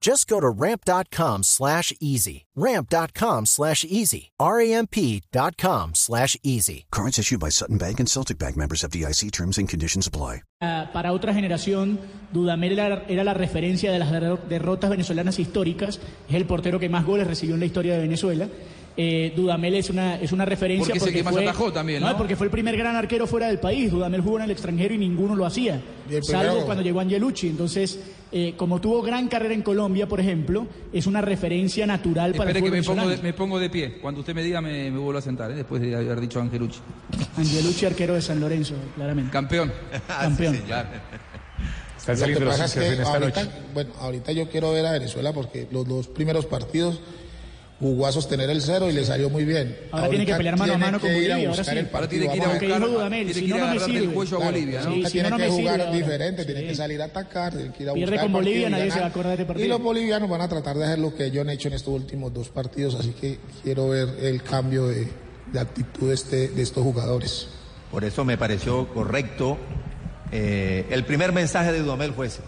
Just go to ramp.com slash easy. Ramp.com slash easy. R-A-M-P.com slash easy. Cards issued by Sutton Bank and Celtic Bank members of DIC terms and conditions apply. Uh, para otra generación, Dudamel era, era, la referencia de las derrotas venezolanas históricas. Es el portero que más goles recibió en la historia de Venezuela. Eh, Dudamel es una, es una referencia. Porque, porque, fue, atajó también, ¿no? Porque fue el primer gran arquero fuera del país. Dudamel jugó en el extranjero y ninguno lo hacía. Salvo cuando llegó Angelucci. Entonces, eh, como tuvo gran carrera en Colombia, por ejemplo, es una referencia natural para el que me pongo, de, me pongo, de, pie. Cuando usted me diga, me, me vuelvo a sentar, ¿eh? después de haber dicho Angelucci. Angelucci, arquero de San Lorenzo, claramente. Campeón. Campeón. sí, claro. Están saliendo los es que ahorita, Bueno, ahorita yo quiero ver a Venezuela porque los dos primeros partidos jugó a sostener el cero y le salió muy bien. Ahora Ahorita tiene que pelear mano a mano con Bolivia. Ahora, sí. ahora tiene que ir a buscar, tiene que ir a me el cuello a Bolivia. ¿no? Sí, si tiene no, que jugar sirve diferente, ahora. tiene que salir a atacar, tiene que ir a Pierde buscar con Bolivia, nadie se va a acordar de este partido. Y los bolivianos van a tratar de hacer lo que ellos han hecho en estos últimos dos partidos, así que quiero ver el cambio de, de actitud de, este, de estos jugadores. Por eso me pareció correcto. Eh, el primer mensaje de Dudamel fue ese.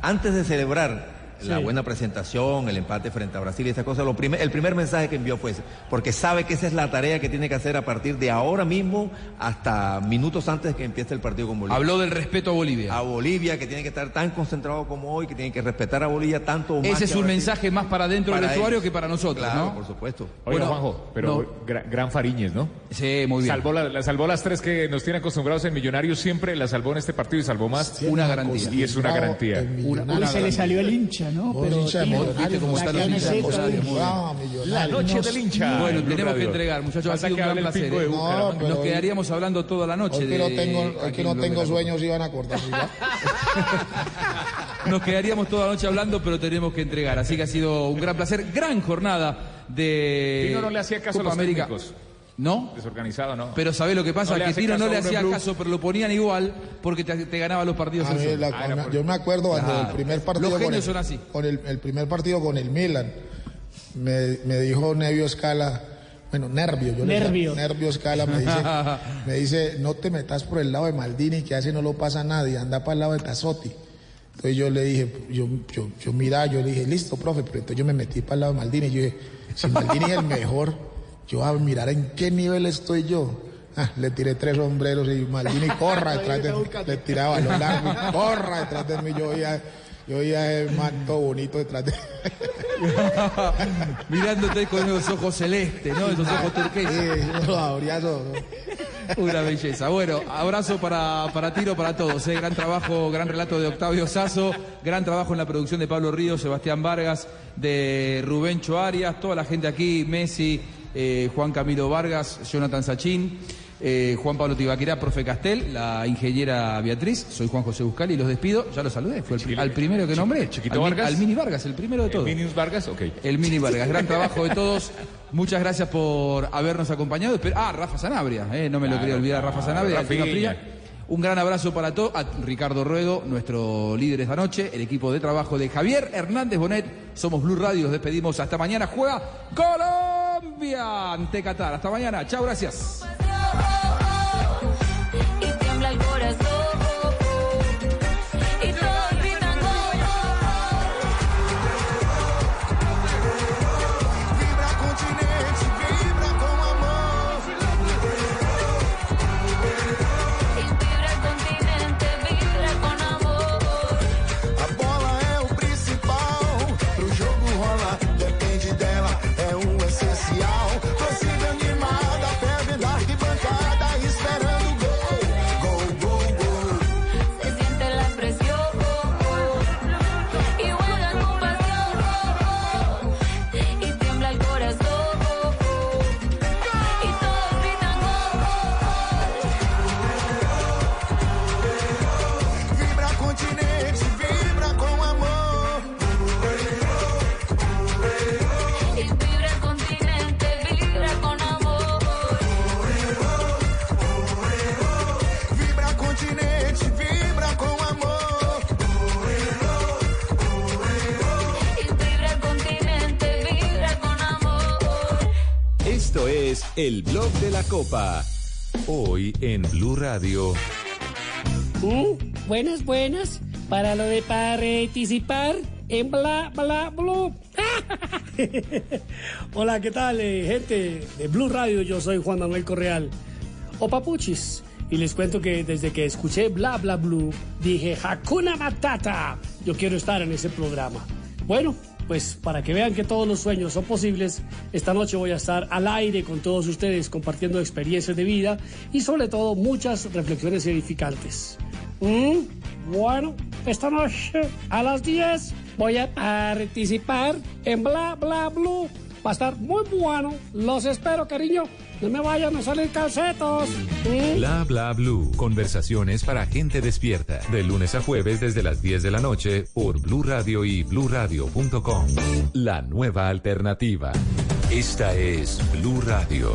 Antes de celebrar la buena presentación, el empate frente a Brasil y esa cosa, lo primer, el primer mensaje que envió fue ese, porque sabe que esa es la tarea que tiene que hacer a partir de ahora mismo hasta minutos antes de que empiece el partido con Bolivia. Habló del respeto a Bolivia. A Bolivia, que tiene que estar tan concentrado como hoy, que tiene que respetar a Bolivia tanto o más. Ese es un mensaje más para dentro para del vestuario que para nosotros, Claro, ¿no? por supuesto. Bueno, Juanjo, pero no. gran, gran Fariñez, ¿no? Sí, muy bien. Salvó, la, la- salvó las tres que nos tiene acostumbrados en Millonarios siempre, la salvó en este partido y salvó más. Una garantía. Y es una garantía. Uy, se le salió el hincha, ¿no? Pero, ¿viste cómo la están bien. uy. La noche del hincha. Bueno, tenemos que entregar, muchachos. Ha sido un gran placer. ¿eh? Nos quedaríamos hablando toda la noche Hoy que no tengo, sueños iban a acordar. ¿sí, ya? Nos quedaríamos toda la noche hablando, pero tenemos que entregar. Así que ha sido un gran placer. Gran jornada de no le hacía caso a Copa los América. técnicos. ¿No? Desorganizado, ¿no? Pero ¿sabés lo que pasa? No le que Tino no le hacía Blue. caso, pero lo ponían igual porque te, te ganaba los partidos. La- Ah, por- yo me acuerdo cuando Claro. el primer partido Los con el, son así. con el, el primer partido con el Milan me, me dijo Nevio Escala bueno Nervio yo le Nervio. decía, Nervio Escala me dice me dice no te metas por el lado de Maldini que así no lo pasa a nadie anda para el lado de Tazotti entonces yo le dije yo yo, yo mira yo le dije listo profe pero entonces yo me metí para el lado de Maldini yo dije si Maldini es el mejor yo a mirar en qué nivel estoy yo Ah, le tiré tres sombreros y Maldini corra detrás de mí. Le tiraba balón largo y corra detrás de mí. Yo oía, yo oía el manto bonito detrás de Mirándote con esos ojos celestes, ¿no? Esos ojos turqueses. Sí, todo. Una belleza. Bueno, abrazo para, para Tiro, para todos. ¿eh? Gran trabajo, gran relato de Octavio Sazo, gran trabajo en la producción de Pablo Ríos, Sebastián Vargas, de Rubén Arias, toda la gente aquí, Messi, eh, Juan Camilo Vargas, Jonathan Sachín. eh, Juan Pablo Tibaquirá, profe Castel, la ingeniera Beatriz, soy Juan José Buscali, los despido, ya lo saludé, fue el, al primero que nombré, Chiquito al, Vargas. al Mini Vargas, el primero de todos. Minius Vargas, ok. El Mini Vargas, gran trabajo de todos. Muchas gracias por habernos acompañado. Ah, Rafa Sanabria, eh, no me lo Claro, quería olvidar, Rafa Sanabria. Rafiña. Fría. Un gran abrazo para todos. A Ricardo Ruedo, nuestro líder esta noche, el equipo de trabajo de Javier Hernández Bonet. Somos Blue Radio, nos despedimos. Hasta mañana. Juega Colombia ante Qatar. Hasta mañana. Chao, gracias. El blog de la copa. Hoy en Blue Radio. Mm, buenas, buenas. Para lo de participar en bla, bla, blue. Hola, ¿qué tal, eh, gente de Blue Radio? Yo soy Juan Manuel Correal. O Papuchis. Y les cuento que desde que escuché Bla Bla Blue, dije Hakuna Matata. Yo quiero estar en ese programa. Bueno, pues para que vean que todos los sueños son posibles, esta noche voy a estar al aire con todos ustedes compartiendo experiencias de vida y sobre todo muchas reflexiones edificantes. Mm, Bueno, esta noche a las 10 voy a participar en Bla Bla Blue. Va a estar muy bueno. Los espero, cariño. No me vayan a salir calcetos. Mm. Bla bla blue. Conversaciones para gente despierta. De lunes a jueves desde las 10 de la noche por Blue Radio y bluradio.com. La nueva alternativa. Esta es Blue Radio.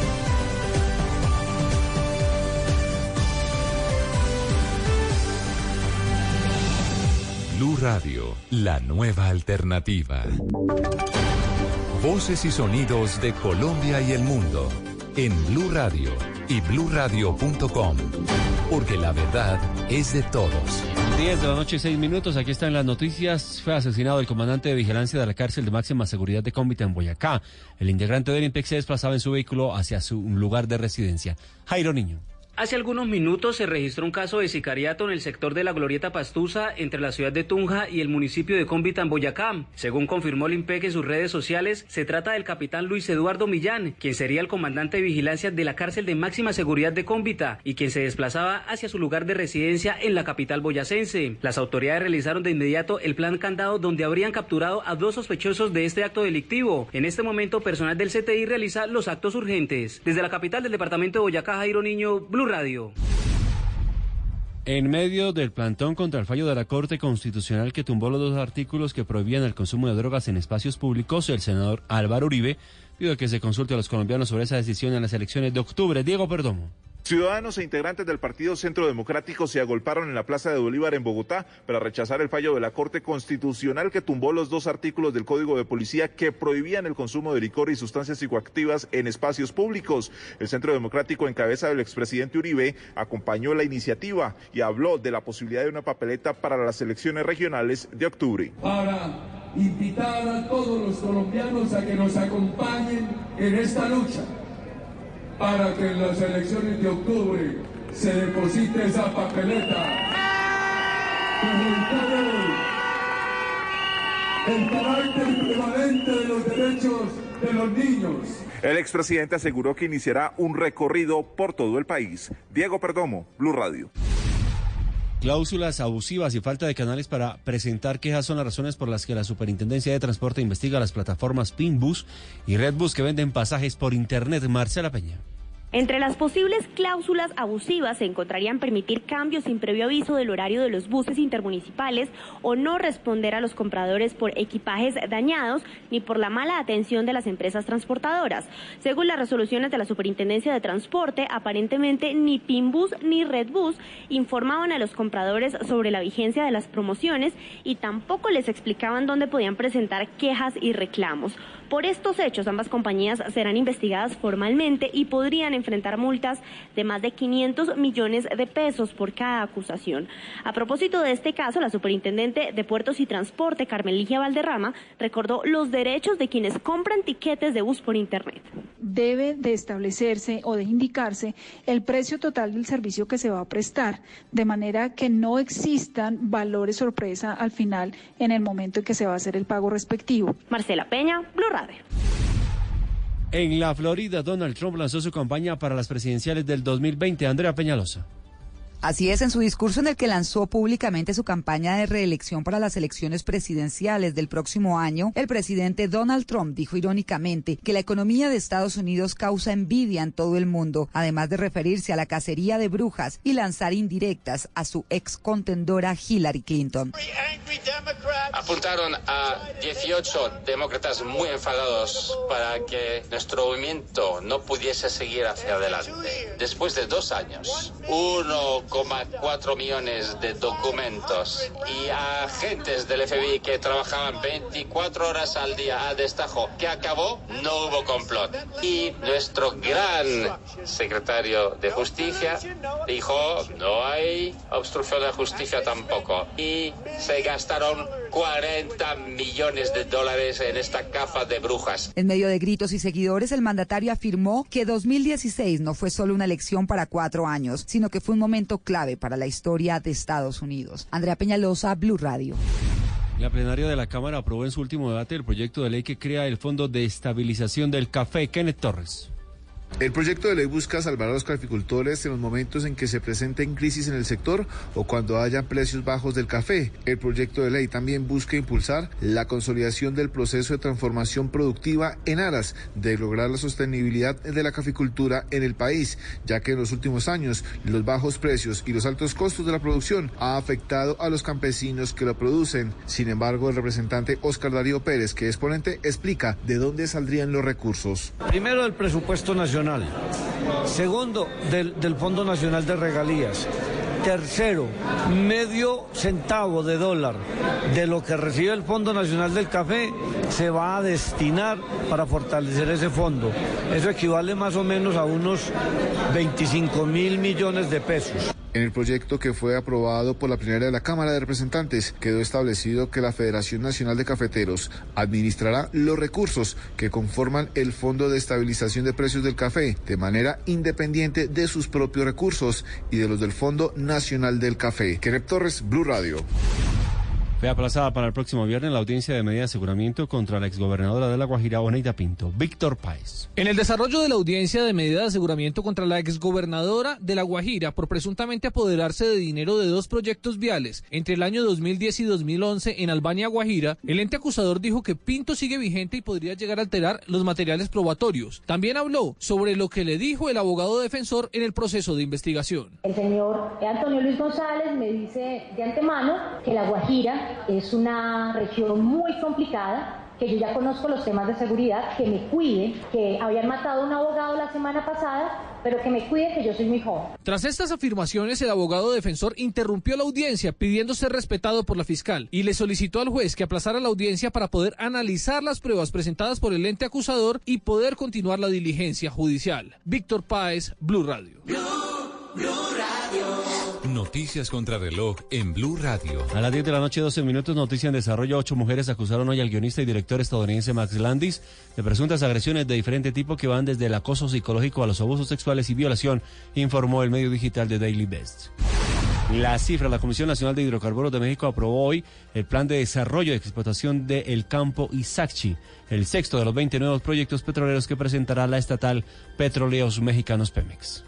Radio, la nueva alternativa. Voces y sonidos de Colombia y el mundo en Blue Radio y bluradio.com, porque la verdad es de todos. 10 de la noche, 6 minutos. Aquí están las noticias. Fue asesinado el comandante de vigilancia de la cárcel de máxima seguridad de Cómbita en Boyacá. El integrante del IMPEX se desplazaba en su vehículo hacia su lugar de residencia. Jairo Niño. Hace algunos minutos se registró un caso de sicariato en el sector de la Glorieta Pastusa entre la ciudad de Tunja y el municipio de Cómbita en Boyacá. Según confirmó el IMPEC en sus redes sociales, se trata del capitán Luis Eduardo Millán, quien sería el comandante de vigilancia de la cárcel de máxima seguridad de Cómbita y quien se desplazaba hacia su lugar de residencia en la capital boyacense. Las autoridades realizaron de inmediato el plan candado donde habrían capturado a dos sospechosos de este acto delictivo. En este momento, personal del CTI realiza los actos urgentes. Desde la capital del departamento de Boyacá, Jairo Niño, Blue Radio. En medio del plantón contra el fallo de la Corte Constitucional que tumbó los dos artículos que prohibían el consumo de drogas en espacios públicos, el senador Álvaro Uribe pidió que se consulte a los colombianos sobre esa decisión en las elecciones de octubre. Diego Perdomo. Ciudadanos e integrantes del Partido Centro Democrático se agolparon en la Plaza de Bolívar en Bogotá para rechazar el fallo de la Corte Constitucional que tumbó los dos artículos del Código de Policía que prohibían el consumo de licor y sustancias psicoactivas en espacios públicos. El Centro Democrático, en cabeza del expresidente Uribe, acompañó la iniciativa y habló de la posibilidad de una papeleta para las elecciones regionales de octubre. para invitar a todos los colombianos a que nos acompañen en esta lucha para que en las elecciones de octubre se deposite esa papeleta. El carácter prevalente de los derechos de los niños. El expresidente aseguró que iniciará un recorrido por todo el país. Diego Perdomo, Blue Radio. Cláusulas abusivas y falta de canales para presentar quejas son las razones por las que la Superintendencia de Transporte investiga las plataformas Pinbus y Redbus que venden pasajes por Internet. Marcela Peña. Entre las posibles cláusulas abusivas se encontrarían permitir cambios sin previo aviso del horario de los buses intermunicipales o no responder a los compradores por equipajes dañados ni por la mala atención de las empresas transportadoras. Según las resoluciones de la Superintendencia de Transporte, aparentemente ni Pinbus ni Redbus informaban a los compradores sobre la vigencia de las promociones y tampoco les explicaban dónde podían presentar quejas y reclamos. Por estos hechos, ambas compañías serán investigadas formalmente y podrían enfrentar multas de más de 500 millones de pesos por cada acusación. A propósito de este caso, la superintendente de Puertos y Transporte, Carmen Ligia Valderrama, recordó los derechos de quienes compran tiquetes de bus por Internet. debe de establecerse o de indicarse el precio total del servicio que se va a prestar, de manera que no existan valores sorpresa al final en el momento en que se va a hacer el pago respectivo. Marcela Peña, Blue Radio. En la Florida, Donald Trump lanzó su campaña para las presidenciales del 2020. Andrea Peñalosa. Así es, en su discurso en el que lanzó públicamente su campaña de reelección para las elecciones presidenciales del próximo año, el presidente Donald Trump dijo irónicamente que la economía de Estados Unidos causa envidia en todo el mundo, además de referirse a la cacería de brujas y lanzar indirectas a su ex contendora Hillary Clinton. Apuntaron a 18 demócratas muy enfadados para que nuestro movimiento no pudiese seguir hacia adelante. Después de dos años, 1,4 millones de documentos y agentes del FBI que trabajaban 24 horas al día a destajo, que acabó, no hubo complot. Y nuestro gran secretario de Justicia dijo, no hay obstrucción de justicia tampoco. Y se gastaron 40 millones de dólares en esta capa de brujas. En medio de gritos y seguidores, el mandatario afirmó que 2016 no fue solo una elección para cuatro años, sino que fue un momento clave para la historia de Estados Unidos. Andrea Peñalosa, Blue Radio. La plenaria de la Cámara aprobó en su último debate el proyecto de ley que crea el Fondo de Estabilización del Café. Kenneth Torres. El proyecto de ley busca salvar a los caficultores en los momentos en que se presenten crisis en el sector o cuando haya precios bajos del café. El proyecto de ley también busca impulsar la consolidación del proceso de transformación productiva en aras de lograr la sostenibilidad de la caficultura en el país, ya que en los últimos años los bajos precios y los altos costos de la producción ha afectado a los campesinos que lo producen. Sin embargo, el representante Oscar Darío Pérez, que es ponente, explica de dónde saldrían los recursos. Primero, el presupuesto nacional. Segundo, del, del Fondo Nacional de Regalías. Tercero, medio centavo de dólar de lo que recibe el Fondo Nacional del Café se va a destinar para fortalecer ese fondo. Eso equivale más o menos a unos 25 mil millones de pesos. En el proyecto que fue aprobado por la plenaria de la Cámara de Representantes quedó establecido que la Federación Nacional de Cafeteros administrará los recursos que conforman el Fondo de Estabilización de Precios del Café de manera independiente de sus propios recursos y de los del Fondo Nacional del Café. Kenneth Torres, Blue Radio. Fue aplazada para el próximo viernes la audiencia de medida de aseguramiento contra la exgobernadora de La Guajira, Oneida Pinto, Víctor Páez. En el desarrollo de la audiencia de medida de aseguramiento contra la exgobernadora de La Guajira por presuntamente apoderarse de dinero de dos proyectos viales entre el año 2010 y 2011 en Albania, Guajira, el ente acusador dijo que Pinto sigue vigente y podría llegar a alterar los materiales probatorios. También habló sobre lo que le dijo el abogado defensor en el proceso de investigación. El señor Antonio Luis González me dice de antemano que La Guajira es una región muy complicada, que yo ya conozco los temas de seguridad, que me cuide, que habían matado a un abogado la semana pasada, pero que me cuide que yo soy muy joven. Tras estas afirmaciones, el abogado defensor interrumpió la audiencia pidiendo ser respetado por la fiscal y le solicitó al juez que aplazara la audiencia para poder analizar las pruebas presentadas por el ente acusador y poder continuar la diligencia judicial. Víctor Páez, Blue Radio. Noticias contra reloj en Blue Radio. A las 10 de la noche, 12 minutos, noticia en desarrollo. Ocho mujeres acusaron hoy al guionista y director estadounidense Max Landis de presuntas agresiones de diferente tipo que van desde el acoso psicológico a los abusos sexuales y violación, informó el medio digital de Daily Best. La cifra, la Comisión Nacional de Hidrocarburos de México aprobó hoy el plan de desarrollo y explotación de El Campo Isachi, el sexto de los 20 nuevos proyectos petroleros que presentará la estatal Petróleos Mexicanos Pemex.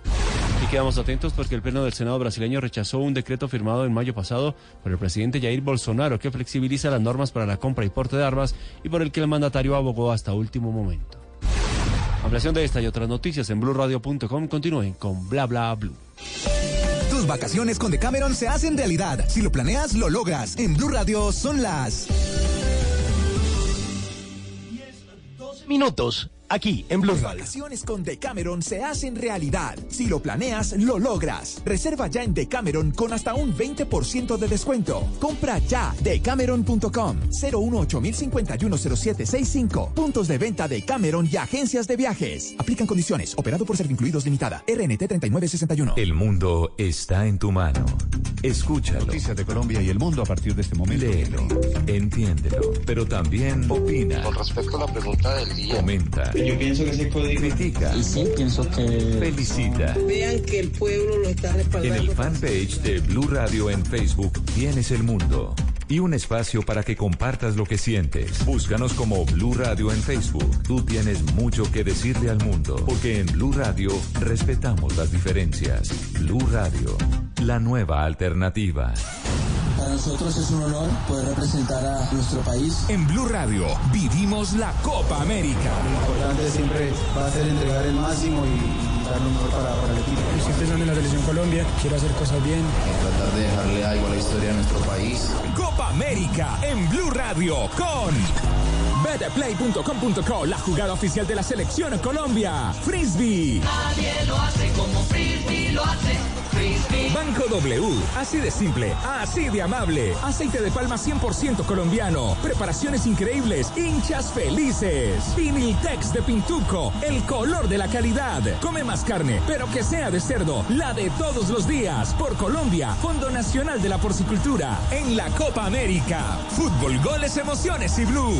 Y quedamos atentos porque el Pleno del Senado brasileño rechazó un decreto firmado en mayo pasado por el presidente Jair Bolsonaro que flexibiliza las normas para la compra y porte de armas y por el que el mandatario abogó hasta último momento. Ampliación de esta y otras noticias en blurradio.com. Continúen con Bla Bla Blue. Tus vacaciones con Decameron se hacen realidad. Si lo planeas, lo logras. En Blue Radio son las minutos. Aquí en Blue Radio. vacaciones con Decameron se hacen realidad. Si lo planeas, lo logras. Reserva ya en Decameron con hasta un 20% de descuento. Compra ya decameron.com 018 Puntos de venta de Cameron y agencias de viajes. Aplican condiciones. Operado por Servincluidos Limitada. RNT 3961. El mundo está en tu mano. Escúchalo. Noticias de Colombia y el mundo a partir de este momento. Léelo, entiéndelo, pero también opina. Con respecto a la pregunta del día. Comenta. Yo pienso que se puede. Critica. Y sí, pienso que. Felicita. Vean que el pueblo lo está En respaldando. el fanpage de Blue Radio en Facebook tienes el mundo. Y un espacio para que compartas lo que sientes. Búscanos como Blue Radio en Facebook. Tú tienes mucho que decirle al mundo. Porque en Blue Radio respetamos las diferencias. Blue Radio, la nueva alternativa. Para nosotros es un honor poder representar a nuestro país. En Blue Radio vivimos la Copa América. Lo importante siempre va a ser entregar el máximo y dar lo mejor para, para el equipo. Estoy pensando en la selección Colombia, quiero hacer cosas bien. Tratar de dejarle algo a la historia de nuestro país. Copa América en Blue Radio con betplay.com.co, la jugada oficial de la selección Colombia. Frisbee. Nadie lo hace como Frisbee lo hace. Frisbee. Banco W, así de simple, así de amable. Aceite de palma 100% colombiano. Preparaciones increíbles, hinchas felices. Viniltex de Pintuco, el color de la calidad. Come más carne, pero que sea de cerdo, la de todos los días. Por Colombia, Fondo Nacional de la Porcicultura. En la Copa América. Fútbol, goles, emociones y blue.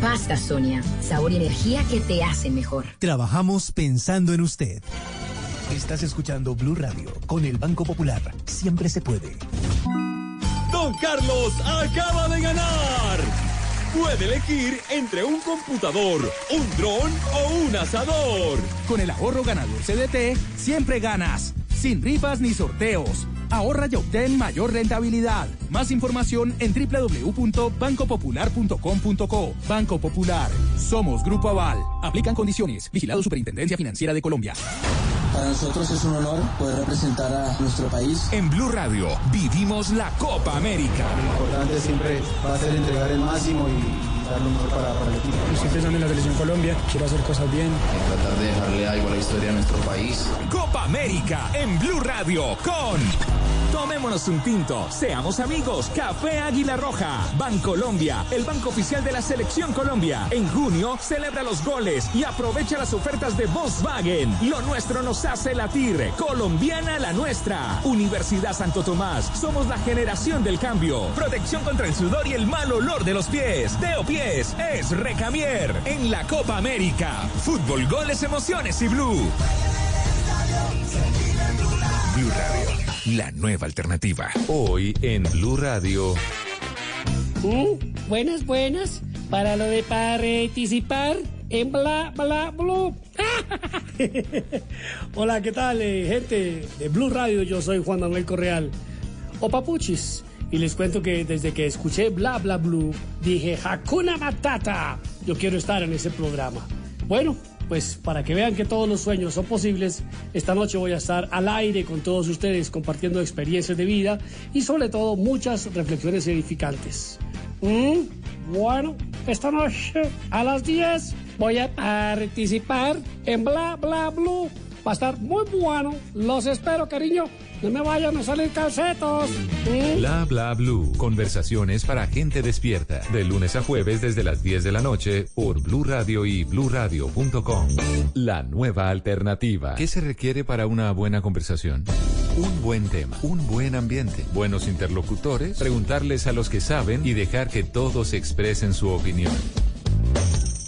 Pasta Sonia, sabor y energía que te hacen mejor. Trabajamos pensando en usted. Estás escuchando Blue Radio con el Banco Popular. Siempre se puede. Don Carlos acaba de ganar. Puede elegir entre un computador, un dron o un asador. Con el ahorro ganador CDT, siempre ganas. Sin rifas ni sorteos. Ahorra y obtén mayor rentabilidad. Más información en www.bancopopular.com.co. Banco Popular. Somos Grupo Aval. Aplican condiciones. Vigilado Superintendencia Financiera de Colombia. Para nosotros es un honor poder representar a nuestro país. En Blue Radio vivimos la Copa América. Lo importante siempre va a ser entregar el máximo y dar lo mejor para, para el equipo. Estoy pensando en la selección Colombia, quiero hacer cosas bien. Tratar de dejarle algo a la historia de nuestro país. Copa América en Blue Radio con Tomémonos un tinto, seamos amigos, Café Águila Roja, Bancolombia, el banco oficial de la Selección Colombia. En junio celebra los goles y aprovecha las ofertas de Volkswagen. Lo nuestro nos hace latir, colombiana la nuestra. Universidad Santo Tomás, somos la generación del cambio. Protección contra el sudor y el mal olor de los pies. Teo Pies es Recamier en la Copa América. Fútbol, goles, emociones y blue. Blue Radio, la nueva alternativa. Hoy en Blue Radio. Mm, buenas, buenas. Para lo de participar en bla, bla, blue. Hola, ¿qué tal, eh, gente de Blue Radio? Yo soy Juan Manuel Correal. O Papuchis. Y les cuento que desde que escuché Bla Bla Blue, dije Hakuna Matata. Yo quiero estar en ese programa. Bueno, pues para que vean que todos los sueños son posibles, esta noche voy a estar al aire con todos ustedes compartiendo experiencias de vida y sobre todo muchas reflexiones edificantes. Mm, Bueno, esta noche a las 10 voy a participar en Bla Bla Blue. Va a estar muy bueno. Los espero, cariño. No me vayan a salir calcetos. Mm. Bla bla blue. Conversaciones para gente despierta. De lunes a jueves desde las 10 de la noche por Blue Radio y bluradio.com. La nueva alternativa. ¿Qué se requiere para una buena conversación? Un buen tema, un buen ambiente, buenos interlocutores, preguntarles a los que saben y dejar que todos expresen su opinión.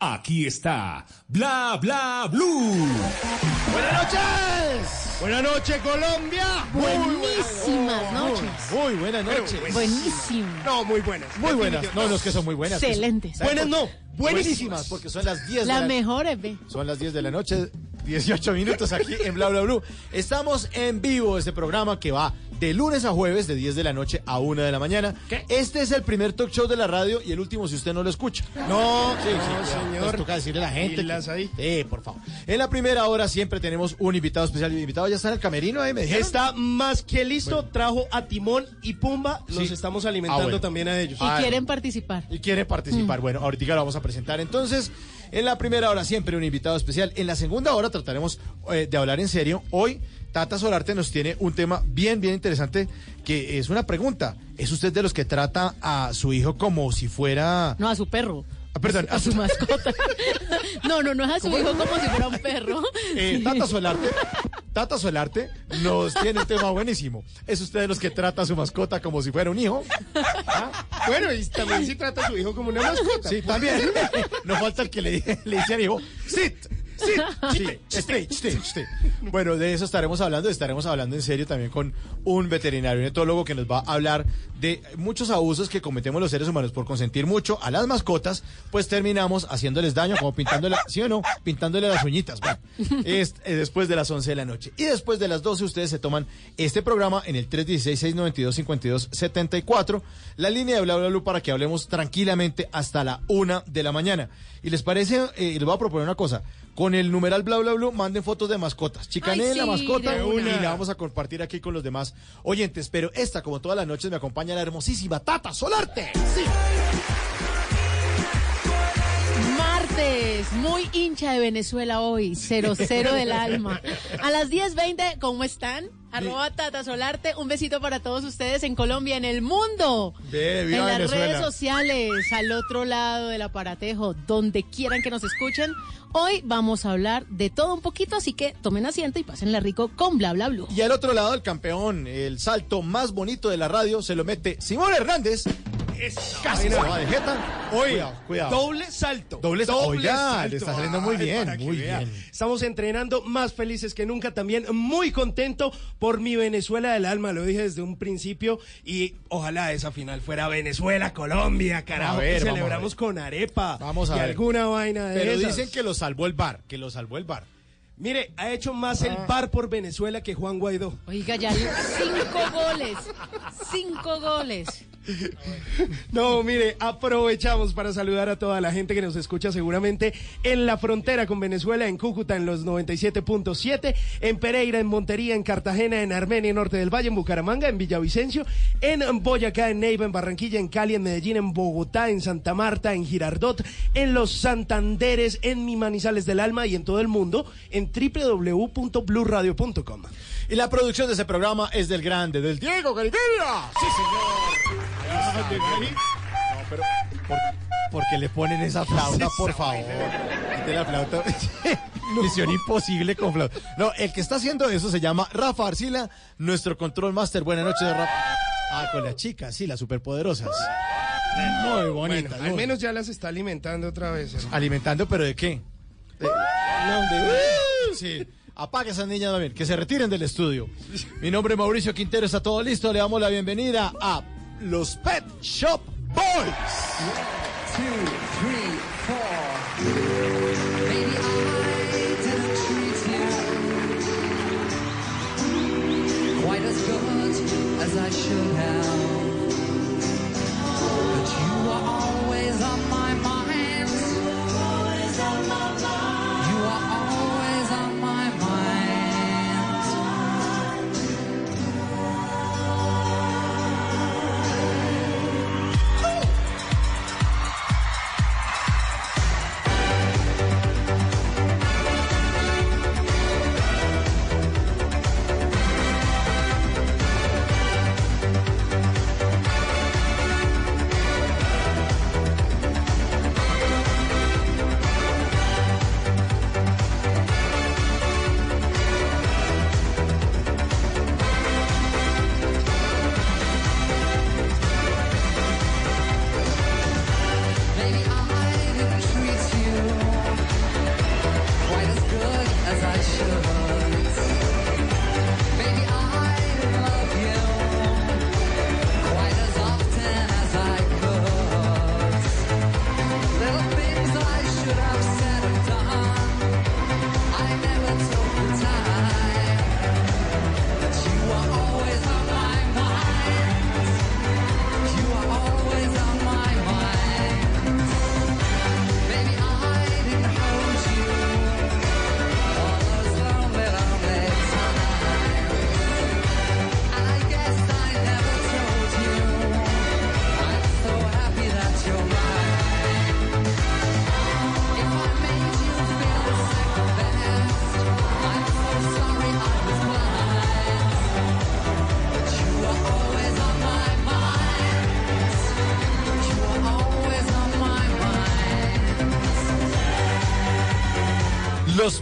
Aquí está Bla Bla Blue. Buenas noches. Buenas noches, Colombia. Buenísimas noches. Muy buenas noches. Buenísimo. No, muy buenas. Muy buenas. No, no es que son muy buenas. Excelentes. Buenas no. Buenísimas, porque son las 10 de La la mejor es ve. Son las 10 de la noche, 18 minutos aquí en Bla Bla Blue. Estamos en vivo este programa que va de lunes a jueves de 10 de la noche a 1 de la mañana. Este es el primer talk show de la radio y el último si usted no lo escucha. No, Sí, sí, no, cuidado. señor. Entonces toca decirle a la gente. Pilas que- ahí. Sí, por favor. En la primera hora siempre tenemos un invitado especial. El invitado ya está en el camerino ahí, me dijeron. Está más que listo, trajo a Timón y Pumba, los Sí. estamos alimentando Ah, bueno. también a ellos. Y quieren participar. y quiere participar. Bueno, ahorita lo vamos a presentar. Entonces, en la primera hora siempre un invitado especial. En la segunda hora trataremos eh, de hablar en serio. Hoy Tata Solarte nos tiene un tema bien, bien interesante que es una pregunta. ¿Es usted de los que trata a su hijo como si fuera... No, a su perro. Ah, perdón, A su mascota. No, no, no es a su hijo como si fuera un perro. Eh, Tata Solarte, Tata Solarte nos tiene un tema buenísimo. ¿Es usted de los que trata a su mascota como si fuera un hijo? Bueno, y también si trata a su hijo como una mascota. Sí, también. No falta el que le, le dice al hijo, sit, sit, sí, stay, stay, stay. Bueno, de eso estaremos hablando, estaremos hablando en serio también con un veterinario, un etólogo que nos va a hablar de muchos abusos que cometemos los seres humanos por consentir mucho a las mascotas, pues terminamos haciéndoles daño, como pintándole, ¿sí o no? Pintándole las uñitas. Bueno, es eh, después de las 11 de la noche. Y después de las 12 ustedes se toman este programa en el 316-692-5274, la línea de bla bla bla para que hablemos tranquilamente hasta la una de la mañana. Y les parece, eh, les voy a proponer una cosa. Con el numeral bla bla bla manden fotos de mascotas. Chicaneen la mascota y la vamos a compartir aquí con los demás oyentes. Pero esta, como todas las noches, me acompaña la hermosísima Tata Solarte. Sí. Martes, muy hincha de Venezuela hoy, 00 del alma. A las 10.20, ¿cómo están? Arroba Tata Solarte, un besito para todos ustedes en Colombia, en el mundo. Ve, en viva las Venezuela. redes sociales, al otro lado del aparatejo, donde quieran que nos escuchen. Hoy vamos a hablar de todo un poquito, así que tomen asiento y pásenla rico con bla bla blue. Y al otro lado, el campeón, el salto más bonito de la radio, se lo mete Simón Hernández. Casi se va de jeta. Oiga, Cuidado, cuidado. doble salto. Doble salto. Oiga, salto. le está saliendo muy bien, muy vea. bien. Estamos entrenando más felices que nunca, también muy contento por mi Venezuela del alma, lo dije desde un principio y ojalá esa final fuera Venezuela-Colombia, carajo, A ver, que celebramos con arepa Vamos a y ver. alguna vaina de Pero esas. dicen que lo salvó el bar, que lo salvó el bar. Mire, ha hecho más el bar por Venezuela que Juan Guaidó. Oiga, ya cinco goles, cinco goles. No, mire, aprovechamos para saludar a toda la gente que nos escucha seguramente en la frontera con Venezuela, en Cúcuta en los 97.7, en Pereira, en Montería, en Cartagena, en Armenia, Norte del Valle, en Bucaramanga, en Villavicencio, en Boyacá, en Neiva, en Barranquilla, en Cali, en Medellín, en Bogotá, en Santa Marta, en Girardot, en los Santanderes, en mi Manizales del Alma y en todo el mundo en www.bluradio.com. Y la producción de ese programa es del grande, del Diego Garibella. Sí, señor. Ahí está, ahí. No, pero ¿por, por qué le ponen esa flauta, por favor? Quite la flauta. Misión imposible con flauta. No, el que está haciendo eso se llama Rafa Arcila, nuestro control master. Buenas noches, Rafa. Ah, con las chicas, sí, las superpoderosas. Muy bonitas. Bueno, al menos ya las está alimentando otra vez. hermano. Alimentando, pero ¿de qué? De- no, de- Sí. Apague esas niñas también, que se retiren del estudio. Mi nombre es Mauricio Quintero, está todo listo. Le damos la bienvenida a los Pet Shop Boys. quite as good as I should have.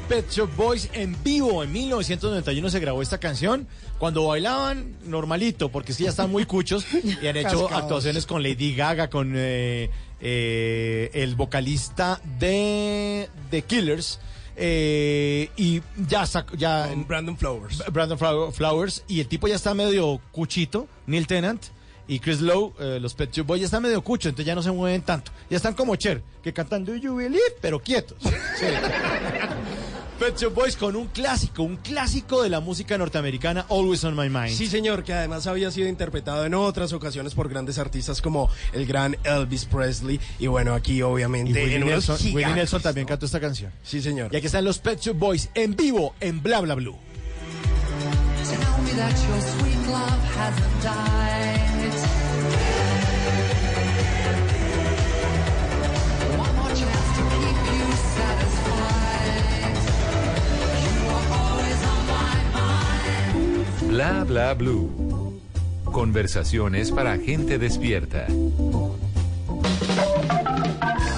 Pet Shop Boys en vivo. En 1991 se grabó esta canción cuando bailaban normalito, porque es que ya están muy cuchos y han hecho Cascados. actuaciones con Lady Gaga, con eh, eh, el vocalista de The Killers. eh, y ya sacó, ya Brandon Flowers. Brandon Flow- Flowers y el tipo ya está medio cuchito, Neil Tennant y Chris Lowe, eh, los Pet Shop Boys ya están medio cucho, entonces ya no se mueven tanto. Ya están como Cher, que cantan Do You Believe, pero quietos. Sí. Pet Shop Boys con un clásico, un clásico de la música norteamericana, Always on My Mind. Sí, señor, que además había sido interpretado en otras ocasiones por grandes artistas como el gran Elvis Presley. Y bueno, aquí Y obviamente Willie en unos Nelson, Willie Nelson también ¿no? cantó esta canción. Sí, señor. Y aquí están los Pet Shop Boys en vivo en Bla Bla Blue. Tell me that your sweet love hasn't died. Bla bla blue. Conversaciones para gente despierta.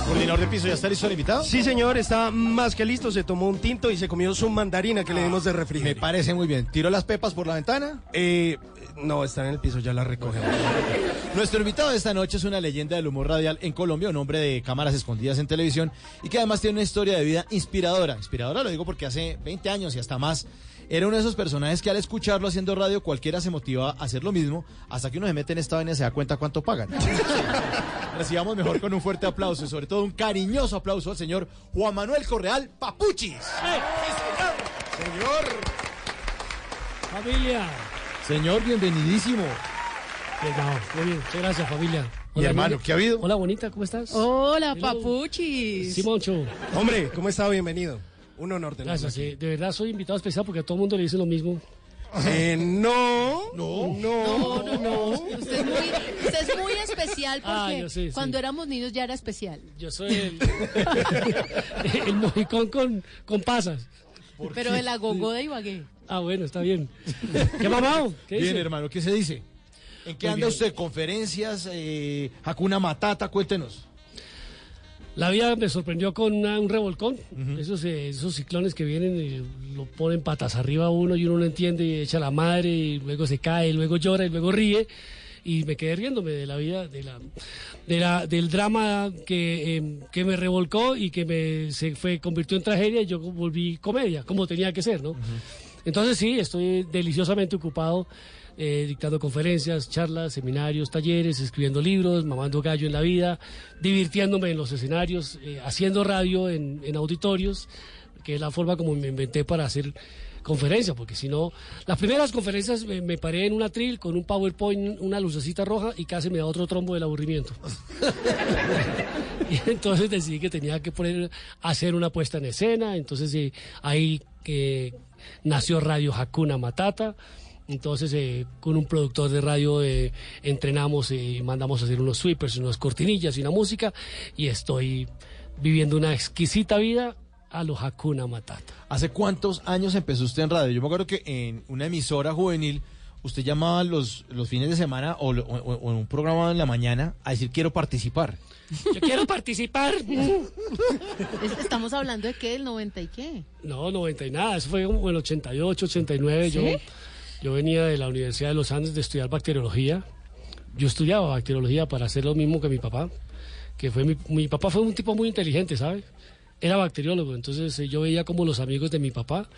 Coordinador de piso, ¿ya está listo el invitado? Sí, señor, está más que listo. Se tomó un tinto y se comió su mandarina que le dimos de Me refrigerio. parece muy bien. ¿Tiró las pepas por la ventana? Eh, no, está en el piso, ya la recogemos. Nuestro invitado de esta noche es una leyenda del humor radial en Colombia, un hombre de cámaras escondidas en televisión y que además tiene una historia de vida inspiradora. Inspiradora lo digo porque hace 20 años y hasta más era uno de esos personajes que al escucharlo haciendo radio cualquiera se motiva a hacer lo mismo hasta que uno se mete en esta vaina y se da cuenta cuánto pagan. Recibamos mejor con un fuerte aplauso y sobre todo un cariñoso aplauso al señor Juan Manuel Correal Papuchis. Señor. Familia. Señor, bienvenidísimo. Bien, no, muy bien. Muchas gracias, familia. Mi hermano. ¿qué ha habido? Hola, bonita, ¿cómo estás? Hola, Hello. papuchis. Simoncho. Hombre, ¿cómo está? Bienvenido. Un honor tenerlo Gracias, aquí. eh, de verdad soy invitado especial porque a todo el mundo le dice lo mismo. Eh, no, no, No, no, no. Usted es muy, usted es muy especial porque Ah, sí. cuando éramos niños ya era especial. Yo soy el, el mojicón con, con pasas. Pero el agogó de Ibagué. Ah, bueno, está bien. ¿Qué mamado? ¿Qué Bien, dice? hermano, ¿qué se dice? ¿En qué Muy anda bien. usted? ¿Conferencias? Eh, ¿Hakuna Matata? Cuéntenos. La vida me sorprendió con una- un revolcón. esos, eh, esos ciclones que vienen y lo ponen patas arriba a uno y uno no entiende y echa la madre y luego se cae, y luego llora y luego ríe. Y me quedé riéndome de la vida, de la, de la, del drama que, eh, que me revolcó y que me se fue, convirtió en tragedia y yo volví comedia, como tenía que ser, ¿no? Entonces sí, estoy deliciosamente ocupado eh, dictando conferencias, charlas, seminarios, talleres, escribiendo libros, mamando gallo en la vida, divirtiéndome en los escenarios, eh, haciendo radio en, auditorios, que es la forma como me inventé para hacer conferencias, porque si no, las primeras conferencias me, paré en un atril con un PowerPoint, una lucecita roja y casi me da otro trombo del aburrimiento. y entonces decidí que tenía que poner, hacer una puesta en escena, entonces eh, ahí nació Radio Hakuna Matata. Entonces, eh, con un productor de radio eh, entrenamos y mandamos a hacer unos sweepers, unas cortinillas y una música. Y estoy viviendo una exquisita vida a lo Hakuna Matata. ¿Hace cuántos años empezó usted en radio? Yo me acuerdo que en una emisora juvenil usted llamaba los, los fines de semana o, lo- o- o en un programa en la mañana a decir quiero participar. Yo quiero participar. Es- Estamos hablando de qué, del 90 y qué. No, 90 y nada, eso fue como en el 88, 89. Yo, ¿Sí? yo venía de la Universidad de los Andes de estudiar bacteriología. Yo estudiaba bacteriología para hacer lo mismo que mi papá, que fue mi, papá fue un tipo muy inteligente, ¿sabe? Era bacteriólogo, entonces eh, yo veía como los amigos de mi papá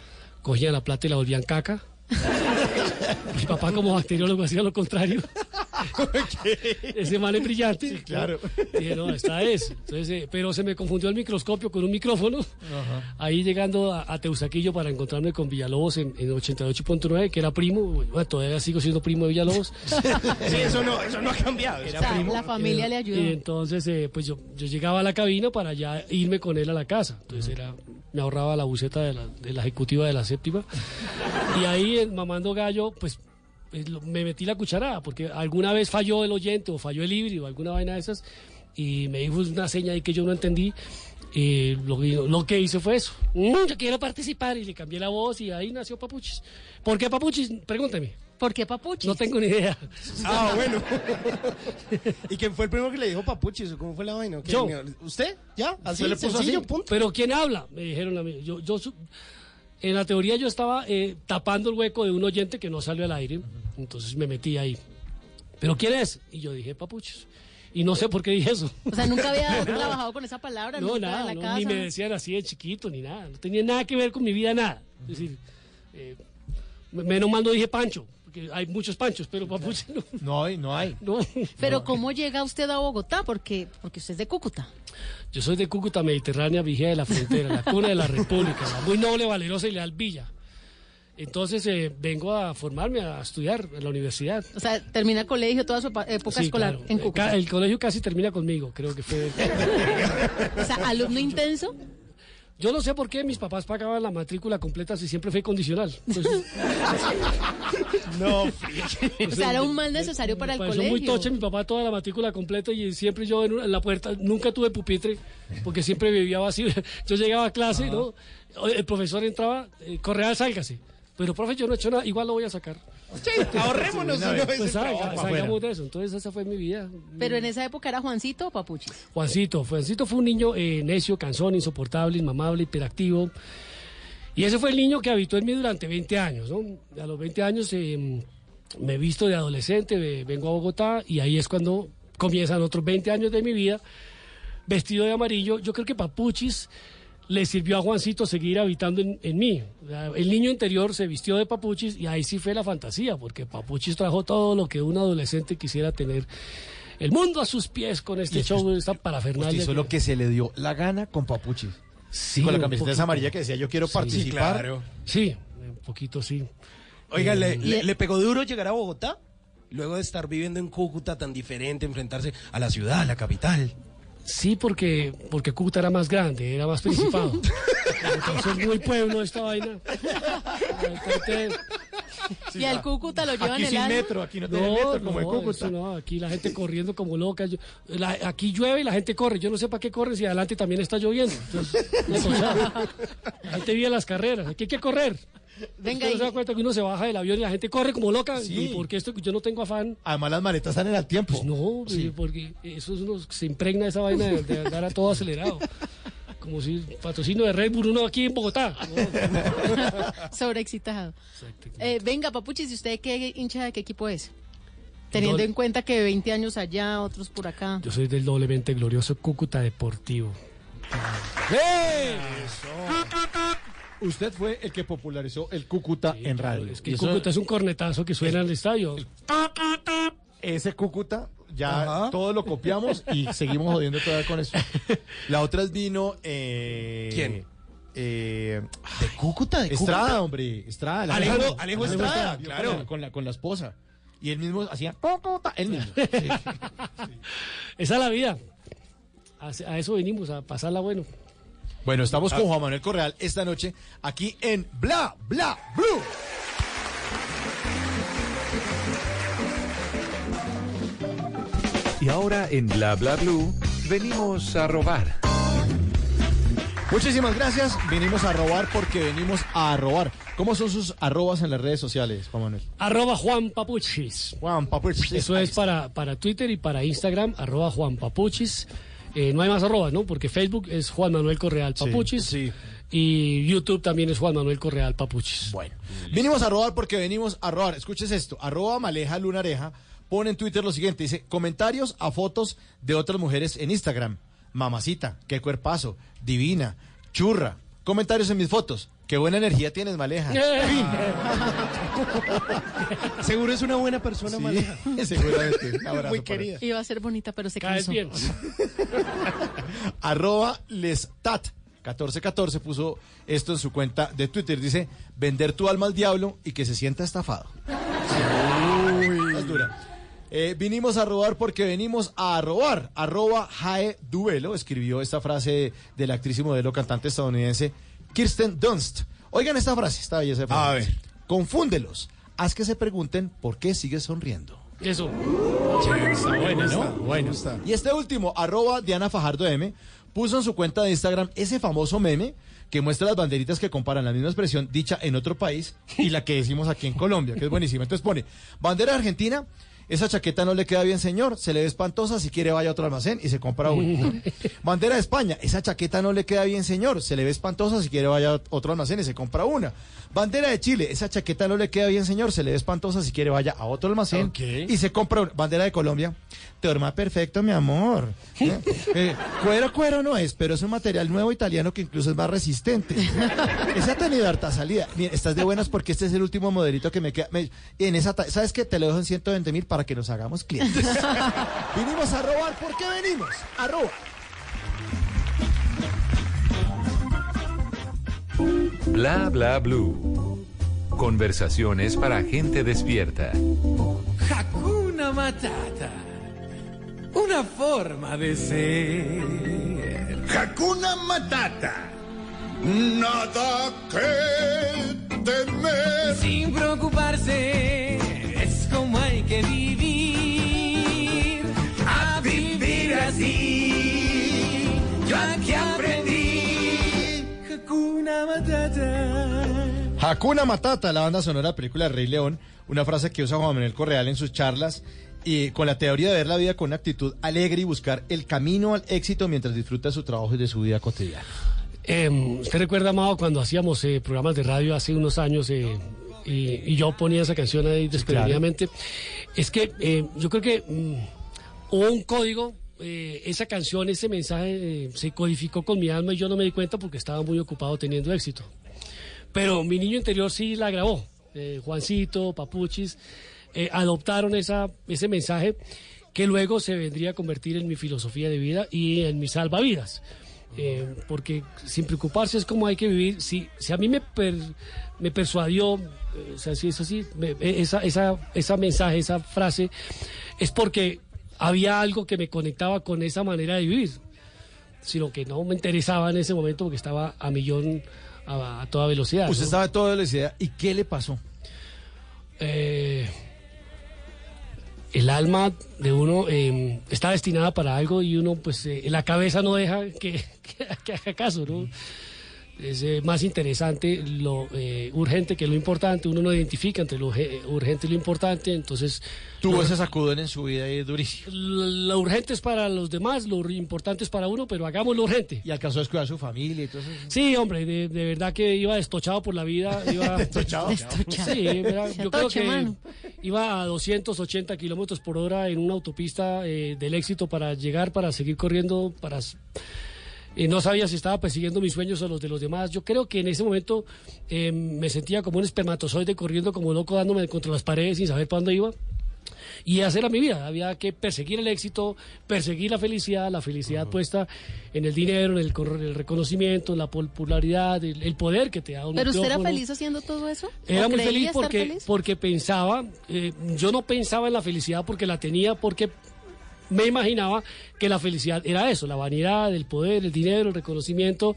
cogían la plata y la volvían caca. mi papá como bacteriólogo hacía lo contrario. Ese man es brillante. Sí, claro. Dije, no, esta es. Entonces, eh, pero se me confundió el microscopio con un micrófono. Ahí llegando a, a Teusaquillo para encontrarme con Villalobos en, en 88.9, que era primo. Bueno, todavía sigo siendo primo de Villalobos. Sí, eso no, eso no ha cambiado. O sea, la familia le ayudó. Y entonces, eh, pues yo, yo llegaba a la cabina para ya irme con él a la casa. Entonces era, me ahorraba la buceta de la, de la ejecutiva de la séptima. Y ahí, eh, mamando gallo, pues eh, me metí la cucharada, porque alguna vez falló el oyente o falló el híbrido o alguna vaina de esas, y me dijo una seña ahí que yo no entendí. Y lo, que- lo que hice fue eso. "Mm, yo quiero participar y le cambié la voz y ahí nació Papuchis. ¿Por qué Papuchis? Pregúnteme. ¿Por qué papuchis? No tengo ni idea. Ah, bueno. ¿Y quién fue el primero que le dijo papuchis? o ¿Cómo fue la vaina? Yo. ¿Usted? ¿Ya? ¿Así? ¿Se le puso sencillo, así? punto. Pero ¿quién habla? Me dijeron a mí. Yo, yo en la teoría yo estaba eh, tapando el hueco de un oyente que no salió al aire, entonces me metí ahí. ¿Pero quién es? Y yo dije papuchos. Y no sé por qué dije eso. O sea, nunca había trabajado con esa palabra, No, nunca nada, la no, casa. ni me decían así de chiquito, ni nada. No tenía nada que ver con mi vida, nada. Es decir, eh, menos mal no dije Pancho, porque hay muchos Panchos, pero Papuche no. No hay, no hay. No. Pero ¿cómo llega usted a Bogotá? Porque, porque usted es de Cúcuta. Yo soy de Cúcuta Mediterránea, vigía de la frontera, la cuna de la República, la muy noble, valerosa y leal villa. Entonces eh, vengo a formarme, a estudiar en la universidad. O sea, termina colegio, toda su época Sí, escolar claro. en Eh, Cúcuta. El colegio casi termina conmigo, creo que fue. O sea, alumno intenso. Yo no sé por qué mis papás pagaban la matrícula completa si siempre fue condicional. Entonces, no, O sea, era un mal necesario para el colegio. muy toche mi papá toda la matrícula completa y siempre yo en, una- en la puerta, nunca tuve pupitre porque siempre vivía vacío. Yo llegaba a clase, ¿no? El profesor entraba, eh, correa, sálgase. Pero, profe, yo no he hecho nada, igual lo voy a sacar. Ahorrémonos Una vez. Pues trabajo. salgamos de eso. Entonces, esa fue mi vida. Pero en esa época era Juancito o Papuchis. Juancito, Juancito fue un niño eh, necio, cansón, insoportable, inmamable, hiperactivo. Y ese fue el niño que habitó en mí durante 20 años, ¿no? A los 20 años eh, me he visto de adolescente, ve- vengo a Bogotá y ahí es cuando comienzan otros 20 años de mi vida vestido de amarillo. Yo creo que Papuchis le sirvió a Juancito seguir habitando en, en mí. El niño interior se vistió de Papuchis y ahí sí fue la fantasía, porque Papuchis trajo todo lo que un adolescente quisiera tener. El mundo a sus pies con este show, esta parafernalia. Usted hizo lo que se le dio la gana con Papuchis. Sí, con la camiseta amarilla que decía yo quiero Sí, participar. claro. Sí, un poquito sí. Oiga, ¿le, Eh, le- le pegó duro llegar a Bogotá? Luego de estar viviendo en Cúcuta tan diferente, enfrentarse a la ciudad, a la capital. Sí, porque, porque Cúcuta era más grande, era más principado. Entonces, muy pueblo esta vaina. Entonces, y al Cúcuta lo llevan Aquí el sin alma. metro, aquí no tiene metro como en Cúcuta. eso no, aquí la gente corriendo como loca. Yo- la- aquí llueve y la gente corre. Yo no sé para qué corre si adelante también está lloviendo. Entonces, la gente vive las carreras. Aquí hay que correr. Venga, Usted no y- se da cuenta que uno se baja del avión y la gente corre como loca. Sí. Y porque esto yo no tengo afán. Además las maletas están en el tiempo. Pues no, Sí. porque eso es uno, se impregna esa vaina de, de andar a todo acelerado. Como si patrocinio de Red Bull uno aquí en Bogotá. Sobreexcitado. Eh, venga, Papuchis, ¿y usted qué hincha de qué equipo es? Teniendo No- en cuenta que 20 años allá, otros por acá. Yo soy del doblemente glorioso Cúcuta Deportivo. Usted fue el que popularizó el Cúcuta en radio. Es que Y eso- Cúcuta es un cornetazo que suena en el estadio. ese Cúcuta ya todo lo copiamos y seguimos jodiendo todavía con eso. La otra es vino. Eh, ¿Quién? Eh, ¿De Cúcuta? ¿De Estrada, Cúcuta? hombre. Estrada. el Alejo- Alejo- Alejo Estrada, Con claro. la- Con la, con la esposa. Y él mismo hacía Cúcuta. Él mismo. Esa es la vida. A, a eso venimos, a pasarla bueno. Bueno, estamos con Juan Manuel Correal esta noche aquí en Bla Bla Blue. Y ahora en Bla Bla Blue venimos a robar. Muchísimas gracias. Venimos a robar porque venimos a robar. ¿Cómo son sus arrobas en las redes sociales, Juan Manuel? Arroba Juan Papuchis. Juan Papuchis. Eso es para, para Twitter y para Instagram, arroba Juan Papuchis. Eh, no hay más arrobas, ¿no? Porque Facebook es Juan Manuel Correal Papuchis. sí. Y YouTube también es Juan Manuel Correal Papuchis. Bueno. Venimos a robar porque venimos a robar. Escuches esto. Arroba Maleja Lunareja pone en Twitter lo siguiente. Dice, comentarios a fotos de otras mujeres en Instagram. Mamacita, qué cuerpazo, divina, churra. Comentarios en mis fotos. Qué buena energía tienes, Maleja. Fin. Seguro es una buena persona, Sí, Maleja. seguramente. Un abrazo Muy para querida. Iba a ser bonita, pero se cansó. bien. Arroba lestat. 1414 puso esto en su cuenta de Twitter. Dice, vender tu alma al diablo y que se sienta estafado. Es dura. Eh, vinimos a robar porque venimos a robar. Arroba Jae Duelo escribió esta frase de la actriz y modelo cantante estadounidense Kirsten Dunst. Oigan esta frase, esta belleza de frase. A ver. Confúndelos. Haz que se pregunten por qué sigues sonriendo. Eso. Está bueno, ¿no? Bueno. Y este último, arroba Diana Fajardo M, puso en su cuenta de Instagram ese famoso meme que muestra las banderitas que comparan la misma expresión dicha en otro país y la que decimos aquí en Colombia, que es buenísima. Entonces pone, bandera de Argentina, esa chaqueta no le queda bien, señor, se le ve espantosa, si quiere vaya a otro almacén y se compra una. bandera de España, esa chaqueta no le queda bien, señor, se le ve espantosa, si quiere vaya a otro almacén y se compra una. Bandera de Chile, esa chaqueta no le queda bien, señor, se le ve espantosa, si quiere vaya a otro almacén y se compra una. Bandera de Colombia, te duerma perfecto, mi amor. ¿Eh? Eh, cuero, cuero no es, pero es un material nuevo italiano que incluso es más resistente. Esa ha tenido harta salida. Mira, estás de buenas porque este es el último modelito que me queda. me- en esa, ¿Sabes qué? Te lo dejo en 120 mil para que nos hagamos clientes. Vinimos a robar. ¿Por qué venimos? A robar. Bla bla blue. Conversaciones para gente despierta. Hakuna Matata. Una forma de ser. Hakuna Matata. Nada que temer. Sin preocuparse, es como hay que vivir. A vivir así. Hakuna Matata. Hakuna Matata, la banda sonora de la película Rey León, una frase que usa Juan Manuel Correal en sus charlas y con la teoría de ver la vida con una actitud alegre y buscar el camino al éxito mientras disfruta de su trabajo y de su vida cotidiana. Eh, ¿Usted recuerda, Amado, cuando hacíamos eh, programas de radio hace unos años eh, y, y yo ponía esa canción ahí desprevenidamente? Es que eh, yo creo que mm, hubo un código, eh, esa canción, ese mensaje eh, se codificó con mi alma y yo no me di cuenta porque estaba muy ocupado teniendo éxito. Pero mi niño interior sí la grabó. Eh, Juancito, Papuchis, adoptaron esa, ese mensaje que luego se vendría a convertir en mi filosofía de vida y en mi salvavidas. Porque sin preocuparse es como hay que vivir. Si, si a mí me, me persuadió, o sea, si eso sí, me- eh, esa, esa, esa mensaje, esa frase, es porque había algo que me conectaba con esa manera de vivir sino que no me interesaba en ese momento porque estaba a millón a, a toda velocidad. Usted ¿no? estaba de toda velocidad. ¿Y qué le pasó? Eh, el alma de uno eh, está destinada para algo y uno, pues, eh, la cabeza no deja que, que, que haga caso, ¿no? Es eh, más interesante lo eh, urgente que lo importante. Uno no identifica entre lo ge- urgente y lo importante, entonces... Tuvo lo- ese sacudón en su vida y es durísimo. lo, lo urgente es para los demás, lo importante es para uno, pero hagamos lo urgente. Y alcanzó a descuidar a su familia y todo eso. Sí, hombre, de, de verdad que iba destochado por la vida. Iba, Destochado. Sí, era- yo creo que mano. iba a 280 kilómetros por hora en una autopista eh, del éxito para llegar, para seguir corriendo, para... eh, no sabía si estaba persiguiendo mis sueños o los de los demás. Yo creo que en ese momento eh, me sentía como un espermatozoide corriendo como loco dándome contra las paredes sin saber para dónde iba. Y esa era mi vida. Había que perseguir el éxito, perseguir la felicidad, la felicidad puesta en el dinero, en el, el reconocimiento, en la popularidad, el, el poder que te da un ¿Pero usted era feliz haciendo todo eso? Era ¿O muy feliz porque, feliz? porque pensaba, eh, yo no pensaba en la felicidad porque la tenía, porque me imaginaba que la felicidad era eso, la vanidad, el poder, el dinero, el reconocimiento,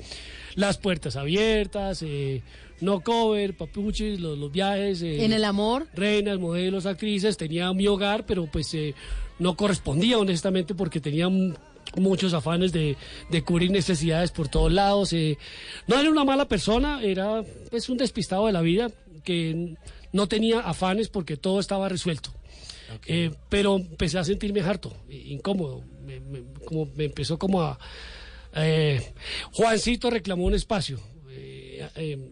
las puertas abiertas, eh, no cover, papuchis, los, los viajes. eh, En el amor. reinas, modelos, actrices, tenía mi hogar, pero pues eh, no correspondía honestamente porque tenía muchos afanes de, de cubrir necesidades por todos lados. eh. No era una mala persona, era pues un despistado de la vida que no tenía afanes porque todo estaba resuelto. Eh, pero empecé a sentirme harto, eh, incómodo, me- como me empezó como a... eh, Juancito reclamó un espacio,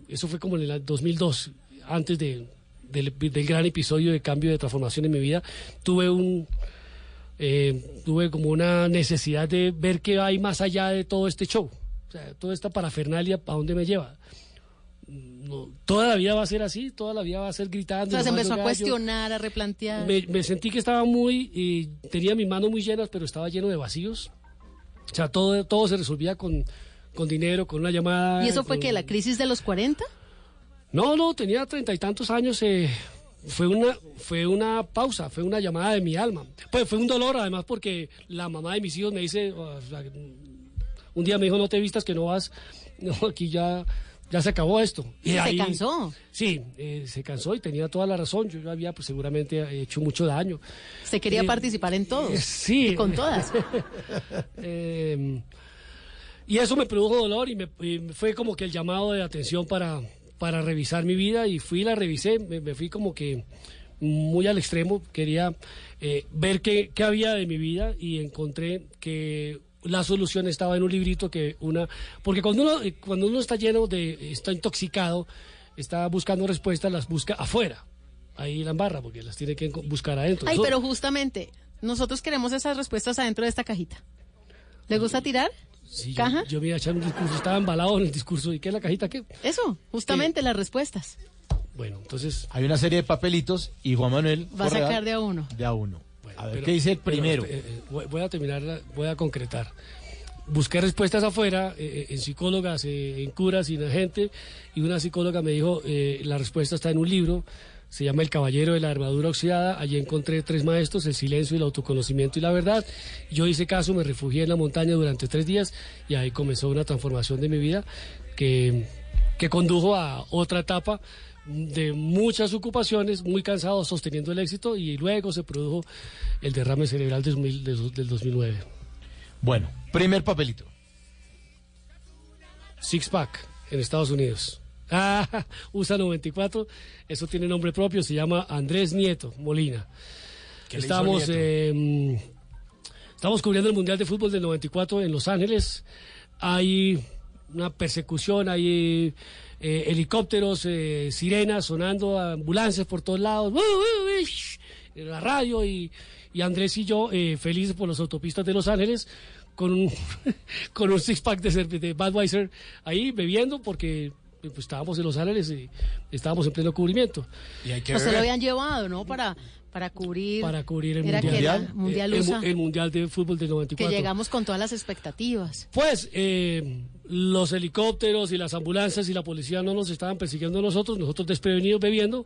eso fue como en el 2002, antes de, del, del gran episodio de cambio de transformación en mi vida, tuve un... tuve como una necesidad de ver qué hay más allá de todo este show, o sea, toda esta parafernalia, ¿a dónde me lleva? No, toda la vida va a ser así, toda la vida va a ser O gritando. sea, se empezó a cuestionar, a replantear. Me, me sentí que estaba muy, tenía mis manos muy llenas, pero estaba lleno de vacíos. O sea, todo, todo se resolvía con, con dinero, con una llamada. ¿Y eso fue con- que la crisis de los 40? No, no, tenía treinta y tantos años. eh, fue una, fue una pausa, fue una llamada de mi alma. Pues fue un dolor, además, porque la mamá de mis hijos me dice, o sea, un día me dijo, no te vistas que no vas, no, aquí ya ya se acabó esto. Y se cansó. Sí, eh, se cansó y tenía toda la razón. Yo había pues, seguramente hecho mucho daño. Se quería Eh, participar en todos. eh, sí. Y con todas. Eh, y eso me produjo dolor y, me, y fue como que el llamado de atención para, para revisar mi vida y fui y la revisé, me, me fui como que muy al extremo, quería eh, ver qué, qué había de mi vida y encontré que la solución estaba en un librito que una... Porque cuando uno, cuando uno está lleno de... está intoxicado, está buscando respuestas, las busca afuera. Ahí la embarra, porque las tiene que buscar adentro. Ay, Eso- pero justamente, nosotros queremos esas respuestas adentro de esta cajita. ¿Le gusta tirar? Sí, yo- ¿Caja? Yo, me iba a echar un discurso, estaba embalado en el discurso. ¿Y qué es la cajita? ¿Qué? Eso, justamente las respuestas. Bueno, entonces... Hay una serie de papelitos y Juan Manuel Va a sacar de a uno. de a uno. A ver Pero- qué dice el pero, primero. eh, eh, voy a terminar, voy a concretar. Busqué respuestas afuera, eh, en psicólogas, eh, en curas y en gente, y una psicóloga me dijo, eh, la respuesta está en un libro, se llama El Caballero de la Armadura Oxidada, allí encontré tres maestros, el silencio, el autoconocimiento y la verdad. Yo hice caso, me refugié en la montaña durante tres días y ahí comenzó una transformación de mi vida que, que condujo a otra etapa de muchas ocupaciones, muy cansado sosteniendo el éxito y luego se produjo el derrame cerebral del, 2000 del- del 2009. Bueno, primer papelito. Six Pack en Estados Unidos. Ah, USA 94, eso tiene nombre propio, se llama Andrés Nieto Molina. ¿Qué le hizo Estamos, Nieto? eh, mm, estamos cubriendo el Mundial de Fútbol del 94 en Los Ángeles. Hay una persecución, hay eh, helicópteros, eh, sirenas sonando, ambulancias por todos lados, ¡uh, uh, uh! la radio y, y Andrés y yo eh, felices por las autopistas de Los Ángeles con un, con un six pack de, de Budweiser ahí bebiendo porque eh, pues, estábamos en Los Ángeles y estábamos en pleno cubrimiento. Y hay O sea, lo habían llevado, ¿no? Para, para cubrir. para cubrir el que mundial. era Mundial el, USA. el mundial de fútbol del que 94. llegamos con todas las expectativas. Pues eh, los helicópteros y las ambulancias y la policía no nos estaban persiguiendo a nosotros, nosotros desprevenidos bebiendo.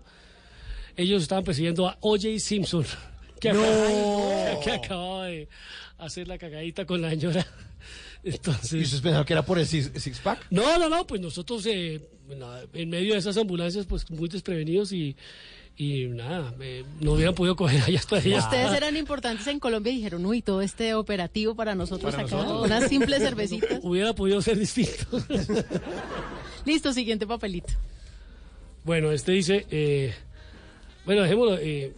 Ellos estaban persiguiendo a O.J. Simpson, que, No. acaba- que acababa de hacer la cagadita con la señora. Entonces, ¿Y ustedes pensaron que era por el six, six pack? no, no, no, pues nosotros eh, en medio de esas ambulancias, pues muy desprevenidos y, y nada, eh, no hubieran podido coger allá hasta allá. Ustedes eran importantes en Colombia y dijeron, uy, todo este operativo para nosotros Para acá, nosotros. unas simples cervecitas. Hubiera podido ser distinto. Listo, siguiente papelito. Bueno, este dice, eh, bueno, dejémoslo, eh,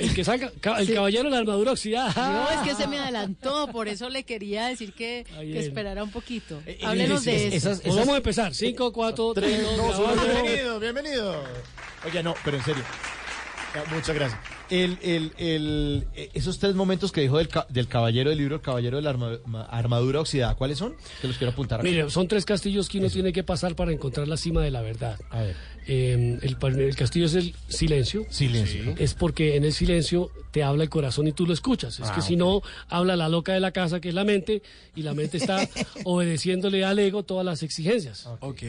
el que salga, ca- el Sí. caballero de la armadura oxidada. No, es que se me adelantó, por eso le quería decir que, esperara un poquito. eh, Háblenos de es- eso. esas- vamos a empezar. 5, 4, 3, Tres, 2, dos, uno, bienvenido, bienvenido. Oye, no, pero en serio. Muchas gracias. El, el, el, eh, esos tres momentos que dijo del, del caballero del libro, el caballero de la arma- ma- armadura oxidada, ¿cuáles son? Que los quiero apuntar. Mire, son tres castillos que uno tiene que pasar para encontrar la cima de la verdad. A ver. Eh, el, castillo es el silencio. Silencio. Es porque en el silencio te habla el corazón y tú lo escuchas. Es Ah, que si no, habla la loca de la casa, que es la mente, y la mente está obedeciéndole al ego todas las exigencias. Ok.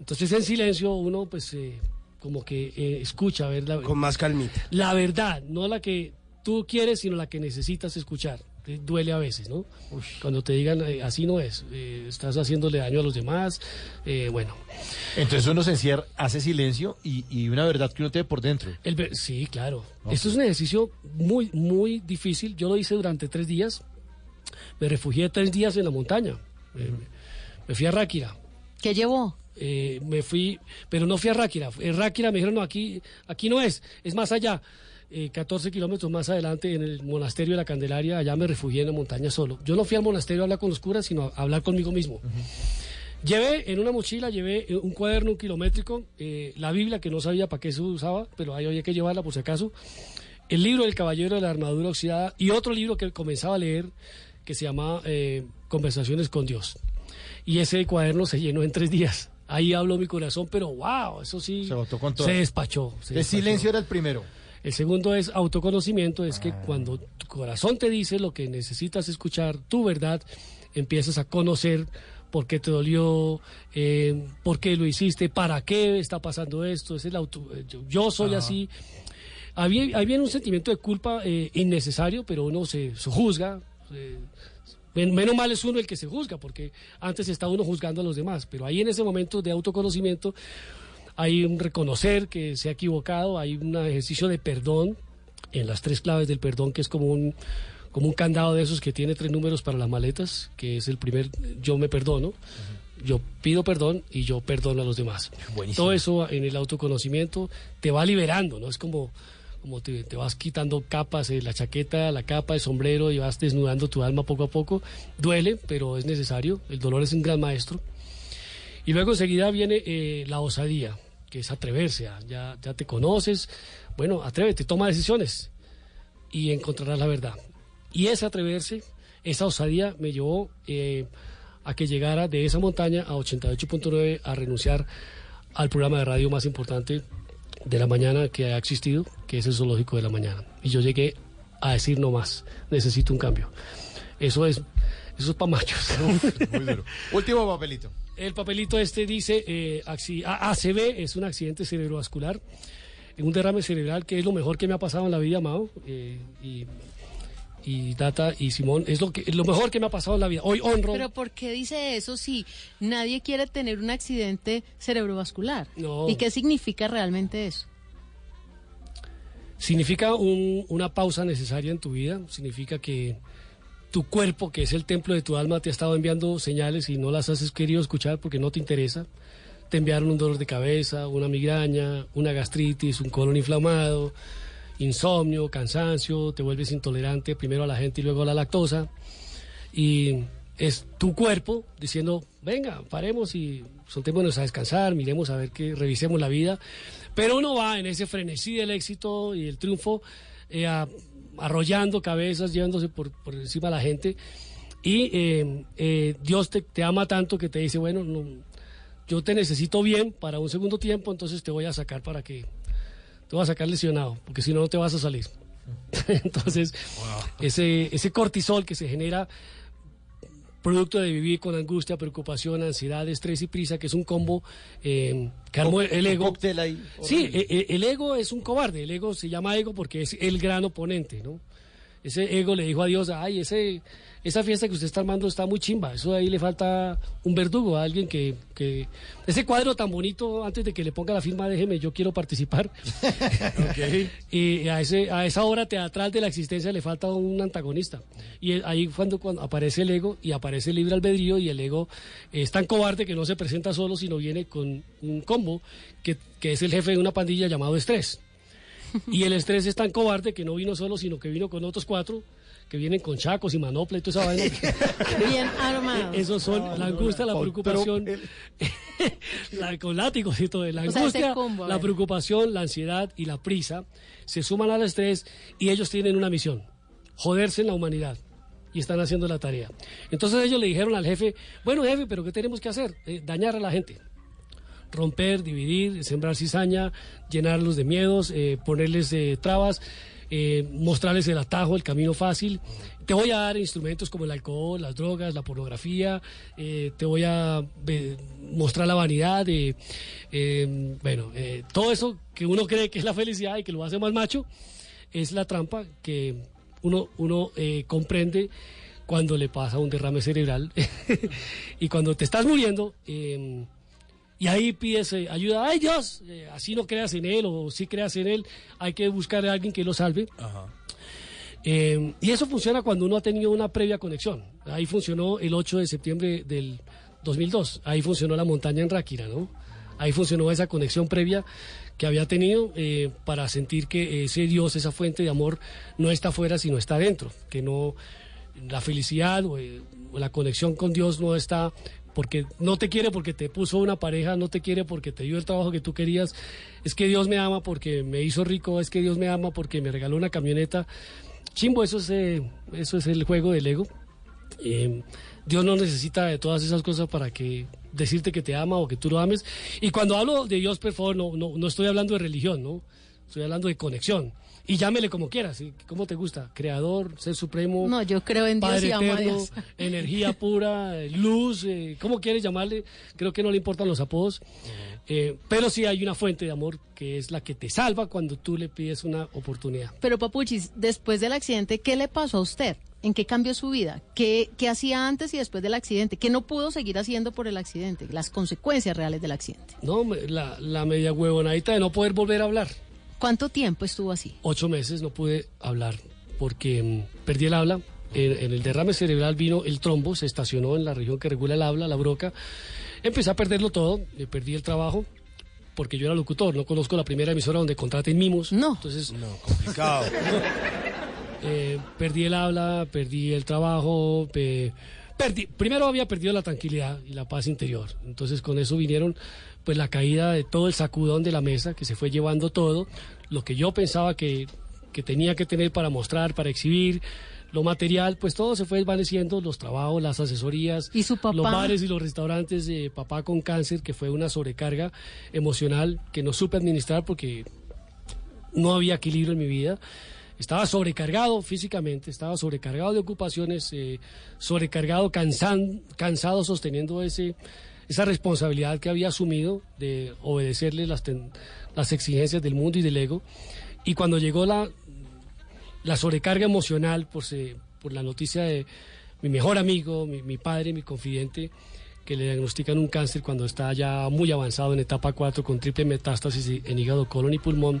Entonces en silencio uno pues eh, como que eh, escucha, ver la, Con más calmita. la verdad, no la que tú quieres, sino la que necesitas escuchar. Duele a veces, ¿no? Cuando te digan, eh, así no es, eh, estás haciéndole daño a los demás, eh, bueno. Entonces uno se encierra, hace silencio y, y una verdad que uno tiene por dentro. El sí, claro. Esto es un ejercicio muy, muy difícil. Yo lo hice durante tres días. Me refugié tres días en la montaña. Eh, me fui a Ráquira. ¿Qué llevó? Eh, me fui, pero no fui a Ráquira. En Ráquira me dijeron, no, aquí, aquí no es, es más allá. Eh, 14 kilómetros más adelante, en el monasterio de la Candelaria, allá me refugié en la montaña solo. Yo no fui al monasterio a hablar con los curas, sino a hablar conmigo mismo. Llevé en una mochila, llevé eh, un cuaderno un kilométrico, eh, la Biblia, que no sabía para qué se usaba, pero ahí había que llevarla por si acaso, el libro del Caballero de la Armadura Oxidada y otro libro que comenzaba a leer que se llamaba eh, Conversaciones con Dios. Y ese cuaderno se llenó en tres días. Ahí habló mi corazón, pero wow, eso sí. Se botó con todo. Se despachó. se El despachó. silencio era el primero. El segundo es autoconocimiento, es que cuando tu corazón te dice lo que necesitas escuchar, tu verdad, empiezas a conocer por qué te dolió, eh, por qué lo hiciste, para qué está pasando esto, es el auto, eh, yo, yo soy Ah. así. Había, había un sentimiento de culpa eh, innecesario, pero uno se, se juzga, eh, Menos mal es uno el que se juzga, porque antes está uno juzgando a los demás, pero ahí en ese momento de autoconocimiento hay un reconocer que se ha equivocado, hay un ejercicio de perdón en las tres claves del perdón, que es como un, como un candado de esos que tiene tres números para las maletas, que es el primer yo me perdono, yo pido perdón y yo perdono a los demás. Todo eso en el autoconocimiento te va liberando, ¿no? Es como, como te, te vas quitando capas, eh, la chaqueta, la capa, el sombrero y vas desnudando tu alma poco a poco. Duele, pero es necesario. El dolor es un gran maestro. Y luego enseguida viene eh, la osadía, que es atreverse. ya, ya te conoces. Bueno, atrévete, toma decisiones y encontrarás la verdad. Y ese atreverse, esa osadía me llevó eh, a que llegara de esa montaña a 88.9 a renunciar al programa de radio más importante de la mañana que ha existido, que es el Zoológico de la Mañana. Y yo llegué a decir no más, necesito un cambio. Eso es, eso es para machos. Último papelito. El papelito este dice eh, ACV es un accidente cerebrovascular, un derrame cerebral que es lo mejor que me ha pasado en la vida, Mao. eh, y, y Data y Simón, es lo, que, lo mejor que me ha pasado en la vida. Hoy honro. Pero ¿por qué dice eso si nadie quiere tener un accidente cerebrovascular? No. ¿Y qué significa realmente eso? Significa un- una pausa necesaria en tu vida, significa que tu cuerpo, que es el templo de tu alma, te ha estado enviando señales y no las has querido escuchar porque no te interesa. Te enviaron un dolor de cabeza, una migraña, una gastritis, un colon inflamado, insomnio, cansancio, te vuelves intolerante primero a la gente y luego a la lactosa. Y es tu cuerpo diciendo, venga, paremos y soltémonos a descansar, miremos a ver que revisemos la vida. Pero uno va en ese frenesí del éxito y el triunfo, eh, arrollando cabezas, llevándose por, encima a la gente. Y eh, eh, Dios te, ama tanto que te dice, bueno, no, yo te necesito bien para un segundo tiempo, entonces te voy a sacar para que te voy a sacar lesionado, porque si no, no te vas a salir. entonces, ese, ese cortisol que se genera producto de vivir con angustia, preocupación, ansiedad, estrés y prisa, que es un combo eh, que armó el ego. Sí, e- e- el ego es un cobarde, el ego se llama ego porque es el gran oponente, ¿no? Ese ego le dijo a Dios, ay, ese, esa fiesta que usted está armando está muy chimba, eso ahí le falta un verdugo, a alguien que, que... Ese cuadro tan bonito, antes de que le ponga la firma, déjeme, yo quiero participar. Y a, ese, a esa obra teatral de la existencia le falta un antagonista. Y ahí cuando, cuando aparece el ego y aparece el libre albedrío y el ego es tan cobarde que no se presenta solo, sino viene con un combo que, que es el jefe de una pandilla llamado estrés. Y el estrés es tan cobarde que no vino solo, sino que vino con otros cuatro que vienen con chacos y manopla y toda esa vaina. Bien armado. Esos son la angustia, la preocupación, la- con látigos y todo. La O sea, ese angustia, combo, la preocupación, la ansiedad y la prisa se suman al estrés y ellos tienen una misión, joderse en la humanidad. Y están haciendo la tarea. Entonces ellos le dijeron al jefe, bueno jefe, pero ¿qué tenemos que hacer? Eh, dañar a la gente romper, dividir, sembrar cizaña, llenarlos de miedos, eh, ponerles eh, trabas, eh, mostrarles el atajo, el camino fácil. Te voy a dar instrumentos como el alcohol, las drogas, la pornografía, eh, te voy a mostrar la vanidad, eh, eh, bueno, todo eso que uno cree que es la felicidad y que lo hace más macho, es la trampa que uno, uno comprende cuando le pasa un derrame cerebral y cuando te estás muriendo. Y ahí pides eh, ayuda. ¡Ay, Dios! eh, así no creas en Él o si creas en Él, hay que buscar a alguien que lo salve. Eh, y eso funciona cuando uno ha tenido una previa conexión. Ahí funcionó el 8 de septiembre del 2002. Ahí funcionó la montaña en Ráquira, ¿no? Ahí funcionó esa conexión previa que había tenido eh, para sentir que ese Dios, esa fuente de amor, no está afuera, sino está dentro. Que no, la felicidad o, eh, o la conexión con Dios no está porque no te quiere porque te puso una pareja, no te quiere porque te dio el trabajo que tú querías. Es que Dios me ama porque me hizo rico, es que Dios me ama porque me regaló una camioneta. Chimbo, eso es, eh, eso es el juego del ego. Eh, Dios no necesita de todas esas cosas para que decirte que te ama o que tú lo ames. Y cuando hablo de Dios, por favor, no, no, no estoy hablando de religión, ¿no? Estoy hablando de conexión. Y llámele como quieras, ¿sí? ¿cómo te gusta? Creador, ser supremo. No, yo creo en Dios Padre y amo a Dios. energía pura, eh, luz, eh, ¿cómo quieres llamarle? Creo que no le importan los apodos. Eh, pero sí hay una fuente de amor que es la que te salva cuando tú le pides una oportunidad. Pero Papuchis, después del accidente, ¿qué le pasó a usted? ¿En qué cambió su vida? ¿Qué, ¿Qué hacía antes y después del accidente? ¿Qué no pudo seguir haciendo por el accidente? Las consecuencias reales del accidente. No, me- la, la media huevonadita de no poder volver a hablar. ¿Cuánto tiempo estuvo así? Ocho meses no pude hablar porque mm, perdí el habla. En, en el derrame cerebral vino el trombo, se estacionó en la región que regula el habla, la broca. Empecé a perderlo todo, eh, perdí el trabajo porque yo era locutor, no conozco la primera emisora donde contraten mimos. No. Entonces, no, complicado. Eh, perdí el habla, perdí el trabajo, pe- perdí, primero había perdido la tranquilidad y la paz interior. Entonces con eso vinieron pues la caída de todo el sacudón de la mesa que se fue llevando todo, lo que yo pensaba que, que tenía que tener para mostrar, para exhibir. Lo material, pues todo se fue desvaneciendo, los trabajos, las asesorías, ¿Y su papá? los bares y los restaurantes, eh, papá con cáncer, que fue una sobrecarga emocional que no supe administrar porque no había equilibrio en mi vida. Estaba sobrecargado físicamente, estaba sobrecargado de ocupaciones, eh, sobrecargado, cansan- cansado sosteniendo ese, esa responsabilidad que había asumido de obedecerle las, las exigencias del mundo y del ego. Y cuando llegó la, la sobrecarga emocional por, se- por la noticia de mi mejor amigo, mi, mi padre, mi confidente, que le diagnostican un cáncer cuando está ya muy avanzado en etapa 4 con triple metástasis en hígado, colon y pulmón.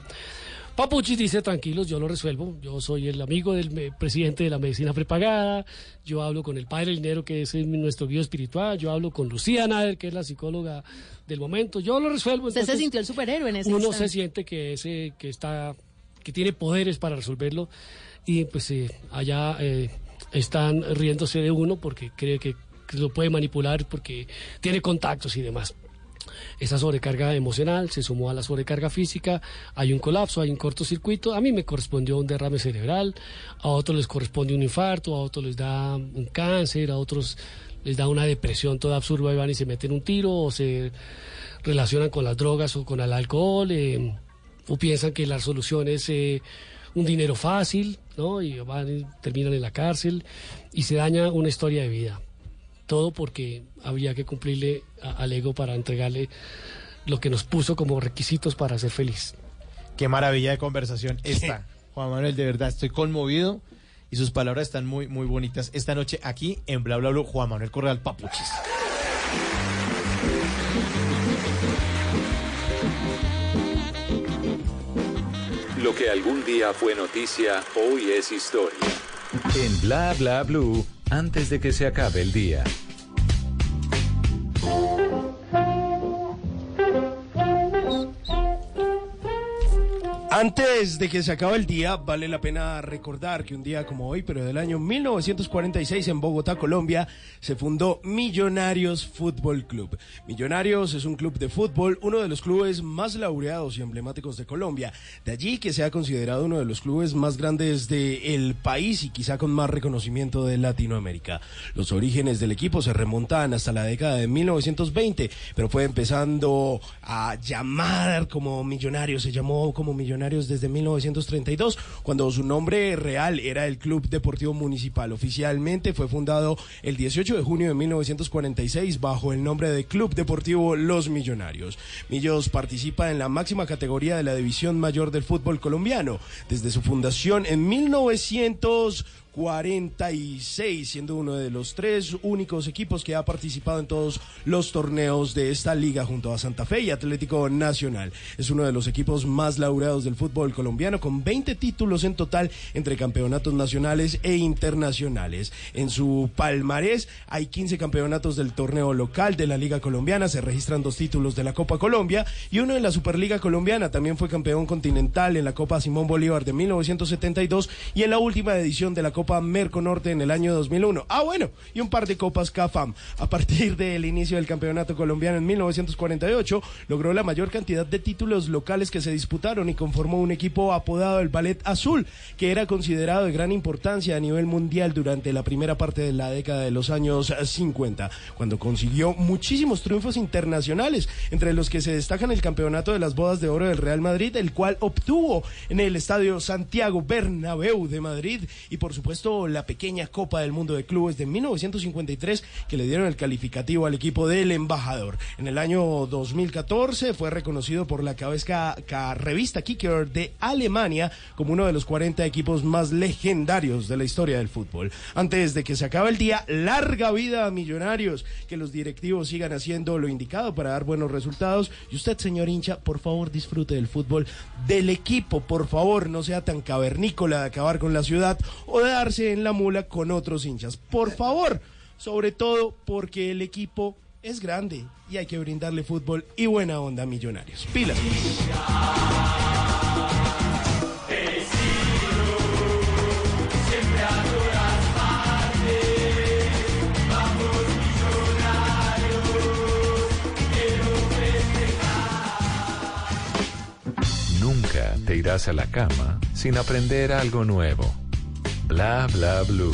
Papuchis dice, tranquilos, yo lo resuelvo. Yo soy el amigo del me- presidente de la medicina prepagada. Yo hablo con el padre Linero, que es nuestro guía espiritual. Yo hablo con Lucía Nader, que es la psicóloga del momento. Yo lo resuelvo. Usted se sintió el superhéroe en ese uno instante. se siente que ese que está que tiene poderes para resolverlo y pues eh, allá eh, están riéndose de uno porque cree que lo puede manipular porque tiene contactos y demás. Esa sobrecarga emocional se sumó a la sobrecarga física, hay un colapso, hay un cortocircuito, a mí me correspondió un derrame cerebral, a otros les corresponde un infarto, a otros les da un cáncer, a otros les da una depresión toda absurda y van y se meten un tiro o se relacionan con las drogas o con el alcohol, eh, o piensan que la solución es eh, un dinero fácil, ¿no? Y van y terminan en la cárcel y se daña una historia de vida. Todo porque había que cumplirle a- al ego para entregarle lo que nos puso como requisitos para ser feliz. Qué maravilla de conversación esta. Juan Manuel, de verdad estoy conmovido y sus palabras están muy, muy bonitas. Esta noche aquí en Bla Bla Bla, Juan Manuel Correal Papuchis. Lo que algún día fue noticia, hoy es historia. En Bla Bla Blue, antes de que se acabe el día. Antes de que se acabe el día, vale la pena recordar que un día como hoy, pero del año 1946 en Bogotá, Colombia, se fundó Millonarios Fútbol Club. Millonarios es un club de fútbol, uno de los clubes más laureados y emblemáticos de Colombia. De allí que sea considerado uno de los clubes más grandes del país y quizá con más reconocimiento de Latinoamérica. Los orígenes del equipo se remontan hasta la década de 1920, pero fue empezando a llamar como Millonarios, se llamó como Millonarios desde 1932, cuando su nombre real era el Club Deportivo Municipal. Oficialmente fue fundado el 18 de junio de 1946 bajo el nombre de Club Deportivo Los Millonarios. Millos participa en la máxima categoría de la división mayor del fútbol colombiano desde su fundación en 1900 46, siendo uno de los tres únicos equipos que ha participado en todos los torneos de esta liga junto a Santa Fe y Atlético Nacional. Es uno de los equipos más laureados del fútbol colombiano con 20 títulos en total entre campeonatos nacionales e internacionales. En su palmarés hay 15 campeonatos del torneo local de la Liga Colombiana, se registran dos títulos de la Copa Colombia y uno en la Superliga Colombiana. También fue campeón continental en la Copa Simón Bolívar de 1972 y en la última edición de la Copa Merconorte en el año 2001. Ah, bueno, y un par de Copas CAFAM. A partir del inicio del campeonato colombiano en 1948, logró la mayor cantidad de títulos locales que se disputaron y conformó un equipo apodado el Ballet Azul, que era considerado de gran importancia a nivel mundial durante la primera parte de la década de los años 50, cuando consiguió muchísimos triunfos internacionales, entre los que se destacan el campeonato de las bodas de oro del Real Madrid, el cual obtuvo en el estadio Santiago Bernabéu de Madrid y por supuesto supuesto, la pequeña Copa del Mundo de Clubes de 1953 que le dieron el calificativo al equipo del embajador. En el año 2014 fue reconocido por la cabeza ca- revista Kicker de Alemania como uno de los 40 equipos más legendarios de la historia del fútbol. Antes de que se acabe el día, larga vida a Millonarios, que los directivos sigan haciendo lo indicado para dar buenos resultados. Y usted, señor hincha, por favor disfrute del fútbol del equipo, por favor, no sea tan cavernícola de acabar con la ciudad o de en la mula con otros hinchas. Por favor, sobre todo porque el equipo es grande y hay que brindarle fútbol y buena onda a Millonarios. Pilas. Nunca te irás a la cama sin aprender algo nuevo. Bla bla blue.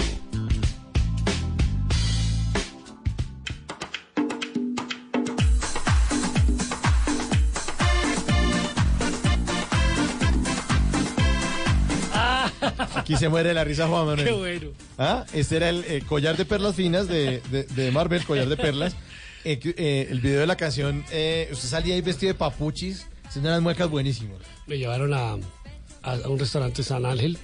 Aquí se muere la risa Juan Manuel. Qué bueno. Ah, Este era el eh, collar de perlas finas de, de, de Marvel, collar de perlas. Eh, eh, el video de la canción, eh, usted salía ahí vestido de papuchis, haciendo unas muecas buenísimas. Me llevaron a, a- un restaurante San Ángel,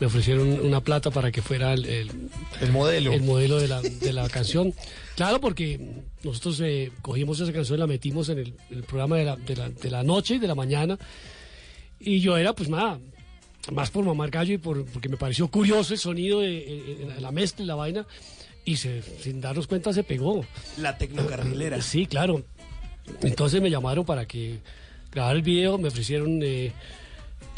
me ofrecieron una plata para que fuera el, el, modelo. El modelo de la, de la canción. Claro, porque nosotros eh, cogimos esa canción y la metimos en el, el programa de la, de, la, de la noche y de la mañana. Y yo era, pues nada, más por mamar gallo y por, porque me pareció curioso el sonido de, eh, eh, la mezcla y la vaina. Y se, sin darnos cuenta se pegó. La tecnocarrilera. Sí, claro. Entonces me llamaron para que grabara el video, me ofrecieron, eh,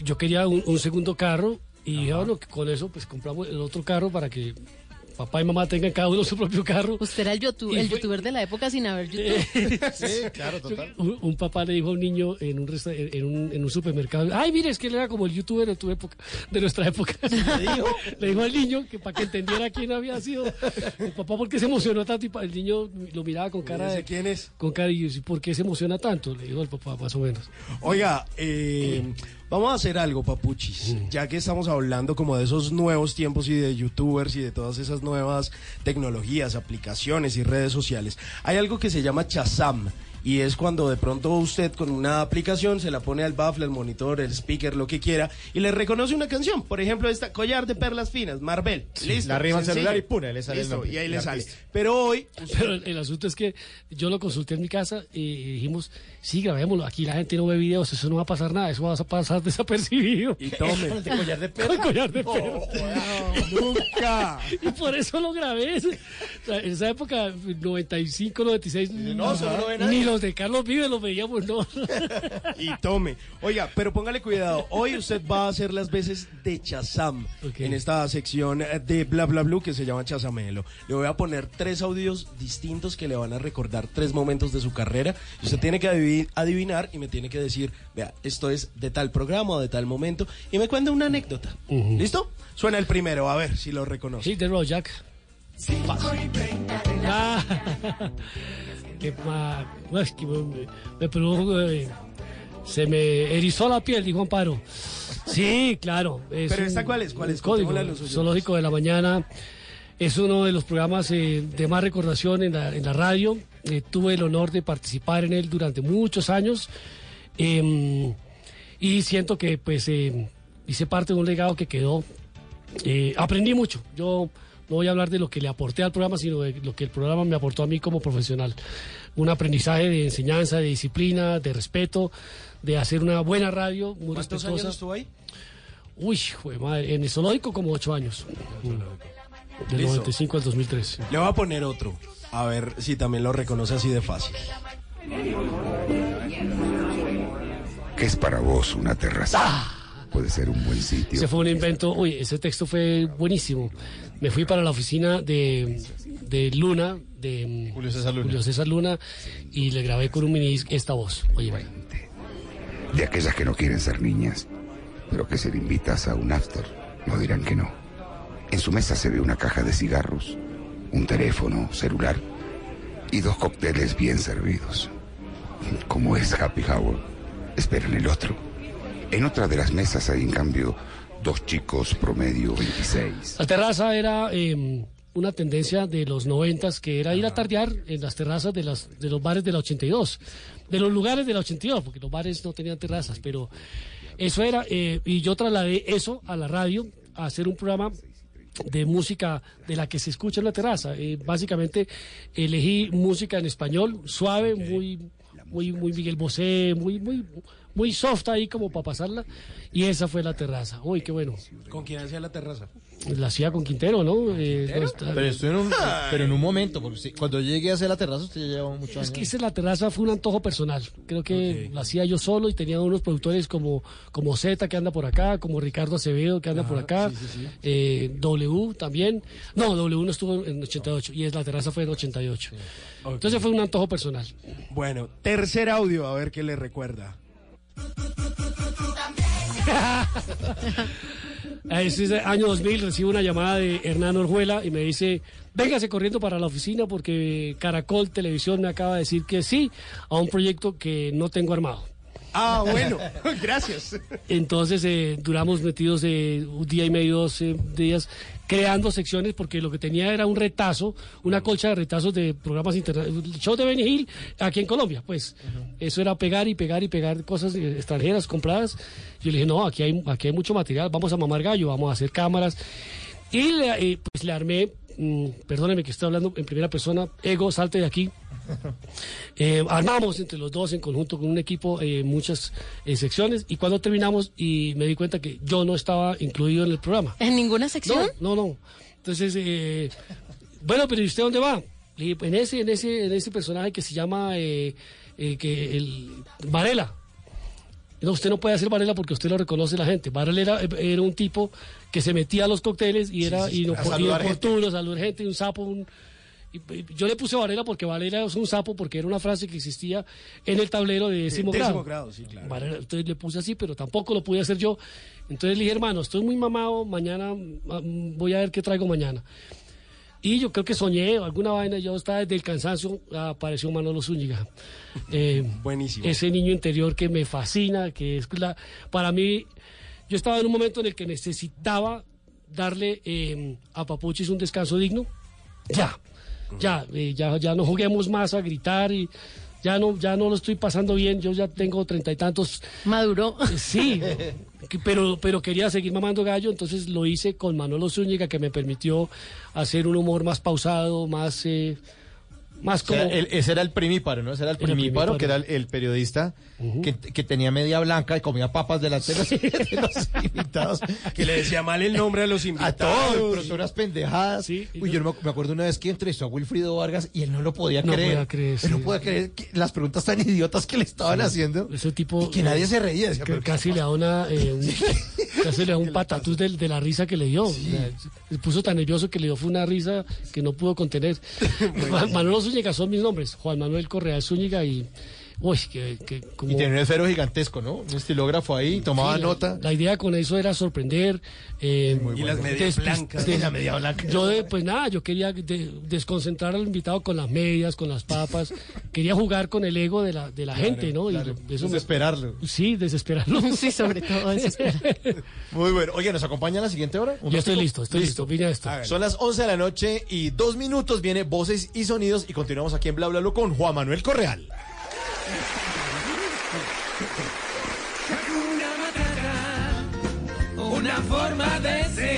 yo quería un, un segundo carro y dije, bueno, con eso pues compramos el otro carro para que papá y mamá tengan cada uno su propio carro. Usted era el, youtu- Y el fue- youtuber de la época sin haber YouTube. Sí, claro, total. Un, un papá le dijo a un niño en un, resta- en, un, en un supermercado, ay, mire, es que él era como el youtuber de tu época, de nuestra época. Le dijo al niño que para que entendiera quién había sido. El papá, ¿por qué se emocionó tanto? Y el niño lo miraba con cara de... ¿Quién es? Con cara y yo, "¿Sí, ¿por qué se emociona tanto? Le dijo el papá, más o menos. Oiga, eh, vamos a hacer algo, papuchis. Ya que estamos hablando como de esos nuevos tiempos y de youtubers y de todas esas nuevas tecnologías, aplicaciones y redes sociales. Hay algo que se llama Chazam. Y es cuando de pronto usted con una aplicación se la pone al baffle, al monitor, el speaker, lo que quiera, y le reconoce una canción. Por ejemplo, esta collar de perlas finas, Marvel. Listo. la arriba al sencillo. celular y pum, ahí le sale el Listo, nombre, y ahí el le sale. artista. Pero hoy Pero el, el asunto es que yo lo consulté en mi casa y dijimos, sí, grabémoslo. Aquí la gente no ve videos, eso no va a pasar nada, eso va a pasar desapercibido. Y tome. Con el collar de Con el collar de perro. nunca. Y por eso lo grabé. O sea, en esa época, 95, 96, no, eso no lo ve nadie. ni los de Carlos Vives los veíamos, no. y tome. Oiga, pero póngale cuidado. Hoy usted va a hacer las veces de Chazam en esta sección de Bla Bla Blue que se llama Chazamelo. Le voy a poner tres audios distintos que le van a recordar tres momentos de su carrera. Y usted tiene que adivi- adivinar y me tiene que decir, vea, esto es de tal programa o de tal momento. Y me cuenta una anécdota. ¿Listo? Suena el primero, a ver si lo reconoce. Sí, de Jack. Ah, que ma- no, es que me, me produjo, eh, se me erizó la piel, dijo Amparo. Sí, claro. es Pero esta, ¿cuál es? ¿Cuál es? Código. Zoológico de la Mañana. Es uno de los programas eh, de más recordación en la, en la radio. Eh, tuve el honor de participar en él durante muchos años. Em, y siento que pues eh, hice parte de un legado que quedó. Eh, aprendí mucho. Yo no voy a hablar de lo que le aporté al programa, sino de lo que el programa me aportó a mí como profesional. Un aprendizaje de enseñanza, de disciplina, de respeto, de hacer una buena radio, muy ¿Cuántos respetuosa. años estuvo ahí? Uy, jue madre, en el zoológico como ocho años. Del Listo. 95 al 2003. Le voy a poner otro. A ver si también lo reconoce así de fácil. ¿Qué es para vos una terraza? Ah. Puede ser un buen sitio. Ese fue un invento, uy, ese texto fue buenísimo. Me fui para la oficina de, de Luna, de Julio César Luna. y le grabé con un mini disc esta voz. Oye, De aquellas que no quieren ser niñas, pero que si le invitas a un after, no dirán que no. En su mesa se ve una caja de cigarros, un teléfono celular y dos cócteles bien servidos. Como es Happy Hour, esperan el otro. En otra de las mesas hay en cambio Dos chicos promedio 26. La terraza era eh, una tendencia de los noventas que era ir a tardear en las terrazas de, las, de los bares de la 82, de los lugares de la 82, porque los bares no tenían terrazas, pero eso era, eh, y yo trasladé eso a la radio, a hacer un programa de música de la que se escucha en la terraza. Eh, básicamente elegí música en español, suave, muy, muy, muy Miguel Bosé, muy, muy, muy soft ahí como para pasarla, y esa fue la terraza. Uy, qué bueno. ¿Con quién hacía la terraza? La hacía con Quintero, ¿no? Eh, no está- Pero esto en un, pero en un momento, porque cuando llegué a hacer la terraza, usted ya lleva muchos Es años. que hice la terraza fue un antojo personal. Creo que la hacía yo solo y tenía unos productores como, como Z que anda por acá, como Ricardo Acevedo que anda por acá, eh, W también. No, W no estuvo en 88 y es la terraza fue en 88. Entonces fue un antojo personal. Bueno, tercer audio, a ver qué le recuerda. A ese año 2000 recibo una llamada de Hernán Orjuela y me dice, véngase corriendo para la oficina porque Caracol Televisión me acaba de decir que sí a un proyecto que no tengo armado. Ah, bueno, gracias. Entonces eh, duramos metidos eh, un día y medio, dos eh, días, creando secciones, porque lo que tenía era un retazo, una colcha de retazos de programas internacionales, show de Benny Hill aquí en Colombia, pues. Eso era pegar y pegar y pegar cosas eh, extranjeras compradas. Yo le dije, no, aquí hay, aquí hay mucho material, vamos a mamar gallo, vamos a hacer cámaras. Y le, eh, pues le armé, mm, perdóneme que estoy hablando en primera persona, ego, salte de aquí. Eh, armamos entre los dos en conjunto con un equipo eh, muchas eh, secciones y cuando terminamos y me di cuenta que yo no estaba incluido en el programa. ¿En ninguna sección? No, no, no. Entonces, eh, bueno, pero ¿y usted dónde va? Le dije, en ese, en ese, en ese personaje que se llama eh, eh, que el Varela. No, usted no puede hacer Varela porque usted lo reconoce la gente. Varela era, era un tipo que se metía a los cócteles y era sí, y no a saludar inoportuno, saludar gente, un sapo, un, yo le puse Varela porque Varela es un sapo, porque era una frase que existía en el tablero de décimo décimo grado. grado, sí, claro. Varela, entonces le puse así, pero tampoco lo pude hacer yo. Entonces le dije, hermano, estoy muy mamado, mañana mm, voy a ver qué traigo mañana. Y yo creo que soñé alguna vaina, yo estaba desde el cansancio, apareció Manolo Zúñiga. Eh, Buenísimo. Ese niño interior que me fascina, que es la, para mí, yo estaba en un momento en el que necesitaba darle eh, a Papuchis un descanso digno. Ya, ya, eh, ya, ya no juguemos más a gritar y ya no, ya no lo estoy pasando bien, yo ya tengo treinta y tantos. Maduró. Sí, pero, pero quería seguir mamando gallo, entonces lo hice con Manolo Zúñiga, que me permitió hacer un humor más pausado, más, eh, más O sea, como... el- ese era el primíparo, ¿no? Ese era el primíparo, que era el, el periodista que, que tenía media blanca y comía papas delante de los, de los invitados. Que le decía mal el nombre a los A invitados. todos, pero son unas pendejadas. Uy, yo me, me acuerdo una vez que entrevistó a Wilfrido Vargas y él no lo podía No creer. creer, Él sí. no podía creer que las preguntas tan idiotas que le estaban haciendo. Ese tipo... Y que nadie se reía. decía, que casi le da una eh, un, casi le da un patatús de, la risa que le dio. O sea, se puso tan nervioso que le dio fue una risa que no pudo contener. Manuel Zúñiga son mis nombres. Juan Manuel Correa Zúñiga y uy, que, que como Y tenía un esfero gigantesco, ¿no? Un estilógrafo ahí, tomaba Sí, nota. La, idea con eso era sorprender. eh, Y las medias despis- blancas. des- Y la media blanca. Yo, de- pues nada, yo quería de- desconcentrar al invitado con las medias, con las papas. quería jugar con el ego de la, de la Claro, gente, ¿no? Y me- Desesperarlo. Sí, desesperarlo. Sí, sobre todo. Muy bueno. Oye, ¿nos acompaña a la siguiente hora? ¿Un Yo estoy listo, estoy listo. Vine a esto. Son las 11 de la noche y dos minutos viene Voces y Sonidos y continuamos aquí en Bla Bla Bla con Juan Manuel Correal. Hakuna Matata, una forma de ser.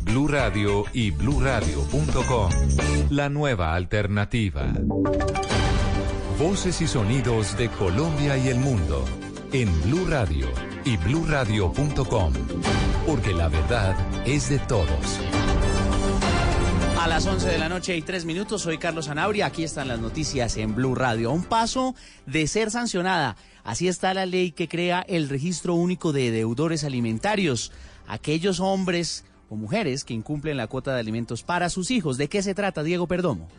Blue Radio y bluradio.com. La nueva alternativa. Voces y sonidos de Colombia y el mundo en Blue Radio y bluradio.com, porque la verdad es de todos. A las 11 de la noche y 3 minutos, soy Carlos Anabria. Aquí están las noticias en Blue Radio. A un paso de ser sancionada. Así está la ley que crea el registro único de deudores alimentarios. Aquellos hombres o mujeres que incumplen la cuota de alimentos para sus hijos. ¿De qué se trata, Diego Perdomo?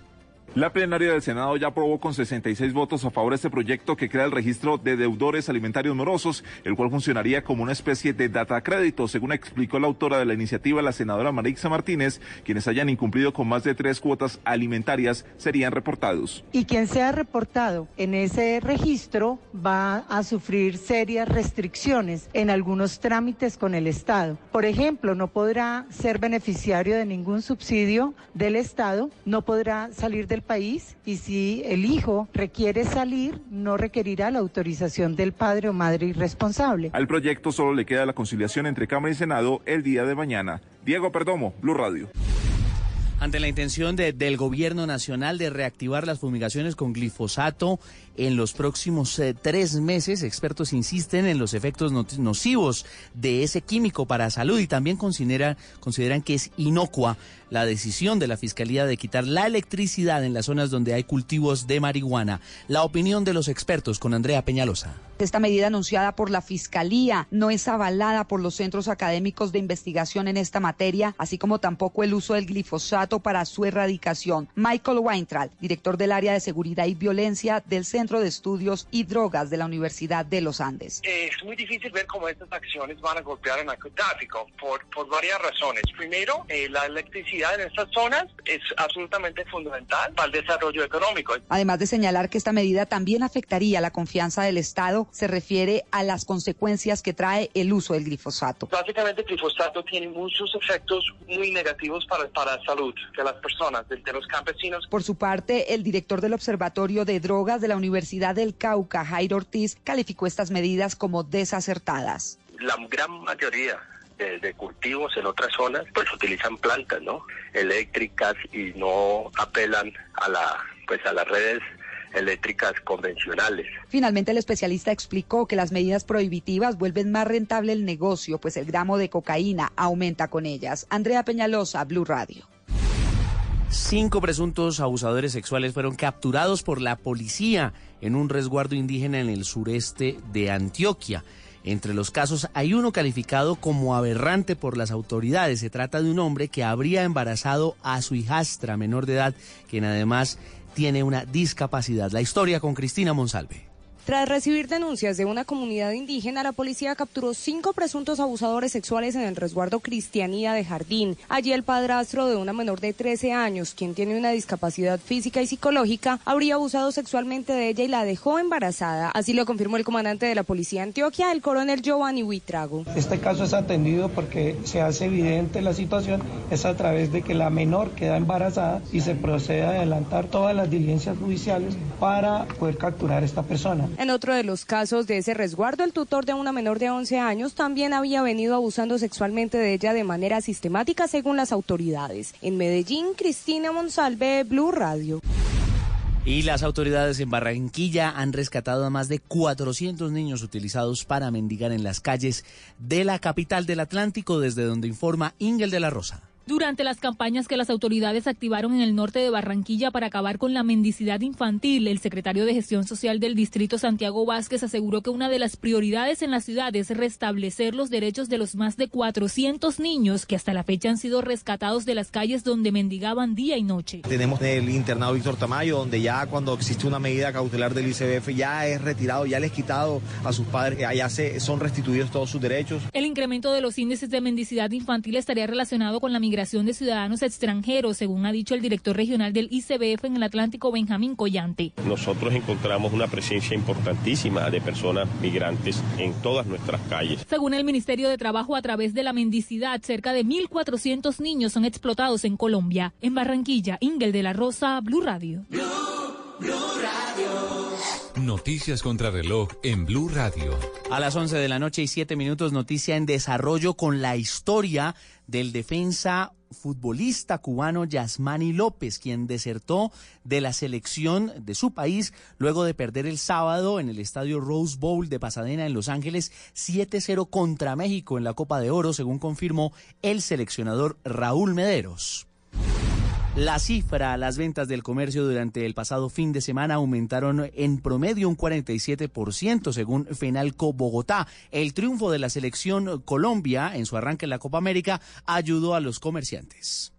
La plenaria del Senado ya aprobó con 66 votos a favor este proyecto que crea el registro de deudores alimentarios morosos, el cual funcionaría como una especie de data crédito, según explicó la autora de la iniciativa, la senadora Marixa Martínez, quienes hayan incumplido con más de tres cuotas alimentarias serían reportados. Y quien sea reportado en ese registro va a sufrir serias restricciones en algunos trámites con el Estado. Por ejemplo, no podrá ser beneficiario de ningún subsidio del Estado, no podrá salir del país y si el hijo requiere salir, no requerirá la autorización del padre o madre irresponsable. Al proyecto solo le queda la conciliación entre Cámara y Senado el día de mañana. Diego Perdomo, Blue Radio. Ante la intención de- del gobierno nacional de reactivar las fumigaciones con glifosato en los próximos eh, tres meses, expertos insisten en los efectos no- nocivos de ese químico para salud y también considera- consideran que es inocua la decisión de la Fiscalía de quitar la electricidad en las zonas donde hay cultivos de marihuana. La opinión de los expertos con Andrea Peñalosa. Esta medida anunciada por la Fiscalía no es avalada por los centros académicos de investigación en esta materia, así como tampoco el uso del glifosato para su erradicación. Michael Weintraub, director del área de seguridad y violencia del Centro de Estudios y Drogas de la Universidad de los Andes. Es muy difícil ver cómo estas acciones van a golpear el narcotráfico por, por varias razones. Primero, eh, la electricidad en estas zonas es absolutamente fundamental para el desarrollo económico. Además de señalar que esta medida también afectaría la confianza del Estado, se refiere a las consecuencias que trae el uso del glifosato. Básicamente, el glifosato tiene muchos efectos muy negativos para, para la salud de las personas, de, de los campesinos. Por su parte, el director del Observatorio de Drogas de la Universidad del Cauca, Jairo Ortiz, calificó estas medidas como desacertadas. La gran mayoría de, de cultivos en otras zonas pues utilizan plantas no eléctricas y no apelan a la pues a las redes eléctricas convencionales. Finalmente, el especialista explicó que las medidas prohibitivas vuelven más rentable el negocio, pues el gramo de cocaína aumenta con ellas. Andrea Peñalosa, Blue Radio. Cinco presuntos abusadores sexuales fueron capturados por la policía en un resguardo indígena en el sureste de Antioquia. Entre los casos hay uno calificado como aberrante por las autoridades. Se trata de un hombre que habría embarazado a su hijastra menor de edad, quien además tiene una discapacidad. La historia con Cristina Monsalve. Tras recibir denuncias de una comunidad indígena, la policía capturó cinco presuntos abusadores sexuales en el resguardo Cristianía de Jardín. Allí el padrastro de una menor de 13 años, quien tiene una discapacidad física y psicológica, habría abusado sexualmente de ella y la dejó embarazada. Así lo confirmó el comandante de la policía de Antioquia, el coronel Giovanni Huitrago. Este caso es atendido porque se hace evidente la situación, es a través de que la menor queda embarazada y se procede a adelantar todas las diligencias judiciales para poder capturar a esta persona. En otro de los casos de ese resguardo, el tutor de una menor de 11 años también había venido abusando sexualmente de ella de manera sistemática según las autoridades. En Medellín, Cristina Monsalve, Blue Radio. Y las autoridades en Barranquilla han rescatado a más de 400 niños utilizados para mendigar en las calles de la capital del Atlántico, desde donde informa Ingel de la Rosa. Durante las campañas que las autoridades activaron en el norte de Barranquilla para acabar con la mendicidad infantil, el secretario de Gestión Social del distrito Santiago Vázquez aseguró que una de las prioridades en la ciudad es restablecer los derechos de los más de 400 niños que hasta la fecha han sido rescatados de las calles donde mendigaban día y noche. Tenemos el internado Víctor Tamayo, donde ya cuando existe una medida cautelar del ICBF ya es retirado, ya les quitado a sus padres, allá se, son restituidos todos sus derechos. El incremento de los índices de mendicidad infantil estaría relacionado con la migración de ciudadanos extranjeros, según ha dicho el director regional del ICBF en el Atlántico, Benjamín Collante. Nosotros encontramos una presencia importantísima de personas migrantes en todas nuestras calles. Según el Ministerio de Trabajo, a través de la mendicidad, cerca de 1.400 niños son explotados en Colombia. En Barranquilla, Ingel de la Rosa, Blue Radio. Noticias contra reloj en Blue Radio. A las 11 de la noche y 7 minutos, noticia en desarrollo con la historia del defensa futbolista cubano Yasmani López, quien desertó de la selección de su país luego de perder el sábado en el estadio Rose Bowl de Pasadena en Los Ángeles 7-0 contra México en la Copa de Oro, según confirmó el seleccionador Raúl Mederos. La cifra, las ventas del comercio durante el pasado fin de semana aumentaron en promedio un 47% según Fenalco Bogotá. El triunfo de la selección Colombia en su arranque en la Copa América ayudó a los comerciantes.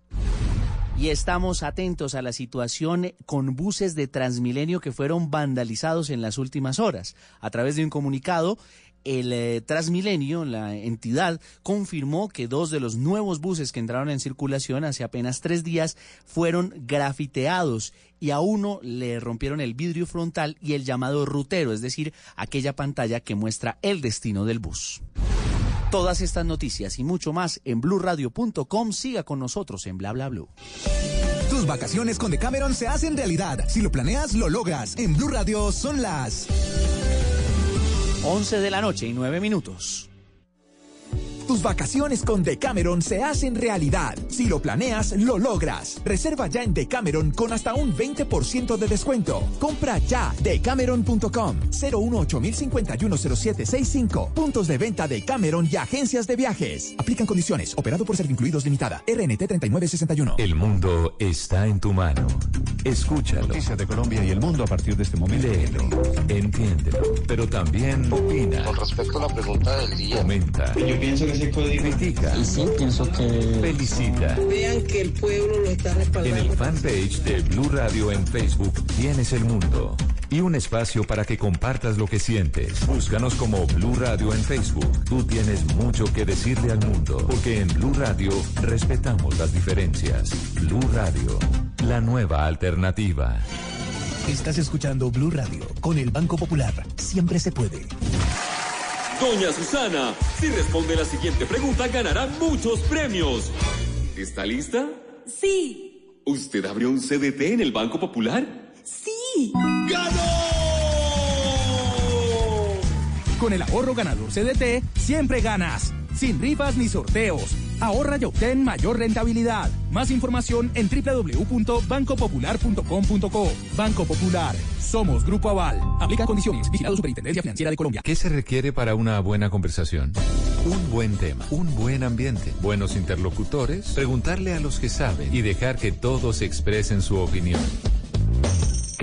Y estamos atentos a la situación con buses de Transmilenio que fueron vandalizados en las últimas horas. A través de un comunicado, el eh, Transmilenio, la entidad, confirmó que dos de los nuevos buses que entraron en circulación hace apenas tres días fueron grafiteados y a uno le rompieron el vidrio frontal y el llamado rutero, es decir, aquella pantalla que muestra el destino del bus. Todas estas noticias y mucho más en blurradio.com. Siga con nosotros en bla. Tus vacaciones con Decameron se hacen realidad. Si lo planeas, lo logras. En Blue Radio son las 11 de la noche y 9 minutos. Tus vacaciones con Decameron se hacen realidad. Si lo planeas, lo logras. Reserva ya en Decameron con hasta un 20% de descuento. Compra ya decameron.com 018-051-0765. Puntos de venta de Cameron y agencias de viajes. Aplican condiciones. Operado por Servincluidos Limitada. RNT 3961. El mundo está en tu mano. Escúchalo. Noticias de Colombia y el mundo a partir de este momento. Léelo, entiéndelo, pero también opina. Con respecto a la pregunta del día. Comenta. Yo pienso que se puede Critica. Y sí, pienso que... Felicita. Vean que el pueblo lo está En respaldando. el fanpage de Blue Radio en Facebook tienes el mundo y un espacio para que compartas lo que sientes. Búscanos como Blue Radio en Facebook. Tú tienes mucho que decirle al mundo, porque en Blue Radio respetamos las diferencias. Blue Radio, la nueva alternativa. Estás escuchando Blue Radio con el Banco Popular. Siempre se puede. Doña Susana, si responde la siguiente pregunta ganará muchos premios. ¿Está lista? Sí, ¿Usted abrió un CDT en el Banco Popular? sí. Con el ahorro ganador CDT, siempre ganas. Sin rifas ni sorteos. Ahorra y obtén mayor rentabilidad. Más información en www.bancopopular.com.co. Banco Popular. Somos Grupo Aval. Aplica condiciones. Vigilado Superintendencia Financiera de Colombia. ¿Qué se requiere para una buena conversación? Un buen tema, un buen ambiente, buenos interlocutores, preguntarle a los que saben y dejar que todos expresen su opinión.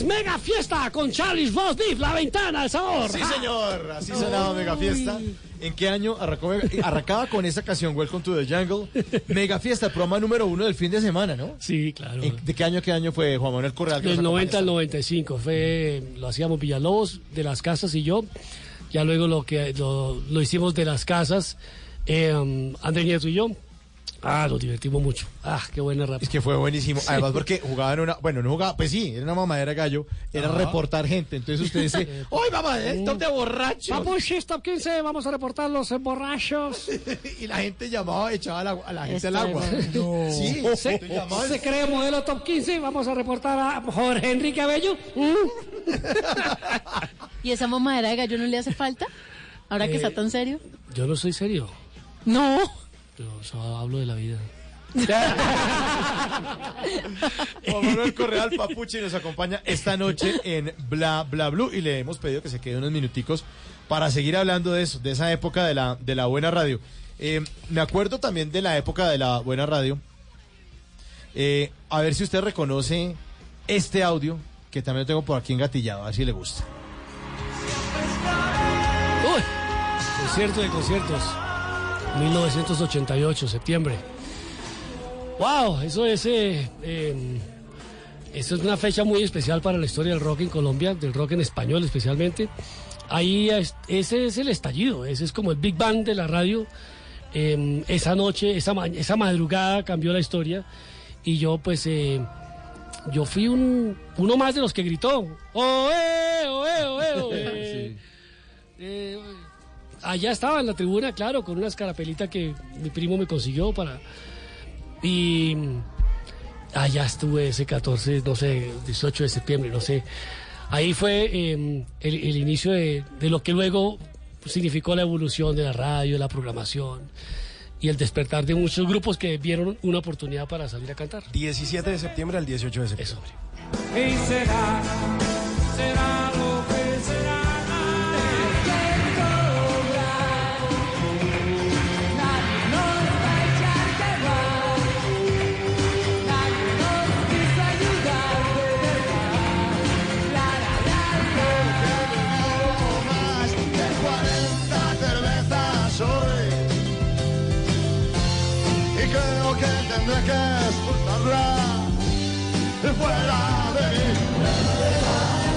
Es Mega Fiesta con Charles Voss Beef, la ventana del sabor. Sí, señor. Así sonaba Mega Fiesta. ¿En qué año arrancó Mega- arrancaba con esa canción Welcome to the Jungle? Mega Fiesta, el programa número uno del fin de semana, ¿no? Sí, claro. ¿En- ¿De qué año a qué año fue Juan Manuel Correal? que Del nos 90 al acompaña? 95 fue, lo hacíamos Villalobos, de las casas y yo. Ya luego lo que lo, lo hicimos de las casas, eh, Andrés Nieto y yo. Ah, nos divertimos mucho. Ah, qué buena rap. Es que fue buenísimo. Además, porque jugaban una. Bueno, no jugaba. Pues sí, era una mamadera gallo. Era Ajá. reportar gente. Entonces usted dice: ¡Hoy mamadera! ¡Top de borrachos! Papuchis, top 15, vamos a reportar los borrachos. y la gente llamaba, echaba a la, a la gente al agua. bueno. Sí, se, se cree modelo top 15, vamos a reportar a Jorge Enrique Abello. Mm. ¿Y esa mamadera de gallo no le hace falta? Ahora que Eh, está tan serio. Yo no soy serio. No. Solo hablo de la vida. Juan Manuel Correal Papuchi nos acompaña esta noche en Bla Bla Blue y le hemos pedido que se quede unos minuticos para seguir hablando de eso, de esa época de la, de la buena radio. Eh, me acuerdo también de la época de la buena radio. Eh, a ver si usted reconoce este audio que también lo tengo por aquí engatillado, a ver si le gusta. Uy, concierto de conciertos. 1988, septiembre. ¡Wow! Eso es, eh, eh, eso es una fecha muy especial para la historia del rock en Colombia, del rock en español especialmente. Ahí es- ese es el estallido, ese es como el Big Bang de la radio. Eh, esa noche, esa, esa madrugada cambió la historia y yo pues eh, yo fui un, uno más de los que gritó. ¡Oe, oe, oe, oe! Eh, allá estaba en la tribuna, claro, con una escarapelita que mi primo me consiguió para... Y allá estuve ese 14, no sé, 18 de septiembre, no sé. Ahí fue eh, el, el inicio de, de lo que luego significó la evolución de la radio, de la programación y el despertar de muchos grupos que vieron una oportunidad para salir a cantar. 17 de septiembre al 18 de septiembre. Y será, será lo que será. Tendré que expulsarla fuera de mí.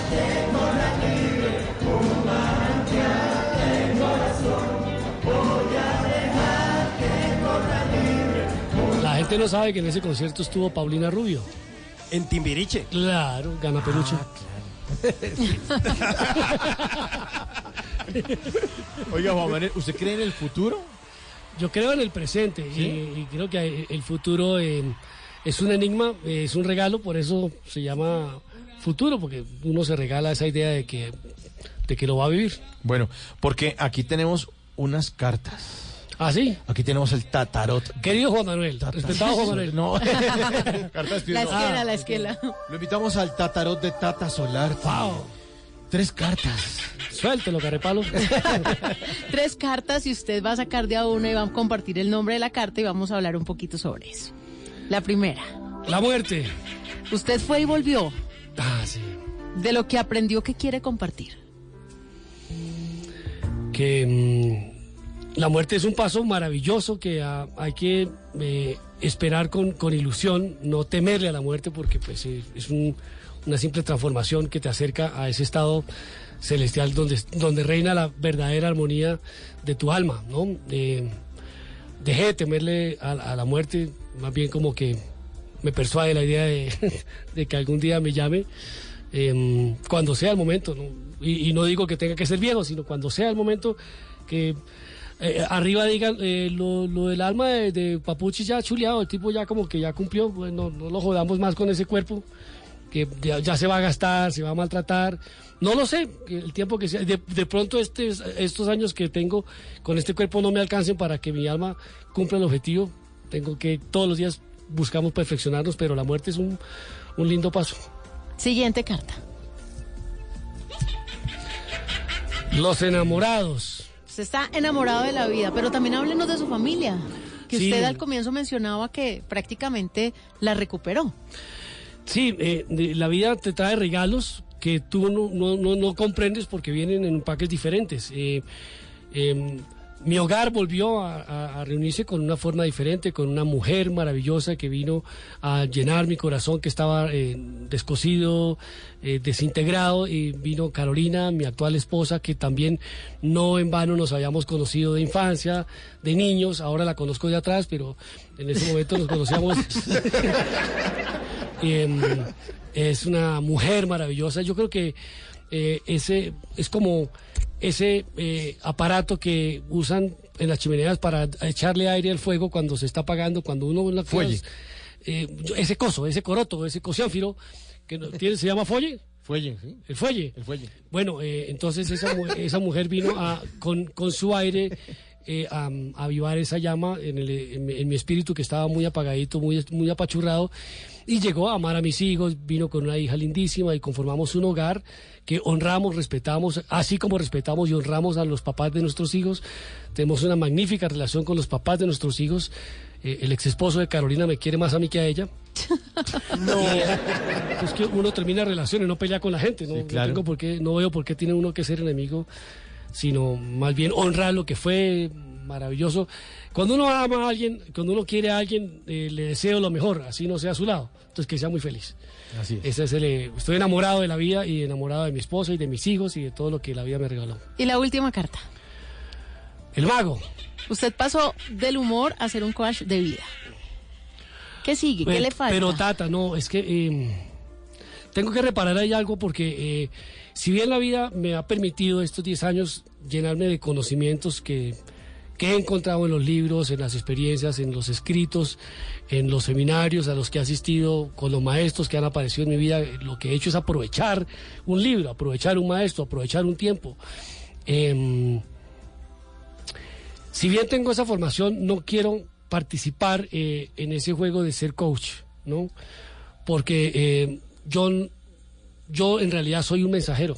Tengo la libre, un manantial de corazón. Voy a dejar que corra libre. La gente no sabe que en ese concierto estuvo Paulina Rubio. En Timbiriche. Claro, gana peluche. Oiga, Juan Manuel, ¿usted cree en el futuro? Yo creo en el presente y, y creo que el futuro eh, es un enigma, eh, es un regalo, por eso se llama futuro, porque uno se regala esa idea de que, de que lo va a vivir. Bueno, porque aquí tenemos unas cartas. ¿Ah, sí? Aquí tenemos el tatarot. Querido Juan Manuel, respetado Juan Manuel. No. Cartas La esquela, la esquela. Lo invitamos al tatarot de Tata Solar. Wow. Tres cartas. Suéltelo, carepalo. Tres cartas y usted va a sacar de a una y va a compartir el nombre de la carta y vamos a hablar un poquito sobre eso. La primera. La muerte. Usted fue y volvió. Ah, sí. De lo que aprendió que quiere compartir. que mm, la muerte es un paso maravilloso que hay que eh, esperar con, con ilusión, no temerle a la muerte porque pues eh, es un- una simple transformación que te acerca a ese estado celestial donde, donde reina la verdadera armonía de tu alma, ¿no? Eh, dejé de temerle a, la muerte, más bien como que me persuade la idea de, que algún día me llame em, cuando sea el momento. Y, no digo que tenga que ser viejo, sino cuando sea el momento que eh, arriba digan eh, lo, del alma de, de Papuchi ya chuleado, el tipo ya como que ya cumplió, pues no lo jodamos más con ese cuerpo, que ya, ya se va a gastar, se va a maltratar. No lo sé, el tiempo que sea. De, de pronto este, estos años que tengo con este cuerpo no me alcancen para que mi alma cumpla el objetivo. Tengo que todos los días buscamos perfeccionarnos, pero la muerte es un, un lindo paso. Siguiente carta. Los enamorados. Usted está enamorado de la vida, pero también háblenos de su familia. Que Sí. usted al comienzo mencionaba que prácticamente la recuperó. Sí, eh, la vida te trae regalos que tú no, no, no, comprendes porque vienen en empaques diferentes. Eh, em, mi hogar volvió a reunirse con una forma diferente, con una mujer maravillosa que vino a llenar mi corazón que estaba eh, descosido, eh, desintegrado, y vino Carolina, mi actual esposa, que también no en vano nos habíamos conocido de infancia, de niños, ahora la conozco de atrás, pero en ese momento nos conocíamos Em, es una mujer maravillosa. Yo creo que eh, ese es como ese eh, aparato que usan en las chimeneas para echarle aire al fuego cuando se está apagando, cuando uno la Fuelle. eh, ese coso, ese coroto, ese cociánfiro que tiene, se llama fuelle. Fuelle, sí. El fuelle. El fuelle. Bueno, eh, entonces esa, esa mujer vino a, con, con su aire eh, a, a avivar esa llama en, el- en en mi espíritu que estaba muy apagadito, muy, muy apachurrado, y llegó a amar a mis hijos, vino con una hija lindísima y conformamos un hogar que honramos, respetamos, así como respetamos y honramos a los papás de nuestros hijos. Tenemos una magnífica relación con los papás de nuestros hijos. Eh, el ex esposo de Carolina me quiere más a mí que a ella. No. Es que uno termina relaciones, no pelea con la gente. No, No claro. tengo por qué- no veo por qué tiene uno que ser enemigo, sino más bien honrar lo que fue, maravilloso. Cuando uno ama a alguien, cuando uno quiere a alguien, eh, le deseo lo mejor, así no sea a su lado. Entonces que sea muy feliz. Así es. Ese es el, eh, estoy enamorado de la vida y enamorado de mi esposa y de mis hijos y de todo lo que la vida me regaló. Y la última carta. El mago. Usted pasó del humor a ser un coach de vida. ¿Qué sigue? ¿Qué le falta? Pero Tata, no, es que eh, tengo que reparar ahí algo porque eh, si bien la vida me ha permitido estos 10 años llenarme de conocimientos que, que he encontrado en los libros, en las experiencias, en los escritos, en los seminarios a los que he asistido, con los maestros que han aparecido en mi vida, lo que he hecho es aprovechar un libro, aprovechar un maestro, aprovechar un tiempo. Em, si bien tengo esa formación, no quiero participar eh, en ese juego de ser coach, ¿no? Porque eh, yo, yo en realidad soy un mensajero.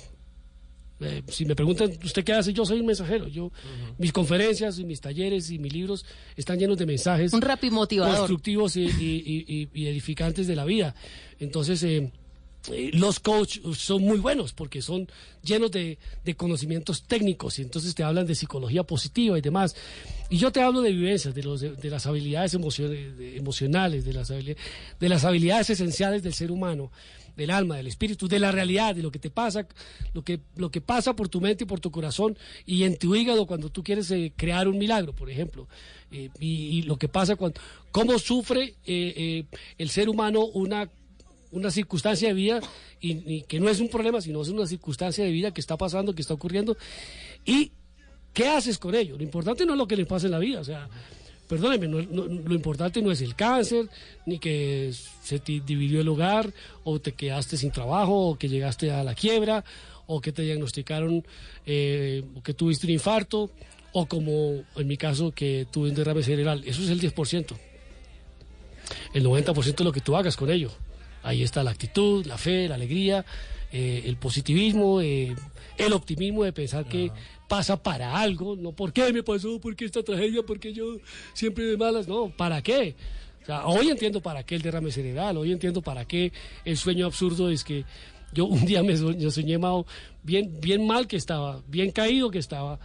Eh, si me preguntan, ¿usted qué hace? Yo soy un mensajero. Yo, Mis conferencias y mis talleres y mis libros están llenos de mensajes Un constructivos y, y- y- y edificantes de la vida. Entonces, eh, eh, los coach son muy buenos porque son llenos de, de conocimientos técnicos y entonces te hablan de psicología positiva y demás. Y yo te hablo de vivencias, de, los, de, las habilidades emocion- de- emocionales, de las, habili- de las habilidades esenciales del ser humano, del alma, del espíritu, de la realidad, de lo que te pasa, lo que, lo que pasa por tu mente y por tu corazón y en tu hígado cuando tú quieres eh, crear un milagro, por ejemplo. Eh, y, lo que pasa cuando, cómo sufre eh, eh, el ser humano una una circunstancia de vida y, y que no es un problema, sino es una circunstancia de vida que está pasando, que está ocurriendo. ¿Y qué haces con ello? Lo importante no es lo que le pasa en la vida, o sea, perdóneme, no- lo importante no es el cáncer, ni que se te dividió el hogar, o te quedaste sin trabajo, o que llegaste a la quiebra, o que te diagnosticaron, eh, o que tuviste un infarto, o como en mi caso que tuve un derrame cerebral. Eso es el 10%. El 90% es lo que tú hagas con ello. Ahí está la actitud, la fe, la alegría, eh, el positivismo, eh, el optimismo de pensar que pasa para algo, no por qué me pasó, por qué esta tragedia, por qué yo siempre de malas, no, ¿para qué? O sea, hoy entiendo para qué el derrame cerebral, hoy entiendo para qué el sueño absurdo es que yo un día me so- yo soñé Mao, bien, bien mal que estaba, bien caído que estaba.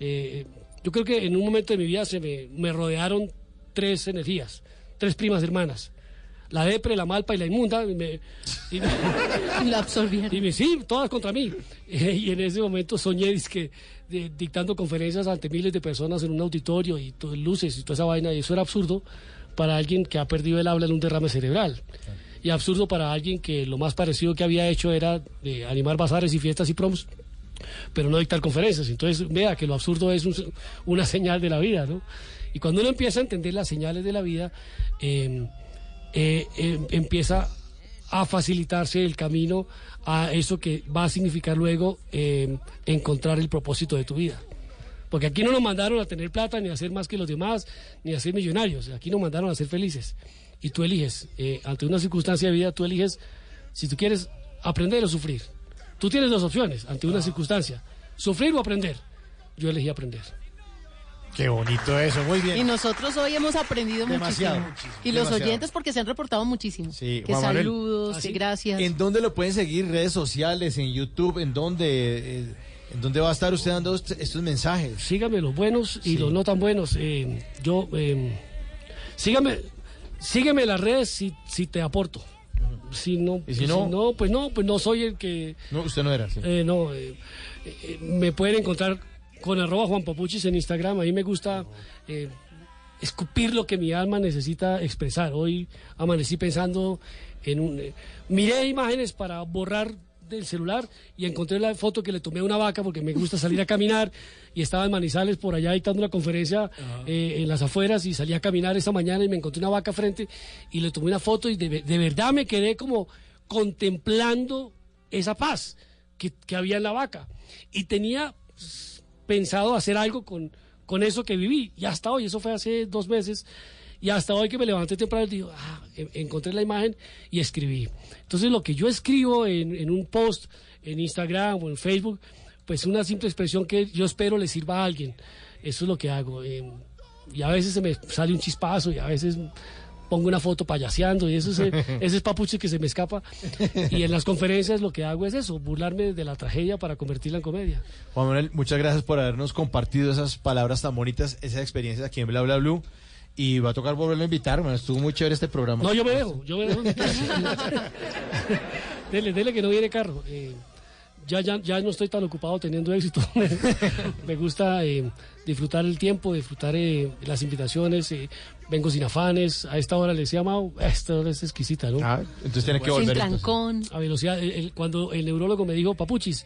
Eh, yo creo que en un momento de mi vida se me, me rodearon tres energías, tres primas hermanas. La depre, la malpa y la inmunda. Y me, y me- Lo absorbieron. y me, sí, todas contra mí. Eh, y en ese momento soñé dizque, dictando conferencias ante miles de personas en un auditorio y todo, luces y toda esa vaina. Y eso era absurdo para alguien que ha perdido el habla en un derrame cerebral. Y absurdo para alguien que lo más parecido que había hecho era eh, animar bazares y fiestas y promos, pero no dictar conferencias. Entonces, vea que lo absurdo es un- una señal de la vida, ¿no? Y cuando uno empieza a entender las señales de la vida, eh, eh, eh, empieza a facilitarse el camino a eso que va a significar luego eh, encontrar el propósito de tu vida. Porque aquí no nos mandaron a tener plata, ni a ser más que los demás, ni a ser millonarios. Aquí nos mandaron a ser felices. Y tú eliges, eh, ante una circunstancia de vida, tú eliges si tú quieres aprender o sufrir. Tú tienes dos opciones ante una circunstancia, sufrir o aprender. Yo elegí aprender. Qué bonito eso, muy bien. Y nosotros hoy hemos aprendido Demasiado. muchísimo. Y los Demasiado. oyentes porque se han reportado muchísimo. Sí, que Juan saludos, ¿Ah, que gracias. ¿En dónde lo pueden seguir? ¿Redes sociales? ¿En YouTube? ¿En dónde, eh, ¿en dónde va a estar usted dando est- estos mensajes? Sígame los buenos y los no tan buenos. Eh, yo, eh, sígame, sígueme en las redes si, si te aporto. Si no, ¿Y si no? pues no, pues no soy el que. No, usted no era. sí. Eh, no, eh, eh, me pueden encontrar con arroba Juan Papuchis en Instagram. Ahí me gusta eh, escupir lo que mi alma necesita expresar. Hoy amanecí pensando en un... eh, miré imágenes para borrar del celular y encontré la foto que le tomé a una vaca porque me gusta salir a caminar y estaba en Manizales por allá dictando una conferencia eh, en las afueras y salí a caminar esta mañana y me encontré una vaca frente y le tomé una foto y de, ve- de verdad me quedé como contemplando esa paz que, que había en la vaca y tenía pensado hacer algo con, con eso que viví y hasta hoy, eso fue hace dos meses y hasta hoy que me levanté temprano digo, ah, en- encontré la imagen y escribí. Entonces lo que yo escribo en, en un post en Instagram o en Facebook, pues una simple expresión que yo espero le sirva a alguien. Eso es lo que hago. eh, y a veces se me sale un chispazo y a veces pongo una foto payaseando y eso es, ese es papuche que se me escapa. Y en las conferencias lo que hago es eso, burlarme de la tragedia para convertirla en comedia. Juan Manuel, muchas gracias por habernos compartido esas palabras tan bonitas, esas experiencias aquí en Bla Bla Blue. Y va a tocar volverlo a invitar, bueno, estuvo muy chévere este programa. No, yo me dejo, yo me dejo. dele, dele que no viene carro. Eh, ya, ya, ya no estoy tan ocupado teniendo éxito. me gusta eh, disfrutar el tiempo, disfrutar eh, las invitaciones. Vengo sin afanes. A esta hora le decía a Mau, esta hora es exquisita, ¿no? Ah, entonces tiene que Sin volver. trancón. A velocidad. el- el- cuando el neurólogo me dijo, Papuchis,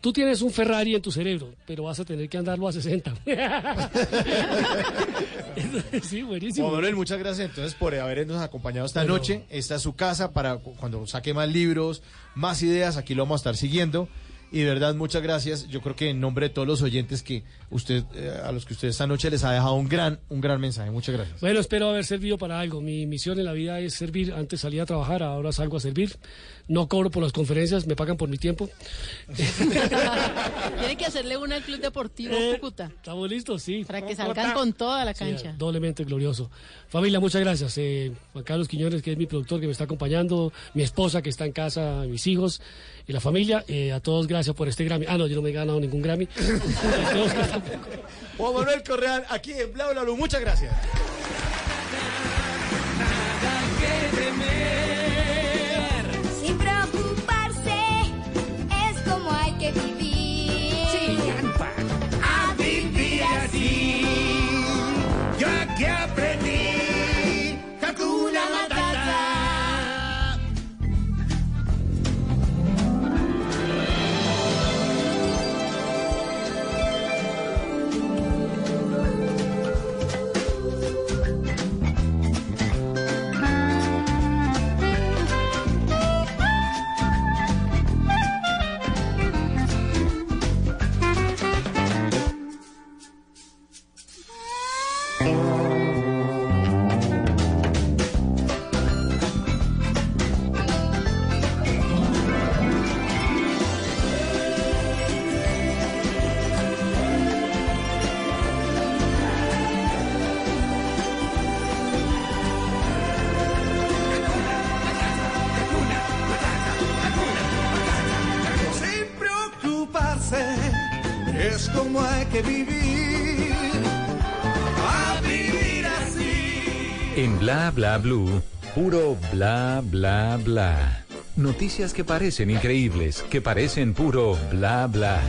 tú tienes un Ferrari en tu cerebro, pero vas a tener que andarlo a 60. sí, buenísimo. Manuel, muchas gracias entonces por habernos acompañado esta Bueno. noche. Esta es su casa para cu- cuando saque más libros, más ideas, aquí lo vamos a estar siguiendo. Y de verdad, muchas gracias. Yo creo que en nombre de todos los oyentes que usted, eh, a los que usted esta noche les ha dejado un gran, un gran mensaje. Muchas gracias. Bueno, espero haber servido para algo. Mi misión en la vida es servir. Antes salía a trabajar, ahora salgo a servir. No cobro por las conferencias, me pagan por mi tiempo. Tiene que hacerle una al Club Deportivo Eh, Cúcuta. Estamos listos, sí. Para que salgan con toda la Sí, cancha. doblemente glorioso. Familia, muchas gracias. Eh, Juan Carlos Quiñones, que es mi productor, que me está acompañando, mi esposa, que está en casa, mis hijos y la familia. Eh, a todos, gracias por este Grammy. Ah, no, yo no me he ganado ningún Grammy. Juan Manuel Correal, aquí en Bla Bla Blue. Muchas gracias. Bla Bla Blue, puro bla bla bla. Noticias que parecen increíbles, que parecen puro bla bla.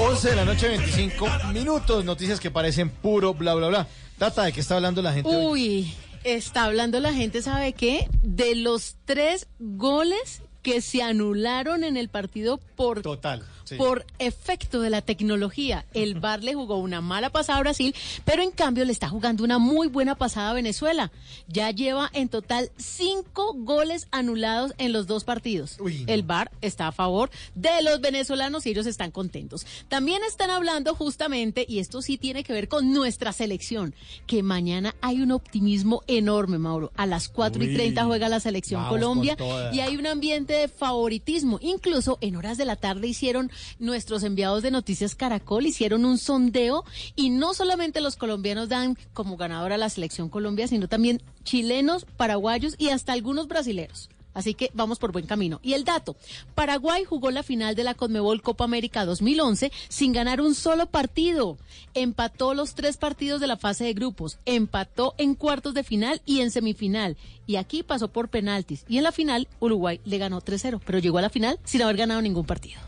11 de la noche, 25 minutos. Noticias que parecen puro bla bla bla. Tata, ¿de qué está hablando la gente? hoy? Uy, está hablando la gente, ¿sabe qué? De los tres goles que se anularon en el partido por Total. Sí. por efecto de la tecnología. El VAR le jugó una mala pasada a Brasil, pero en cambio le está jugando una muy buena pasada a Venezuela. Ya lleva en total cinco goles anulados en los dos partidos. El VAR está a favor de los venezolanos y ellos están contentos. También están hablando justamente, y esto sí tiene que ver con nuestra selección, que mañana hay un optimismo enorme, Mauro. A las 4 y Uy. 30 juega la selección Colombia y hay un ambiente de favoritismo. Incluso en horas de la tarde hicieron nuestros enviados de Noticias Caracol, hicieron un sondeo y no solamente los colombianos dan como ganadora a la selección Colombia, sino también chilenos, paraguayos y hasta algunos brasileros. Así que vamos por buen camino. Y el dato, Paraguay jugó la final de la Conmebol Copa América 2011 sin ganar un solo partido. Empató los tres partidos de la fase de grupos, empató en cuartos de final y en semifinal. Y aquí pasó por penaltis. Y en la final Uruguay le ganó 3-0, pero llegó a la final sin haber ganado ningún partido.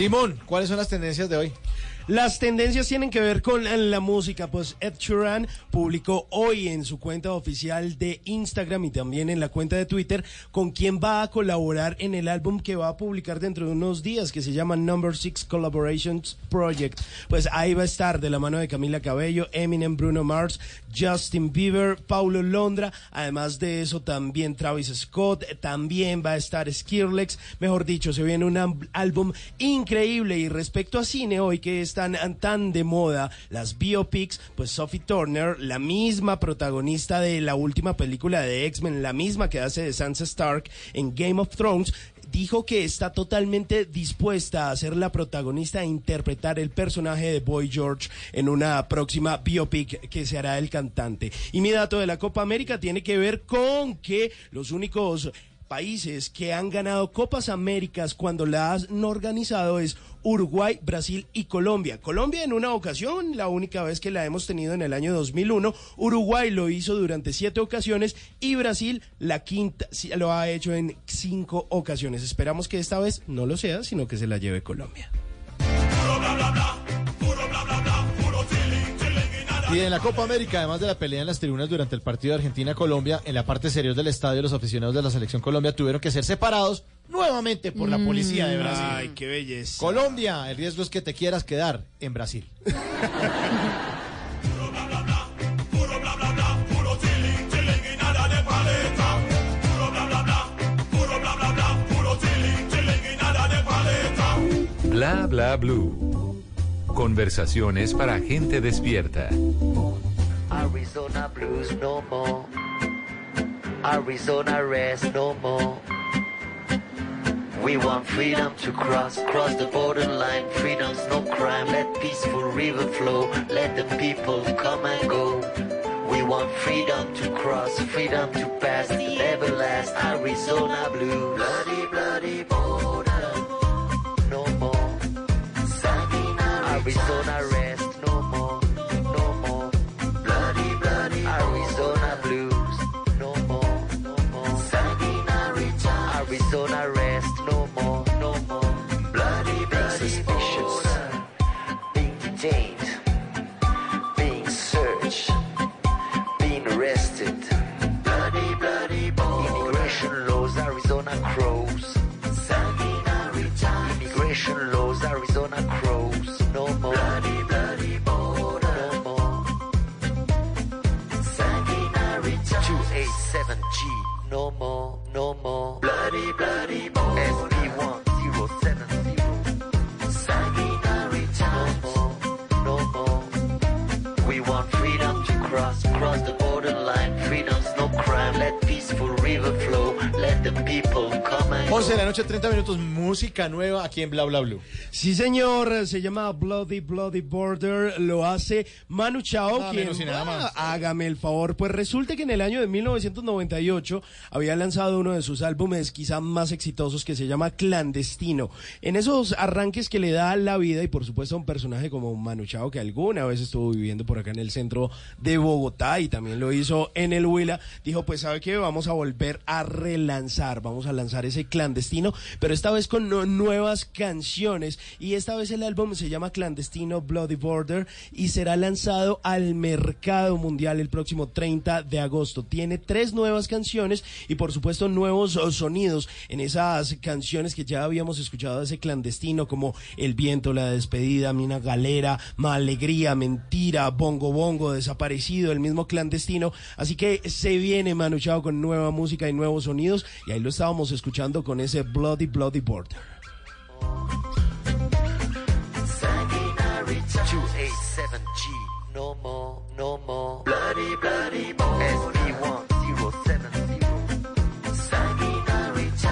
Simón, ¿cuáles son las tendencias de hoy? Las tendencias tienen que ver con la música, pues Ed Sheeran publicó hoy en su cuenta oficial de Instagram y también en la cuenta de Twitter con quien va a colaborar en el álbum que va a publicar dentro de unos días que se llama Number Six Collaborations Project. Pues ahí va a estar de la mano de Camila Cabello, Eminem, Bruno Mars, Justin Bieber, Paulo Londra, además de eso también Travis Scott, también va a estar Skrillex, mejor dicho, se viene un álbum increíble. Y respecto a cine hoy que es están tan de moda las biopics, pues Sophie Turner, la misma protagonista de la última película de X-Men, la misma que hace de Sansa Stark en Game of Thrones, dijo que está totalmente dispuesta a ser la protagonista e interpretar el personaje de Boy George en una próxima biopic que se hará el cantante. Y mi dato de la Copa América tiene que ver con que los únicos países que han ganado Copas Américas cuando la han organizado es Uruguay, Brasil y Colombia. Colombia en una ocasión, la única vez que la hemos tenido en el año 2001. Uruguay lo hizo durante siete ocasiones y Brasil la quinta lo ha hecho en cinco ocasiones. Esperamos que esta vez no lo sea, sino que se la lleve Colombia. Y en la Copa América, además de la pelea en las tribunas durante el partido de Argentina-Colombia, en la parte exterior del estadio, los aficionados de la selección Colombia tuvieron que ser separados nuevamente por la policía de Brasil. Ay, qué belleza. Colombia, el riesgo es que te quieras quedar en Brasil. Bla bla blue. Conversaciones para gente despierta. Arizona blues no more. Arizona rest no more. We want freedom to cross, cross the borderline. Freedom's no crime. Let peaceful river flow. Let the people come and go. We want freedom to cross, freedom to pass, never last. Arizona blue. Bloody, bloody border. Arizona noche, 30 minutos, música nueva aquí en Bla Bla Blue. Sí, señor, se llama Bloody Bloody Border, lo hace Manu Chao, Nada quien menos y nada más. Ah, hágame el favor, pues resulta que en el año de 1998 había lanzado uno de sus álbumes quizá más exitosos que se llama Clandestino. En esos arranques que le da la vida y por supuesto a un personaje como Manu Chao que alguna vez estuvo viviendo por acá en el centro de Bogotá y también lo hizo en el Huila, dijo pues sabe qué, vamos a volver a relanzar, vamos a lanzar ese Clandestino, pero esta vez con nuevas canciones y esta vez el álbum se llama Clandestino Bloody Border y será lanzado al mercado mundial el próximo 30 de agosto. Tiene tres nuevas canciones y por supuesto nuevos oh, sonidos en esas canciones que ya habíamos escuchado de ese clandestino como El viento, La despedida, Mina Galera, Ma Alegría, Mentira, Bongo Bongo, Desaparecido, el mismo clandestino. Así que se viene Manu Chao con nueva música y nuevos sonidos y ahí lo estábamos escuchando con ese Bloody Bloody Border. 287G. No more, no more. Bloody, bloody SB1070.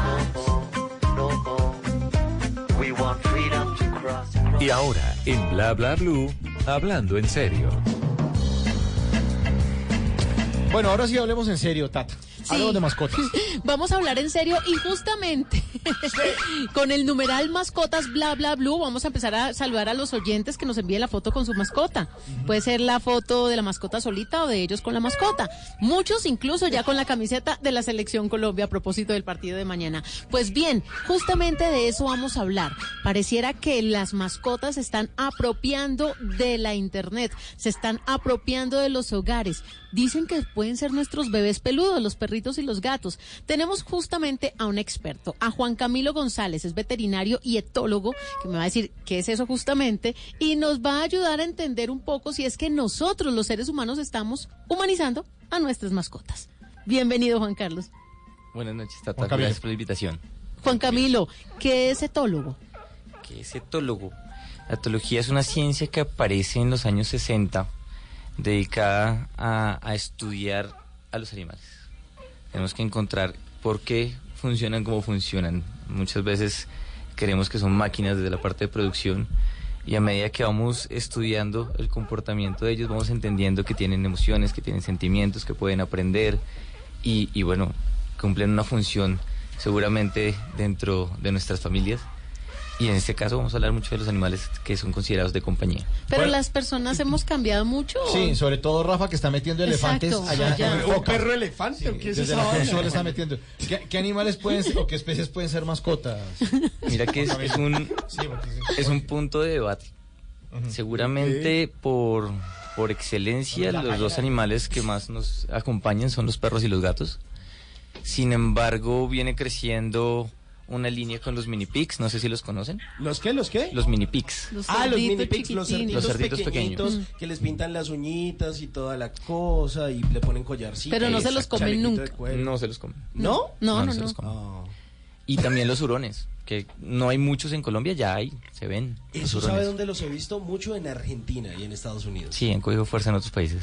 No more, no more. We want freedom to cross. Y ahora, en Bla Bla Blue, hablando en serio. Bueno, ahora sí hablemos en serio, Tata. Sí. Hablemos de mascotas. Vamos a hablar en serio y justamente con el numeral mascotas bla bla blue vamos a empezar a saludar a los oyentes que nos envíen la foto con su mascota. Puede ser la foto de la mascota solita o de ellos con la mascota. Muchos incluso ya con la camiseta de la selección Colombia a propósito del partido de mañana. Pues bien, justamente de eso vamos a hablar. Pareciera que las mascotas se están apropiando de la internet, se están apropiando de los hogares. Dicen que pueden ser nuestros bebés peludos, los perritos y los gatos. Tenemos justamente a un experto, a Juan Camilo González, es veterinario y etólogo, que me va a decir qué es eso justamente, y nos va a ayudar a entender un poco si es que nosotros, los seres humanos, estamos humanizando a nuestras mascotas. Bienvenido, Juan Carlos. Buenas noches, Tata. Juan Camilo. Gracias por la invitación. Juan Camilo, ¿qué es etólogo? ¿Qué es etólogo? La etología es una ciencia que aparece en los años 60, dedicada a, estudiar a los animales. Tenemos que encontrar por qué funcionan como funcionan. Muchas veces creemos que son máquinas desde la parte de producción y a medida que vamos estudiando el comportamiento de ellos vamos entendiendo que tienen emociones, que tienen sentimientos, que pueden aprender y bueno, cumplen una función seguramente dentro de nuestras familias. Y en este caso vamos a hablar mucho de los animales que son considerados de compañía. Pero las personas hemos cambiado mucho. Sí, sobre todo Rafa que está metiendo elefantes Exacto, allá allá. en el ¿Un Foca. perro elefante? ¿o qué es Desde esa la está metiendo. ¿Qué, qué animales pueden ser o qué especies pueden ser mascotas? Mira que es, es un, Sí, sí. es un punto de debate. Seguramente por, por excelencia los dos animales que más nos acompañan son los perros y los gatos. Sin embargo, viene creciendo una línea con los mini pigs, no sé si los conocen. ¿Los qué? ¿Los qué? Los mini pigs. Los Ah, los cerditos mini pigs, los cerditos. Los cerditos pequeñitos pequeños. que les pintan las uñitas y toda la cosa y le ponen collarcito. Pero no se los comen nunca. No se los comen. ¿No? No, no, se no. los comen. Ah. Y también los hurones, que no hay muchos en Colombia, ya hay, se ven. Eso sabe dónde los he visto mucho en Argentina y en Estados Unidos. Sí, han cogido fuerza en otros países.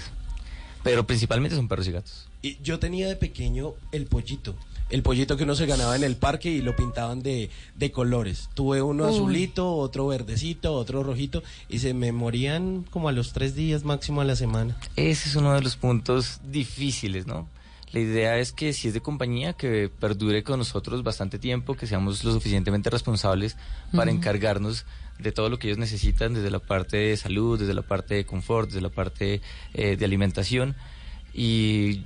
Pero principalmente son perros y gatos. Y yo tenía de pequeño el pollito. El pollito que uno se ganaba en el parque y lo pintaban de, de colores. Tuve uno Uy. azulito, otro verdecito, otro rojito y se me morían como a los tres días máximo a la semana. Ese es uno de los puntos difíciles, ¿no? La idea es que si es de compañía, que perdure con nosotros bastante tiempo, que seamos lo suficientemente responsables para encargarnos de todo lo que ellos necesitan, desde la parte de salud, desde la parte de confort, desde la parte eh, de alimentación. Y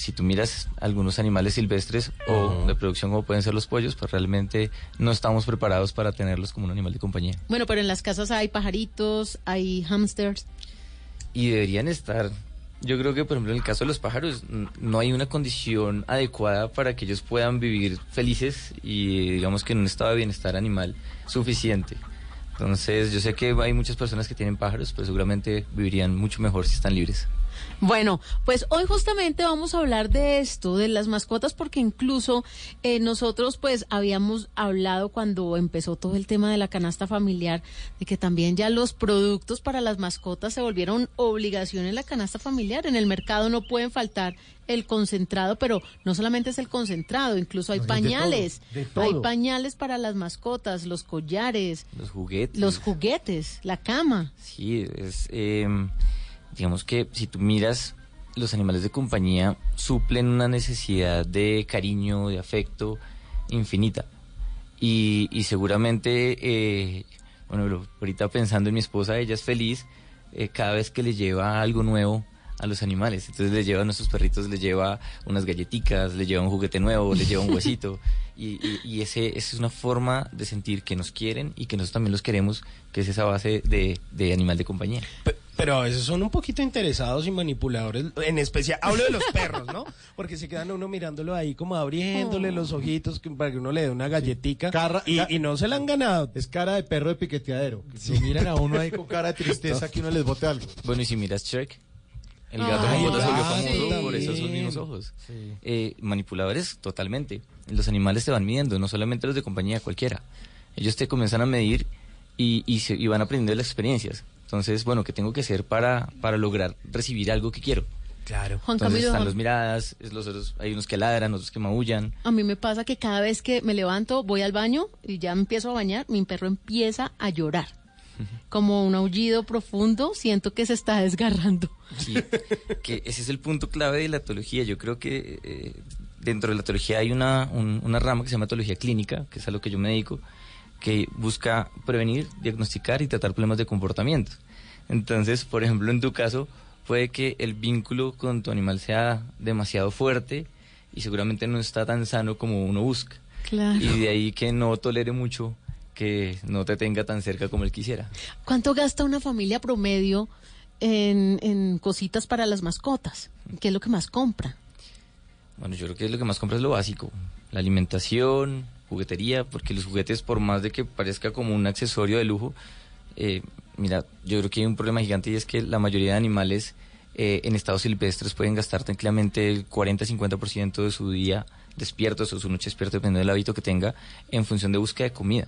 si tú miras algunos animales silvestres o de producción como pueden ser los pollos, pues realmente no estamos preparados para tenerlos como un animal de compañía. Bueno, pero en las casas hay pajaritos, hay hamsters. y deberían estar. Yo creo que, por ejemplo, en el caso de los pájaros, no hay una condición adecuada para que ellos puedan vivir felices y, digamos que en un estado de bienestar animal suficiente. Entonces, yo sé que hay muchas personas que tienen pájaros, pero seguramente vivirían mucho mejor si están libres. Bueno, pues hoy justamente vamos a hablar de esto, de las mascotas, porque incluso eh, nosotros pues habíamos hablado cuando empezó todo el tema de la canasta familiar, de que también ya los productos para las mascotas se volvieron obligación en la canasta familiar. En el mercado no pueden faltar el concentrado, pero no solamente es el concentrado, incluso hay No, es de todo, pañales, hay pañales para las mascotas, los collares, Los juguetes. los juguetes, la cama. Sí, es, eh, digamos que si tú miras, los animales de compañía suplen una necesidad de cariño, de afecto infinita. Y, y seguramente, eh, bueno, ahorita pensando en mi esposa, ella es feliz eh, cada vez que le lleva algo nuevo a los animales. Entonces le lleva a nuestros perritos, le lleva unas galletitas, le lleva un juguete nuevo, le lleva un huesito. Y, y- y ese, esa es una forma de sentir que nos quieren y que nosotros también los queremos, que es esa base de, de animal de compañía. Pero a veces son un poquito interesados y manipuladores, en especial, hablo de los perros, ¿no? Porque se quedan uno mirándolo ahí como abriéndole los ojitos que- para que uno le dé una galletica y, y no se la han ganado. Es cara de perro de piqueteadero. Que lo miran a uno ahí con cara de tristeza que uno les bote algo. Bueno, y si miras Shrek, el gato Ay, con botas se volvió famoso sí. por esos mismos ojos. Sí. Eh, manipuladores, totalmente. Los animales te van midiendo, no solamente los de compañía, cualquiera. Ellos te comienzan a medir y, y, se- y van aprendiendo de las experiencias. Entonces, bueno, ¿qué tengo que hacer para, para lograr recibir algo que quiero? Claro. Juan Entonces Camilo, están los miradas, es los otros, hay unos que ladran, otros que maullan. A mí me pasa que cada vez que me levanto, voy al baño y ya me empiezo a bañar, mi perro empieza a llorar. Como un aullido profundo, siento que se está desgarrando. Sí, que ese es el punto clave de la etología. Yo creo que eh, dentro de la etología hay una, un- una rama que se llama etología clínica, que es a lo que yo me dedico, que busca prevenir, diagnosticar y tratar problemas de comportamiento. Entonces, por ejemplo, en tu caso, puede que el vínculo con tu animal sea demasiado fuerte y seguramente no está tan sano como uno busca. Claro. Y de ahí que no tolere mucho que no te tenga tan cerca como él quisiera. ¿Cuánto gasta una familia promedio en, en cositas para las mascotas? ¿Qué es lo que más compra? Bueno, yo creo que lo que más compra es lo básico, la alimentación, juguetería, porque los juguetes, por más de que parezca como un accesorio de lujo, eh, mira, yo creo que hay un problema gigante y es que la mayoría de animales eh, en estados silvestres pueden gastar tranquilamente el 40-50% de su día despiertos o su noche despierto, dependiendo del hábito que tenga, en función de búsqueda de comida.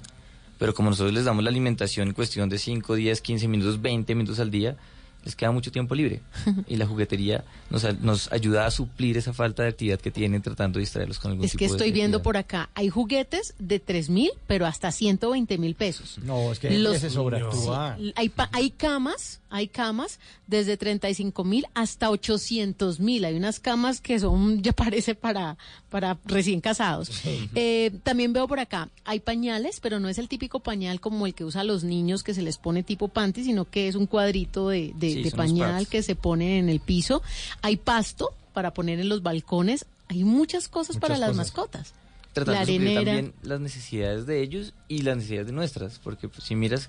Pero como nosotros les damos la alimentación en cuestión de 5, 10, 15 minutos, 20 minutos al día, les queda mucho tiempo libre. y la juguetería nos, nos ayuda a suplir esa falta de actividad que tienen tratando de distraerlos con algún Es tipo que de estoy viendo actividad. por acá, hay juguetes de 3 mil, pero hasta 120 mil pesos. No, es que Los- ese sobreactúa. Sí, hay, pa- hay camas, hay camas desde 35 mil hasta 800 mil. Hay unas camas que son, ya parece para, para recién casados. Eh, también veo por acá, hay pañales, pero no es el típico pañal como el que usa los niños que se les pone tipo panty, sino que es un cuadrito de, de- Sí, de pañal que se pone en el piso. Hay pasto para poner en los balcones. Hay muchas cosas para las mascotas. tratando La de suplir también las necesidades de ellos y las necesidades de nuestras, porque pues, si miras,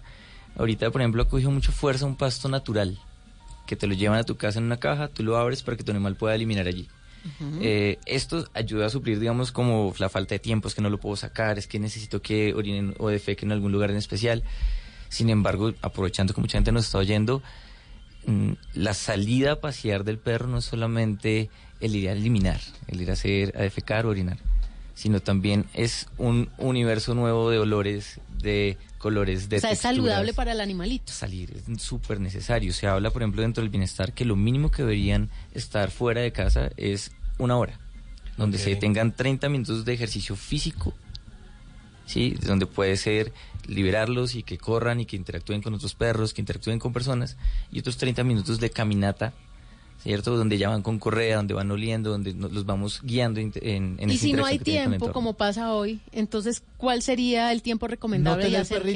ahorita por ejemplo ha cogido mucha fuerza un pasto natural, que te lo llevan a tu casa en una caja, tú lo abres para que tu animal pueda eliminar allí. Eh, esto ayuda a suplir, digamos, como la falta de tiempo, es que no lo puedo sacar, es que necesito que orinen o defequen en algún lugar en especial. Sin embargo, aprovechando que mucha gente nos está oyendo, mm, la salida a pasear del perro no es solamente el ir a eliminar, el ir a hacer, a defecar o orinar, sino también es un universo nuevo de olores, de colores, de o sea, es saludable para el animalito. Salir es súper necesario. Se habla, por ejemplo, dentro del bienestar que lo mínimo que deberían estar fuera de casa es una hora, donde se tengan 30 minutos de ejercicio físico, ¿sí? donde puede ser liberarlos y que corran y que interactúen con otros perros, que interactúen con personas, y otros 30 minutos de caminata, ¿cierto? Donde ya van con correa, donde van oliendo, donde nos- los vamos guiando en, en, y esa si no hay tiempo, como pasa hoy, entonces, ¿cuál sería el tiempo recomendable y hacer qué?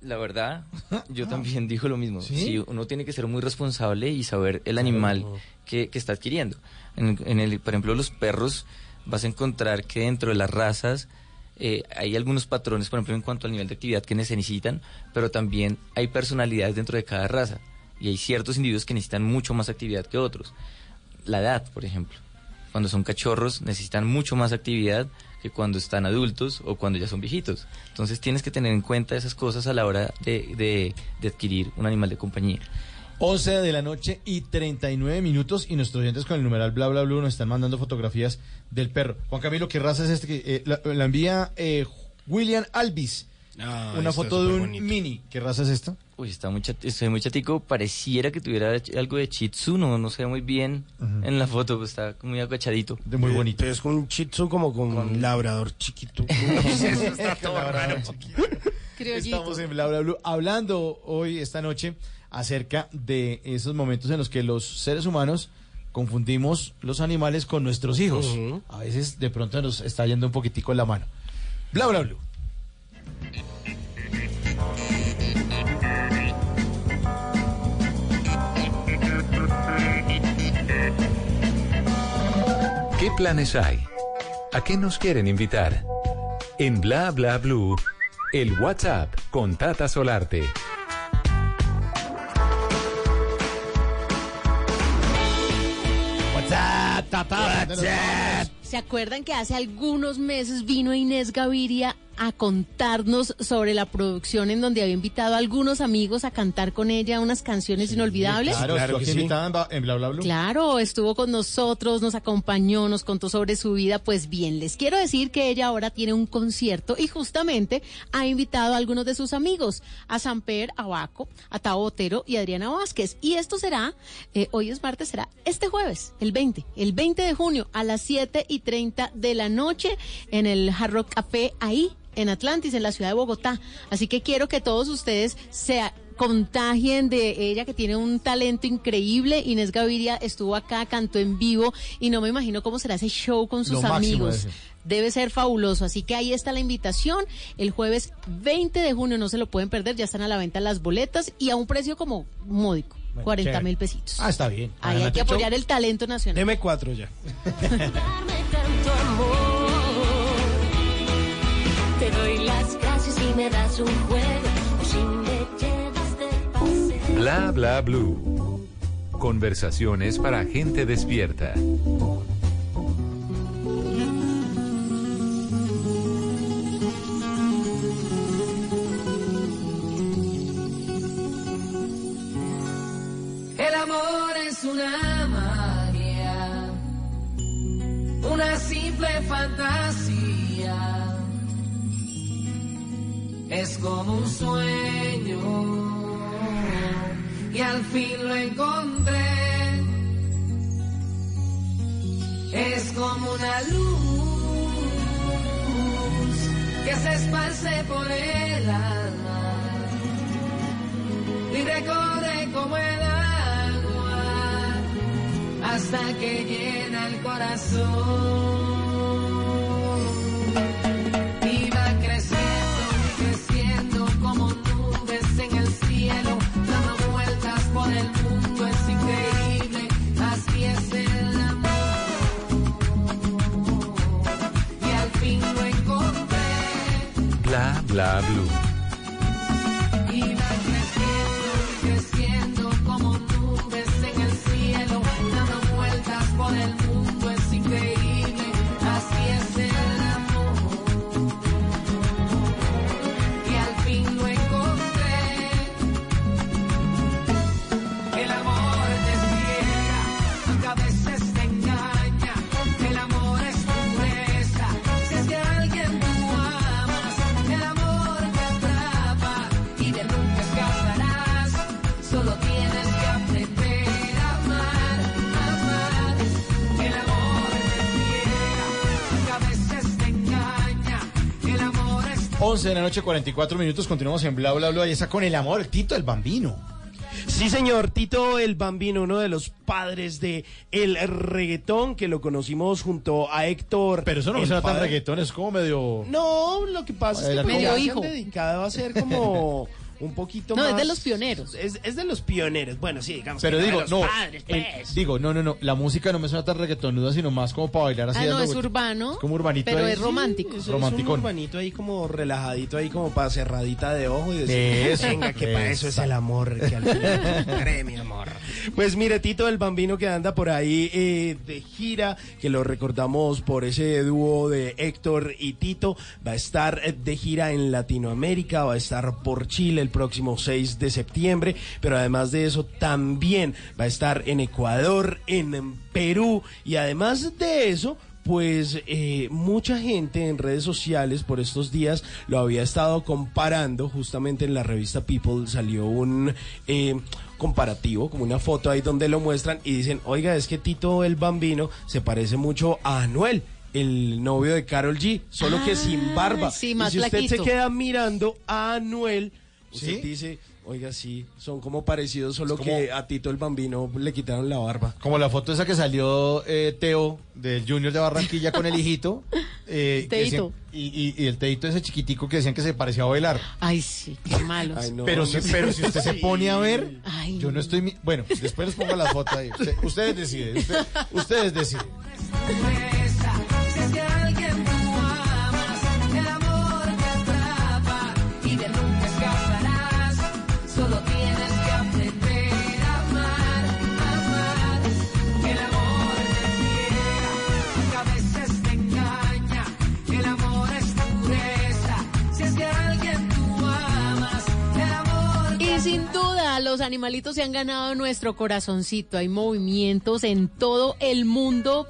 La verdad, yo también digo lo mismo. ¿Sí? Sí, uno tiene que ser muy responsable y saber el animal que, que está adquiriendo. En, en el, por ejemplo, los perros, vas a encontrar que dentro de las razas eh, hay algunos patrones, por ejemplo, en cuanto al nivel de actividad que necesitan, pero también hay personalidades dentro de cada raza. Y hay ciertos individuos que necesitan mucho más actividad que otros. La edad, por ejemplo. Cuando son cachorros necesitan mucho más actividad que cuando están adultos o cuando ya son viejitos. Entonces tienes que tener en cuenta esas cosas a la hora de, de- de adquirir un animal de compañía. 11 de la noche y 39 minutos y nuestros oyentes con el numeral bla bla bla nos están mandando fotografías del perro. Juan Camilo, ¿qué raza es este? que eh, la, la envía eh, William Alvis. Ah, Una foto de un mini. ¿Qué raza es esta? Uy, está muy, chat- estoy muy chatico. Pareciera que tuviera algo de Shih Tzu, no, no se ve muy bien en la foto, pues está muy agachadito. De muy bonito. Es con un Shih Tzu como con, un labrador chiquito. Eso está todo raro. Estamos en Bla Bla Blue hablando hoy, esta noche, acerca de esos momentos en los que los seres humanos confundimos los animales con nuestros hijos. A veces de pronto nos está yendo un poquitico la mano. Bla Bla Blue. ¿Qué planes hay? ¿A qué nos quieren invitar? En Bla Bla Blue, el WhatsApp con Tata Solarte. WhatsApp, tata. ¿Se acuerdan que hace algunos meses vino Inés Gaviria a contarnos sobre la producción en donde había invitado a algunos amigos a cantar con ella unas canciones inolvidables? Claro, estuvo aquí invitada en Bla Bla. Claro, estuvo con nosotros, nos acompañó, nos contó sobre su vida. Pues bien, les quiero decir que ella ahora tiene un concierto y justamente ha invitado a algunos de sus amigos, a Samper Abaco, a Tao Otero y a Adriana Vázquez. Y esto será, eh, hoy es martes, será este jueves, el 20, el 20 de junio a las 7 y 30 de la noche en el Hard Rock Café ahí en Atlantis, en la ciudad de Bogotá. Así que quiero que todos ustedes se contagien de ella que tiene un talento increíble. Inés Gaviria estuvo acá, cantó en vivo y no me imagino cómo será ese show con sus Lo amigos. Debe ser fabuloso, así que ahí está la invitación. El jueves 20 de junio no se lo pueden perder, ya están a la venta las boletas y a un precio como módico, Bueno, 40 chévere. mil pesitos. Ah, está bien. Ahí hay que apoyar el talento nacional. Deme cuatro ya. Te doy las gracias si me das un juego o si me llevas de paseo. Bla Bla Blue. Conversaciones para gente despierta. El amor es una magia, una simple fantasía. Es como un sueño y al fin lo encontré. Es como una luz que se esparce por el alma y recorre como el agua hasta que llena el corazón. Bla blue. 11 de la noche, 44 minutos. Continuamos en Bla Bla Bla. Y está con el amor, Tito, el bambino. Sí, señor, Tito el Bambino, uno de los padres de el reggaetón, que lo conocimos junto a Héctor. Pero eso no el suena tan reggaetón, es como medio. No, lo que pasa es que ya se han dedicado a ser como un poquito No, más... es de los pioneros. Es, es de los pioneros, bueno, sí, digamos. Pero que digo, de los no. padres, el- pues. digo, no, no, no. La música no me suena tan reggaetonuda, sino más como para bailar así. Ah, no, es urbano. Es como urbanito Pero ahí. es romántico. Es, Romanticón. es un urbanito ahí como relajadito ahí como para cerradita de ojo y decir, Eso, venga, que para eso es el amor, que al final cree mi amor. Pues mire, Tito el Bambino que anda por ahí eh, de gira, que lo recordamos por ese dúo de Héctor y Tito, va a estar eh, de gira en Latinoamérica, va a estar por Chile el próximo 6 de septiembre, pero además de eso también va a estar en Ecuador, en Perú y además de eso pues eh, mucha gente en redes sociales por estos días lo había estado comparando, justamente en la revista People salió un eh, comparativo, como una foto ahí donde lo muestran y dicen, oiga, es que Tito el Bambino se parece mucho a Anuel. El novio de Carol G, solo que sin barba. Ah, y si usted se queda mirando a Anuel, usted ¿Sí? dice, oiga, sí, son como parecidos, solo como- que a Tito el Bambino le quitaron la barba. Como la foto esa que salió eh, Teo del Junior de Barranquilla con el hijito. eh, Teito. decían- y, y- y el Teito ese chiquitico que decían que se parecía a bailar. Ay, sí, qué malos. Ay, no, pero, si, no. pero si usted se pone a ver, Ay, yo no estoy... mi- Bueno, después les pongo la foto ahí. Usted- ustedes deciden. usted- ustedes deciden. Los animalitos se han ganado nuestro corazoncito. Hay movimientos en todo el mundo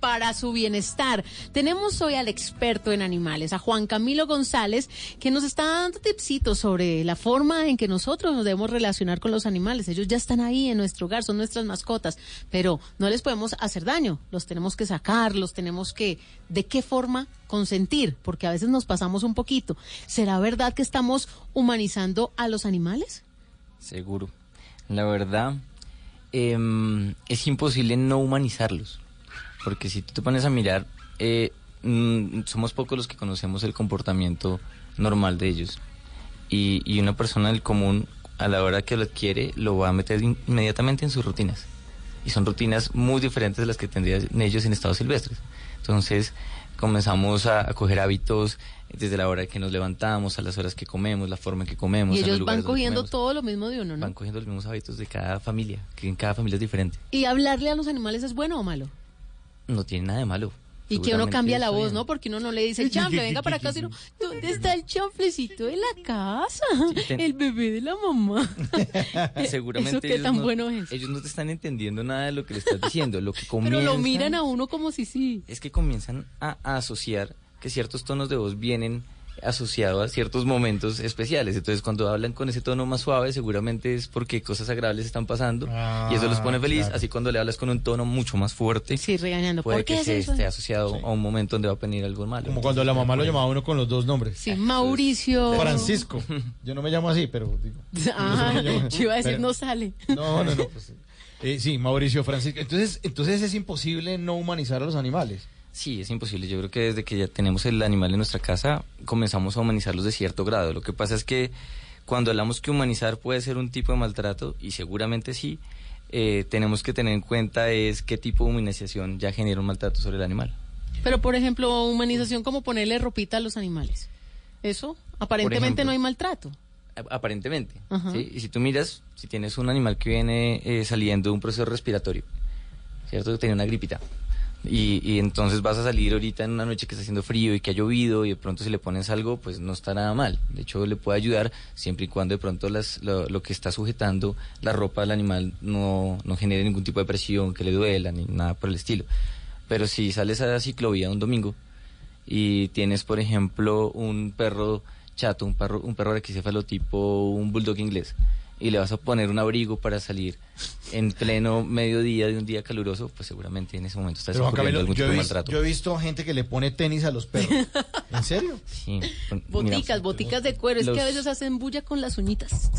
para su bienestar. Tenemos hoy al experto en animales, a Juan Camilo González, que nos está dando tipsitos sobre la forma en que nosotros nos debemos relacionar con los animales. Ellos ya están ahí en nuestro hogar, son nuestras mascotas, pero no les podemos hacer daño. Los tenemos que sacar, los tenemos que, ¿de qué forma consentir? Porque a veces nos pasamos un poquito. ¿Será verdad que estamos humanizando a los animales? Seguro. La verdad, em, es imposible no humanizarlos. Porque si tú te pones a mirar, eh, mm, somos pocos los que conocemos el comportamiento normal de ellos. Y, y una persona del común, a la hora que lo adquiere, lo va a meter in- inmediatamente en sus rutinas. Y son rutinas muy diferentes de las que tendrían ellos en estados silvestres. Entonces, comenzamos a, a coger hábitos desde la hora que nos levantamos, a las horas que comemos, la forma en que comemos. Y los ellos van cogiendo comemos. todo lo mismo de uno, ¿no? Van cogiendo los mismos hábitos de cada familia, que en cada familia es diferente. ¿Y hablarle a los animales es bueno o malo? No tiene nada de malo. Y que uno cambia la voz. ¿no? Porque uno no le dice, chanfle, venga para acá, sino, ¿dónde está el chanflecito de la casa? El bebé de la mamá. Seguramente ¿Eso qué ellos tan no, bueno es? Ellos no te están entendiendo nada de lo que le estás diciendo. Lo que Pero comienzan lo miran a uno como si sí. es que comienzan a, a asociar que ciertos tonos de voz vienen asociado a ciertos momentos especiales. Entonces, cuando hablan con ese tono más suave, seguramente es porque cosas agradables están pasando y eso los pone Ah, feliz. claro. Así cuando le hablas con un tono mucho más fuerte, Sí, regañando. puede ¿Por qué que es se eso? esté asociado a un momento donde va a venir algo malo. Como cuando la mamá lo llamaba a uno con los dos nombres. Sí, Mauricio. Francisco. Yo no me llamo así, pero digo. Ah, no llamo. yo iba a decir, Pero- no sale. No, no, no. pues, eh, sí, Mauricio Francisco. Entonces, entonces es imposible no humanizar a los animales. Sí, es imposible. Yo creo que desde que ya tenemos el animal en nuestra casa, comenzamos a humanizarlos de cierto grado. Lo que pasa es que cuando hablamos que humanizar puede ser un tipo de maltrato, y seguramente sí, eh, tenemos que tener en cuenta es qué tipo de humanización ya genera un maltrato sobre el animal. Pero, por ejemplo, humanización como ponerle ropita a los animales. Eso, aparentemente ejemplo. no hay maltrato. Aparentemente. ¿sí? Y si tú miras, si tienes un animal que viene eh, saliendo de un proceso respiratorio, ¿cierto? Que tiene una gripita. Y, y entonces vas a salir ahorita en una noche que está haciendo frío y que ha llovido y de pronto si le pones algo, pues no está nada mal. De hecho, le puede ayudar siempre y cuando de pronto las, lo, lo que está sujetando la ropa del animal no, no genere ningún tipo de presión, que le duela, ni nada por el estilo. Pero si sales a la ciclovía un domingo y tienes, por ejemplo, un perro chato, un perro, un perro requicéfalo tipo un bulldog inglés, y le vas a poner un abrigo para salir en pleno mediodía de un día caluroso, pues seguramente en ese momento estás Pero Camilo, algún tipo de maltrato. yo he visto gente que le pone tenis a los perros. ¿En serio? Sí. Mira, Boticas, boticas de cuero. Es que a veces hacen bulla con las uñitas.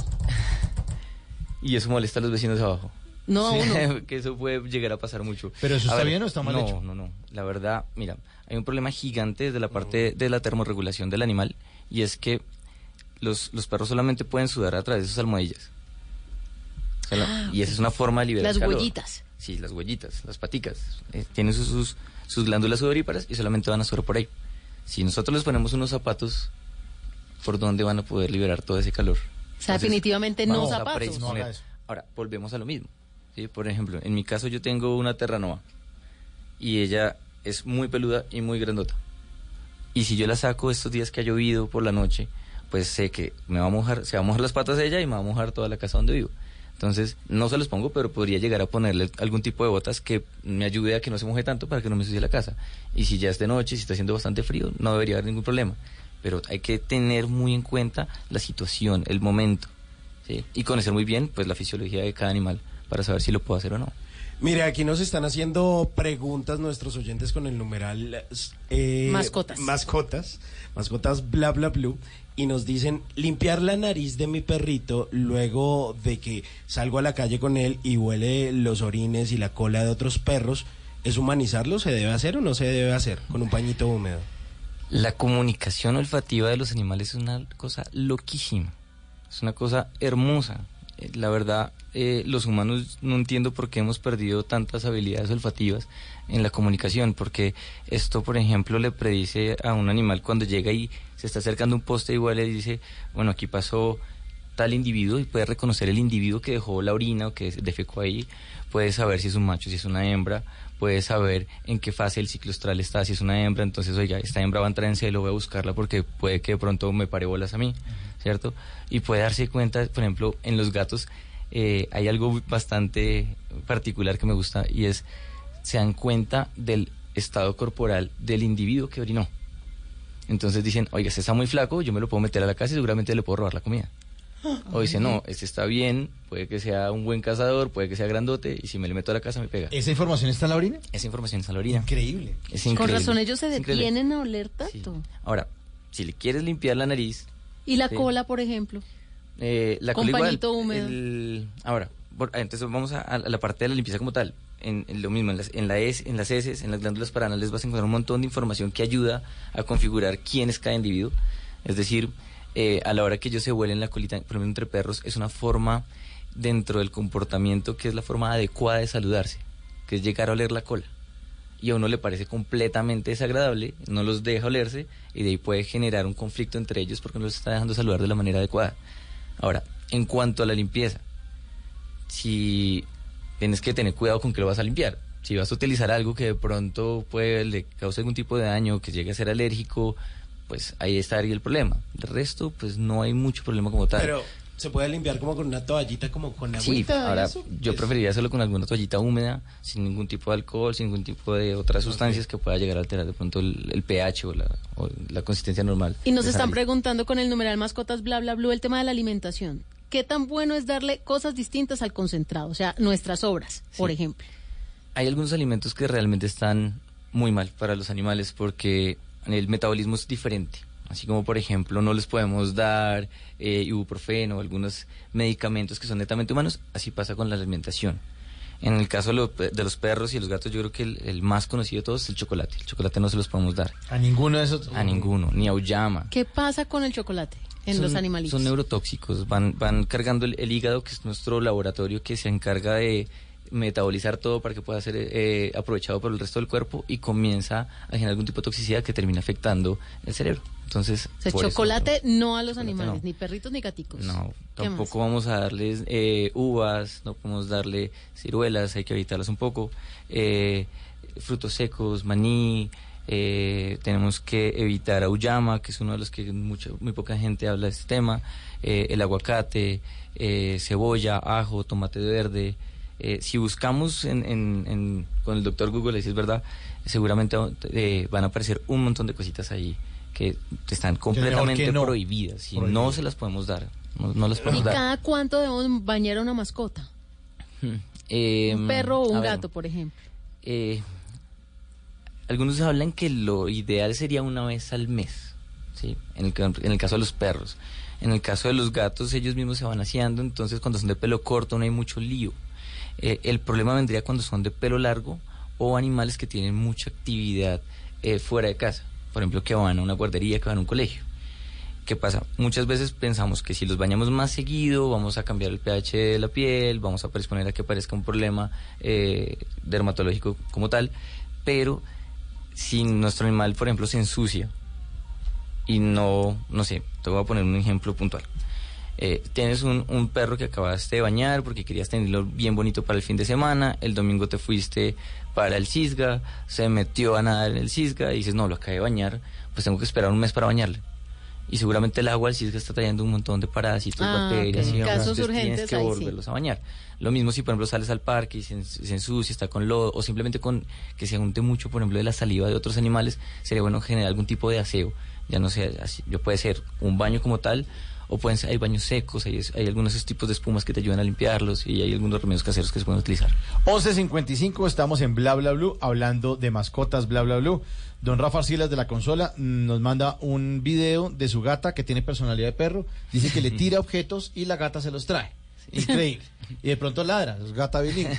y eso molesta a los vecinos de abajo. No, a Sí, uno. que eso puede llegar a pasar mucho. ¿Pero eso A está bien o está mal no, hecho? No, no, La verdad, mira, hay un problema gigante desde la parte de la termorregulación del animal y es que los, los perros solamente pueden sudar a través de sus almohadillas. O sea, la- Ah, y esa es una forma de liberar Las calor. huellitas. Sí, las huellitas, las paticas. Eh, tienen sus, sus, sus glándulas sudoríparas y solamente van a sudar por ahí. Si nosotros les ponemos unos zapatos, ¿por dónde van a poder liberar todo ese calor? O sea, definitivamente no zapatos. No. Ahora, volvemos a lo mismo. ¿sí? Por ejemplo, en mi caso yo tengo una terranova y ella es muy peluda y muy grandota. Y si yo la saco estos días que ha llovido por la noche, pues sé que me va a mojar, se va a mojar las patas de ella y me va a mojar toda la casa donde vivo. Entonces, no se los pongo, pero podría llegar a ponerle algún tipo de botas que me ayude a que no se moje tanto para que no me ensucie la casa. Y si ya es de noche, si está haciendo bastante frío, no debería haber ningún problema. Pero hay que tener muy en cuenta la situación, el momento. ¿sí? Y conocer muy bien pues la fisiología de cada animal para saber si lo puedo hacer o no. Mire, aquí nos están haciendo preguntas nuestros oyentes con el numeral eh, Mascotas. Mascotas, mascotas bla bla blue. Y nos dicen limpiar la nariz de mi perrito luego de que salgo a la calle con él y huele los orines y la cola de otros perros. ¿Es humanizarlo? ¿Se debe hacer o no se debe hacer con un pañito húmedo? La comunicación olfativa de los animales es una cosa loquísima. Es una cosa hermosa. Eh, La verdad, eh, los humanos no entiendo por qué hemos perdido tantas habilidades olfativas en la comunicación, porque esto, por ejemplo, le predice a un animal cuando llega y se está acercando un poste huele y dice, bueno, aquí pasó tal individuo y puede reconocer el individuo que dejó la orina o que defecó ahí, puede saber si es un macho, si es una hembra, puede saber en qué fase del ciclo estral está, si es una hembra, entonces, oiga, esta hembra va a entrar en celo, voy a buscarla porque puede que de pronto me pare bolas a mí, ¿cierto? Y puede darse cuenta, por ejemplo, en los gatos eh, hay algo bastante particular que me gusta y es, se dan cuenta del estado corporal del individuo que orinó. Entonces dicen, oiga, este está muy flaco, yo me lo puedo meter a la casa y seguramente le puedo robar la comida. O dice, no, este está bien, puede que sea un buen cazador, puede que sea grandote, y si me le meto a la casa me pega. ¿Esa información está en la orina? Esa información está en la orina. Increíble. Es Con razón ellos se detienen a oler tanto. Ahora, si le quieres limpiar la nariz, Y la Sí. cola, por ejemplo. Eh, la Con pañito húmedo. el- ahora, por- ah, entonces vamos a, a la parte de la limpieza como tal. En, en lo mismo, en las, en, la es- en las heces, en las glándulas paranales vas a encontrar un montón de información que ayuda a configurar quién es cada individuo. Es decir, eh, a la hora que ellos se huelen la colita, por ejemplo, entre perros, es una forma dentro del comportamiento que es la forma adecuada de saludarse, que es llegar a oler la cola. Y a uno le parece completamente desagradable, no los deja olerse y de ahí puede generar un conflicto entre ellos porque no los está dejando saludar de la manera adecuada. Ahora, en cuanto a la limpieza, si tienes que tener cuidado con que lo vas a limpiar. Si vas a utilizar algo que de pronto puede le cause algún tipo de daño, que llegue a ser alérgico, pues ahí estaría el problema. De resto, pues no hay mucho problema como tal. Se puede limpiar como con una toallita, como con Sí, agüita. ahora eso. yo preferiría hacerlo con alguna toallita húmeda, sin ningún tipo de alcohol, sin ningún tipo de otras sustancias que pueda llegar a alterar de pronto el, el pH o la, o la consistencia normal. Y nos están preguntando con el numeral mascotas bla bla bla el tema de la alimentación. ¿Qué tan bueno es darle cosas distintas al concentrado? O sea, nuestras obras, por ejemplo. Hay algunos alimentos que realmente están muy mal para los animales porque el metabolismo es diferente. Así como, por ejemplo, no les podemos dar eh, ibuprofeno o algunos medicamentos que son netamente humanos, así pasa con la alimentación. En el caso de, lo- de los perros y los gatos, yo creo que el, el más conocido de todos es el chocolate. El chocolate no se los podemos dar. A ninguno de esos. A ninguno, ni a Uyama. ¿Qué pasa con el chocolate en Son- los animalitos? Son neurotóxicos, van, van cargando el, el hígado, que es nuestro laboratorio que se encarga de metabolizar todo para que pueda ser eh, aprovechado por el resto del cuerpo y comienza a generar algún tipo de toxicidad que termina afectando el cerebro. Entonces, O sea, eso- chocolate no a los animales, no. ni perritos ni gaticos. no, ¿Qué tampoco vamos a darles eh, uvas, no podemos darle ciruelas, hay que evitarlas un poco, eh, frutos secos, maní, eh, tenemos que evitar auyama, que es uno de los que mucho, muy poca gente habla de este tema, eh, el aguacate, eh, cebolla, ajo, tomate verde. Eh, si buscamos en, en- en- con el doctor Google, si es verdad, seguramente eh, van a aparecer un montón de cositas ahí que están que completamente no. prohibidas y no se las podemos dar. No, no las ¿Y podemos dar. cada cuánto debemos bañar a una mascota? Eh, Un perro o a un ver, gato, por ejemplo. eh, algunos hablan que lo ideal sería una vez al mes, ¿sí? En el, en el caso de los perros. En el caso de los gatos, ellos mismos se van haciendo, entonces cuando son de pelo corto no hay mucho lío. Eh, el problema vendría cuando son de pelo largo o animales que tienen mucha actividad eh, fuera de casa. Por ejemplo, que van a una guardería, que van a un colegio. ¿Qué pasa? Muchas veces pensamos que si los bañamos más seguido, vamos a cambiar el pH de la piel, vamos a predisponer a que aparezca un problema eh, dermatológico como tal, pero si nuestro animal, por ejemplo, se ensucia y no, no sé, te voy a poner un ejemplo puntual. Eh, tienes un, un perro que acabaste de bañar porque querías tenerlo bien bonito para el fin de semana, el domingo te fuiste para el cisga, se metió a nadar en el cisga y dices, no, lo acabé de bañar, pues tengo que esperar un mes para bañarle. Y seguramente el agua del cisga está trayendo un montón de parásitos, Ah, bacterias y demás, Casos entonces urgentes, tienes que sí. volverlos a bañar. Lo mismo si, por ejemplo, sales al parque y se, ens- se ensucia, está con lodo, o simplemente con que se junte mucho, por ejemplo, de la saliva de otros animales, sería bueno generar algún tipo de aseo. Ya no sé, así, yo puede ser un baño como tal, o pueden ser, hay baños secos, hay, hay algunos tipos de espumas que te ayudan a limpiarlos, y hay algunos remedios caseros que se pueden utilizar. 11.55, estamos en Bla Bla Blue, hablando de mascotas Bla Bla Blue. Don Rafa Arcilas de la consola mm, nos manda un video de su gata que tiene personalidad de perro. Dice que le tira objetos y la gata se los trae. Increíble. Y de pronto ladra, es gata bilingüe.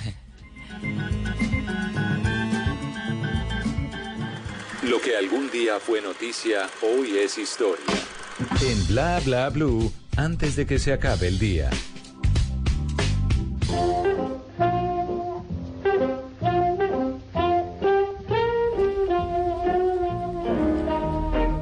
Lo que algún día fue noticia, hoy es historia. En Bla Bla Blue, antes de que se acabe el día.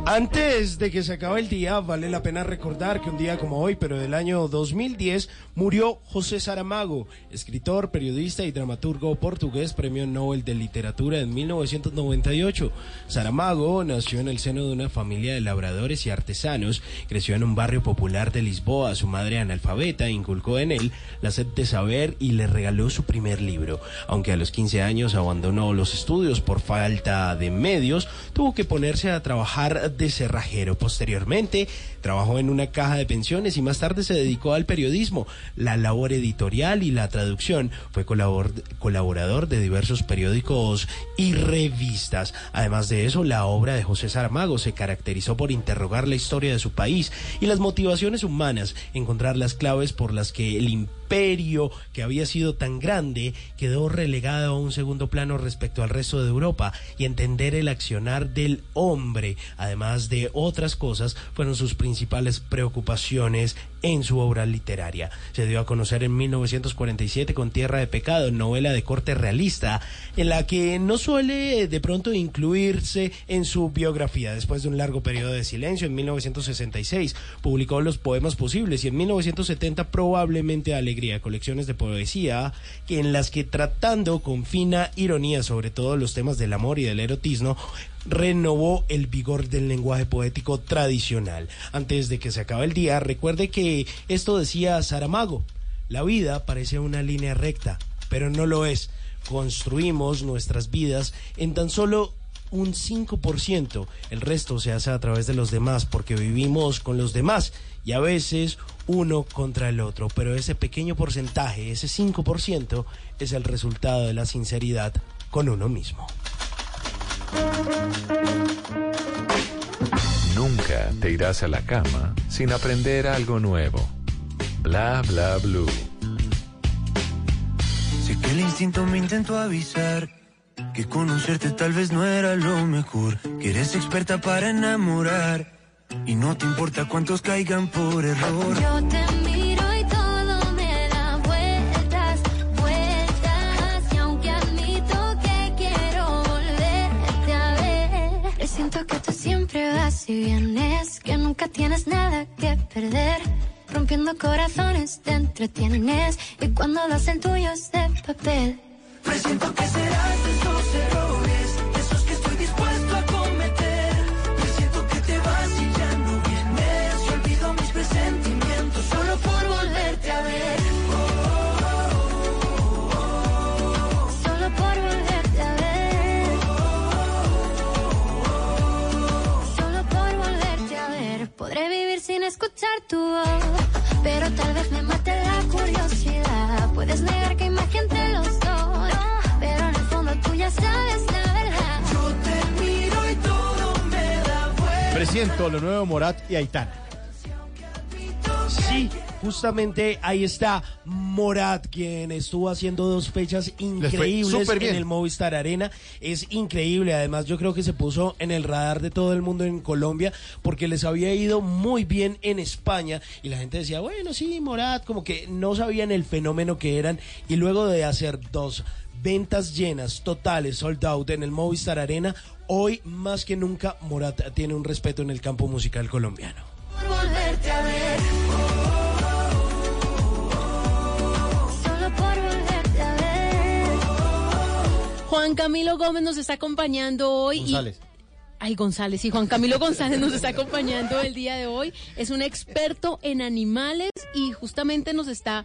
Antes de que se acabe el día, vale la pena recordar que un día como hoy, pero del año 2010, murió José Saramago, escritor, periodista y dramaturgo portugués, premio Nobel de Literatura en 1998. Saramago nació en el seno de una familia de labradores y artesanos, creció en un barrio popular de Lisboa, su madre analfabeta inculcó en él la sed de saber y le regaló su primer libro. Aunque a los 15 años abandonó los estudios por falta de medios, tuvo que ponerse a trabajar de cerrajero. Posteriormente, trabajó en una caja de pensiones y más tarde se dedicó al periodismo, la labor editorial y la traducción. Fue colabor- colaborador de diversos periódicos y revistas. Además de eso, la obra de José Saramago se caracterizó por interrogar la historia de su país y las motivaciones humanas, encontrar las claves por las que el imperio que había sido tan grande quedó relegado a un segundo plano respecto al resto de Europa y entender el accionar del hombre, además de otras cosas, fueron sus principales preocupaciones en su obra literaria. Se dio a conocer en 1947 con Tierra de Pecado, novela de corte realista, en la que no suele de pronto incluirse en su biografía. Después de un largo periodo de silencio, en 1966 publicó Los Poemas Posibles y en 1970 probablemente Alegría Colecciones de poesía, en las que tratando con fina ironía sobre todo los temas del amor y del erotismo, renovó el vigor del lenguaje poético tradicional. Antes de que se acabe el día, recuerde que esto decía Saramago, la vida parece una línea recta, pero no lo es. Construimos nuestras vidas en tan solo un 5%. El resto se hace a través de los demás porque vivimos con los demás y a veces uno contra el otro. Pero ese pequeño porcentaje, ese 5%, es el resultado de la sinceridad con uno mismo. Nunca te irás a la cama sin aprender algo nuevo. Bla bla blue. Sé que el instinto me intentó avisar que conocerte tal vez no era lo mejor, que eres experta para enamorar y no te importa cuántos caigan por error. Yo te miro y todo me da vueltas, vueltas. Y aunque admito que quiero volverte a ver, siento que tú siempre vas y vienes, que nunca tienes nada que perder. Rompiendo corazones te entretienes y cuando lo hacen tuyos de papel. Presiento que serás de esos errores, sin escuchar tu voz. Pero tal vez me mate la curiosidad. Puedes negar que hay magia entre los dos. Pero en el fondo tú ya sabes la verdad. Yo te miro y todo me da vueltas. Presiento lo nuevo Morat y Aitana. Sí, justamente ahí está Morat, quien estuvo haciendo dos fechas increíbles en el Movistar Arena. Es increíble, además yo creo que se puso en el radar de todo el mundo en Colombia porque les había ido muy bien en España y la gente decía, bueno, sí, Morat, como que no sabían el fenómeno que eran y luego de hacer dos ventas llenas, totales, sold out en el Movistar Arena, hoy más que nunca Morat tiene un respeto en el campo musical colombiano. Por volverte a ver. Juan Camilo Gómez nos está acompañando hoy. y-. Ay, González, sí, Juan Camilo González nos está acompañando el día de hoy. Es un experto en animales y justamente nos está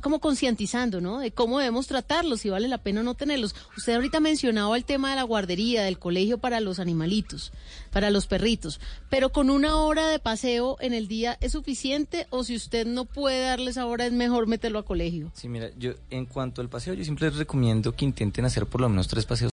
como concientizando, ¿no? De cómo debemos tratarlos, si vale la pena o no tenerlos. Usted ahorita mencionaba el tema de la guardería, del colegio para los animalitos, para los perritos, pero con una hora de paseo en el día es suficiente o si usted no puede darles ahora es mejor meterlo a colegio. Sí, mira, yo en cuanto al paseo, yo siempre les recomiendo que intenten hacer por lo menos tres paseos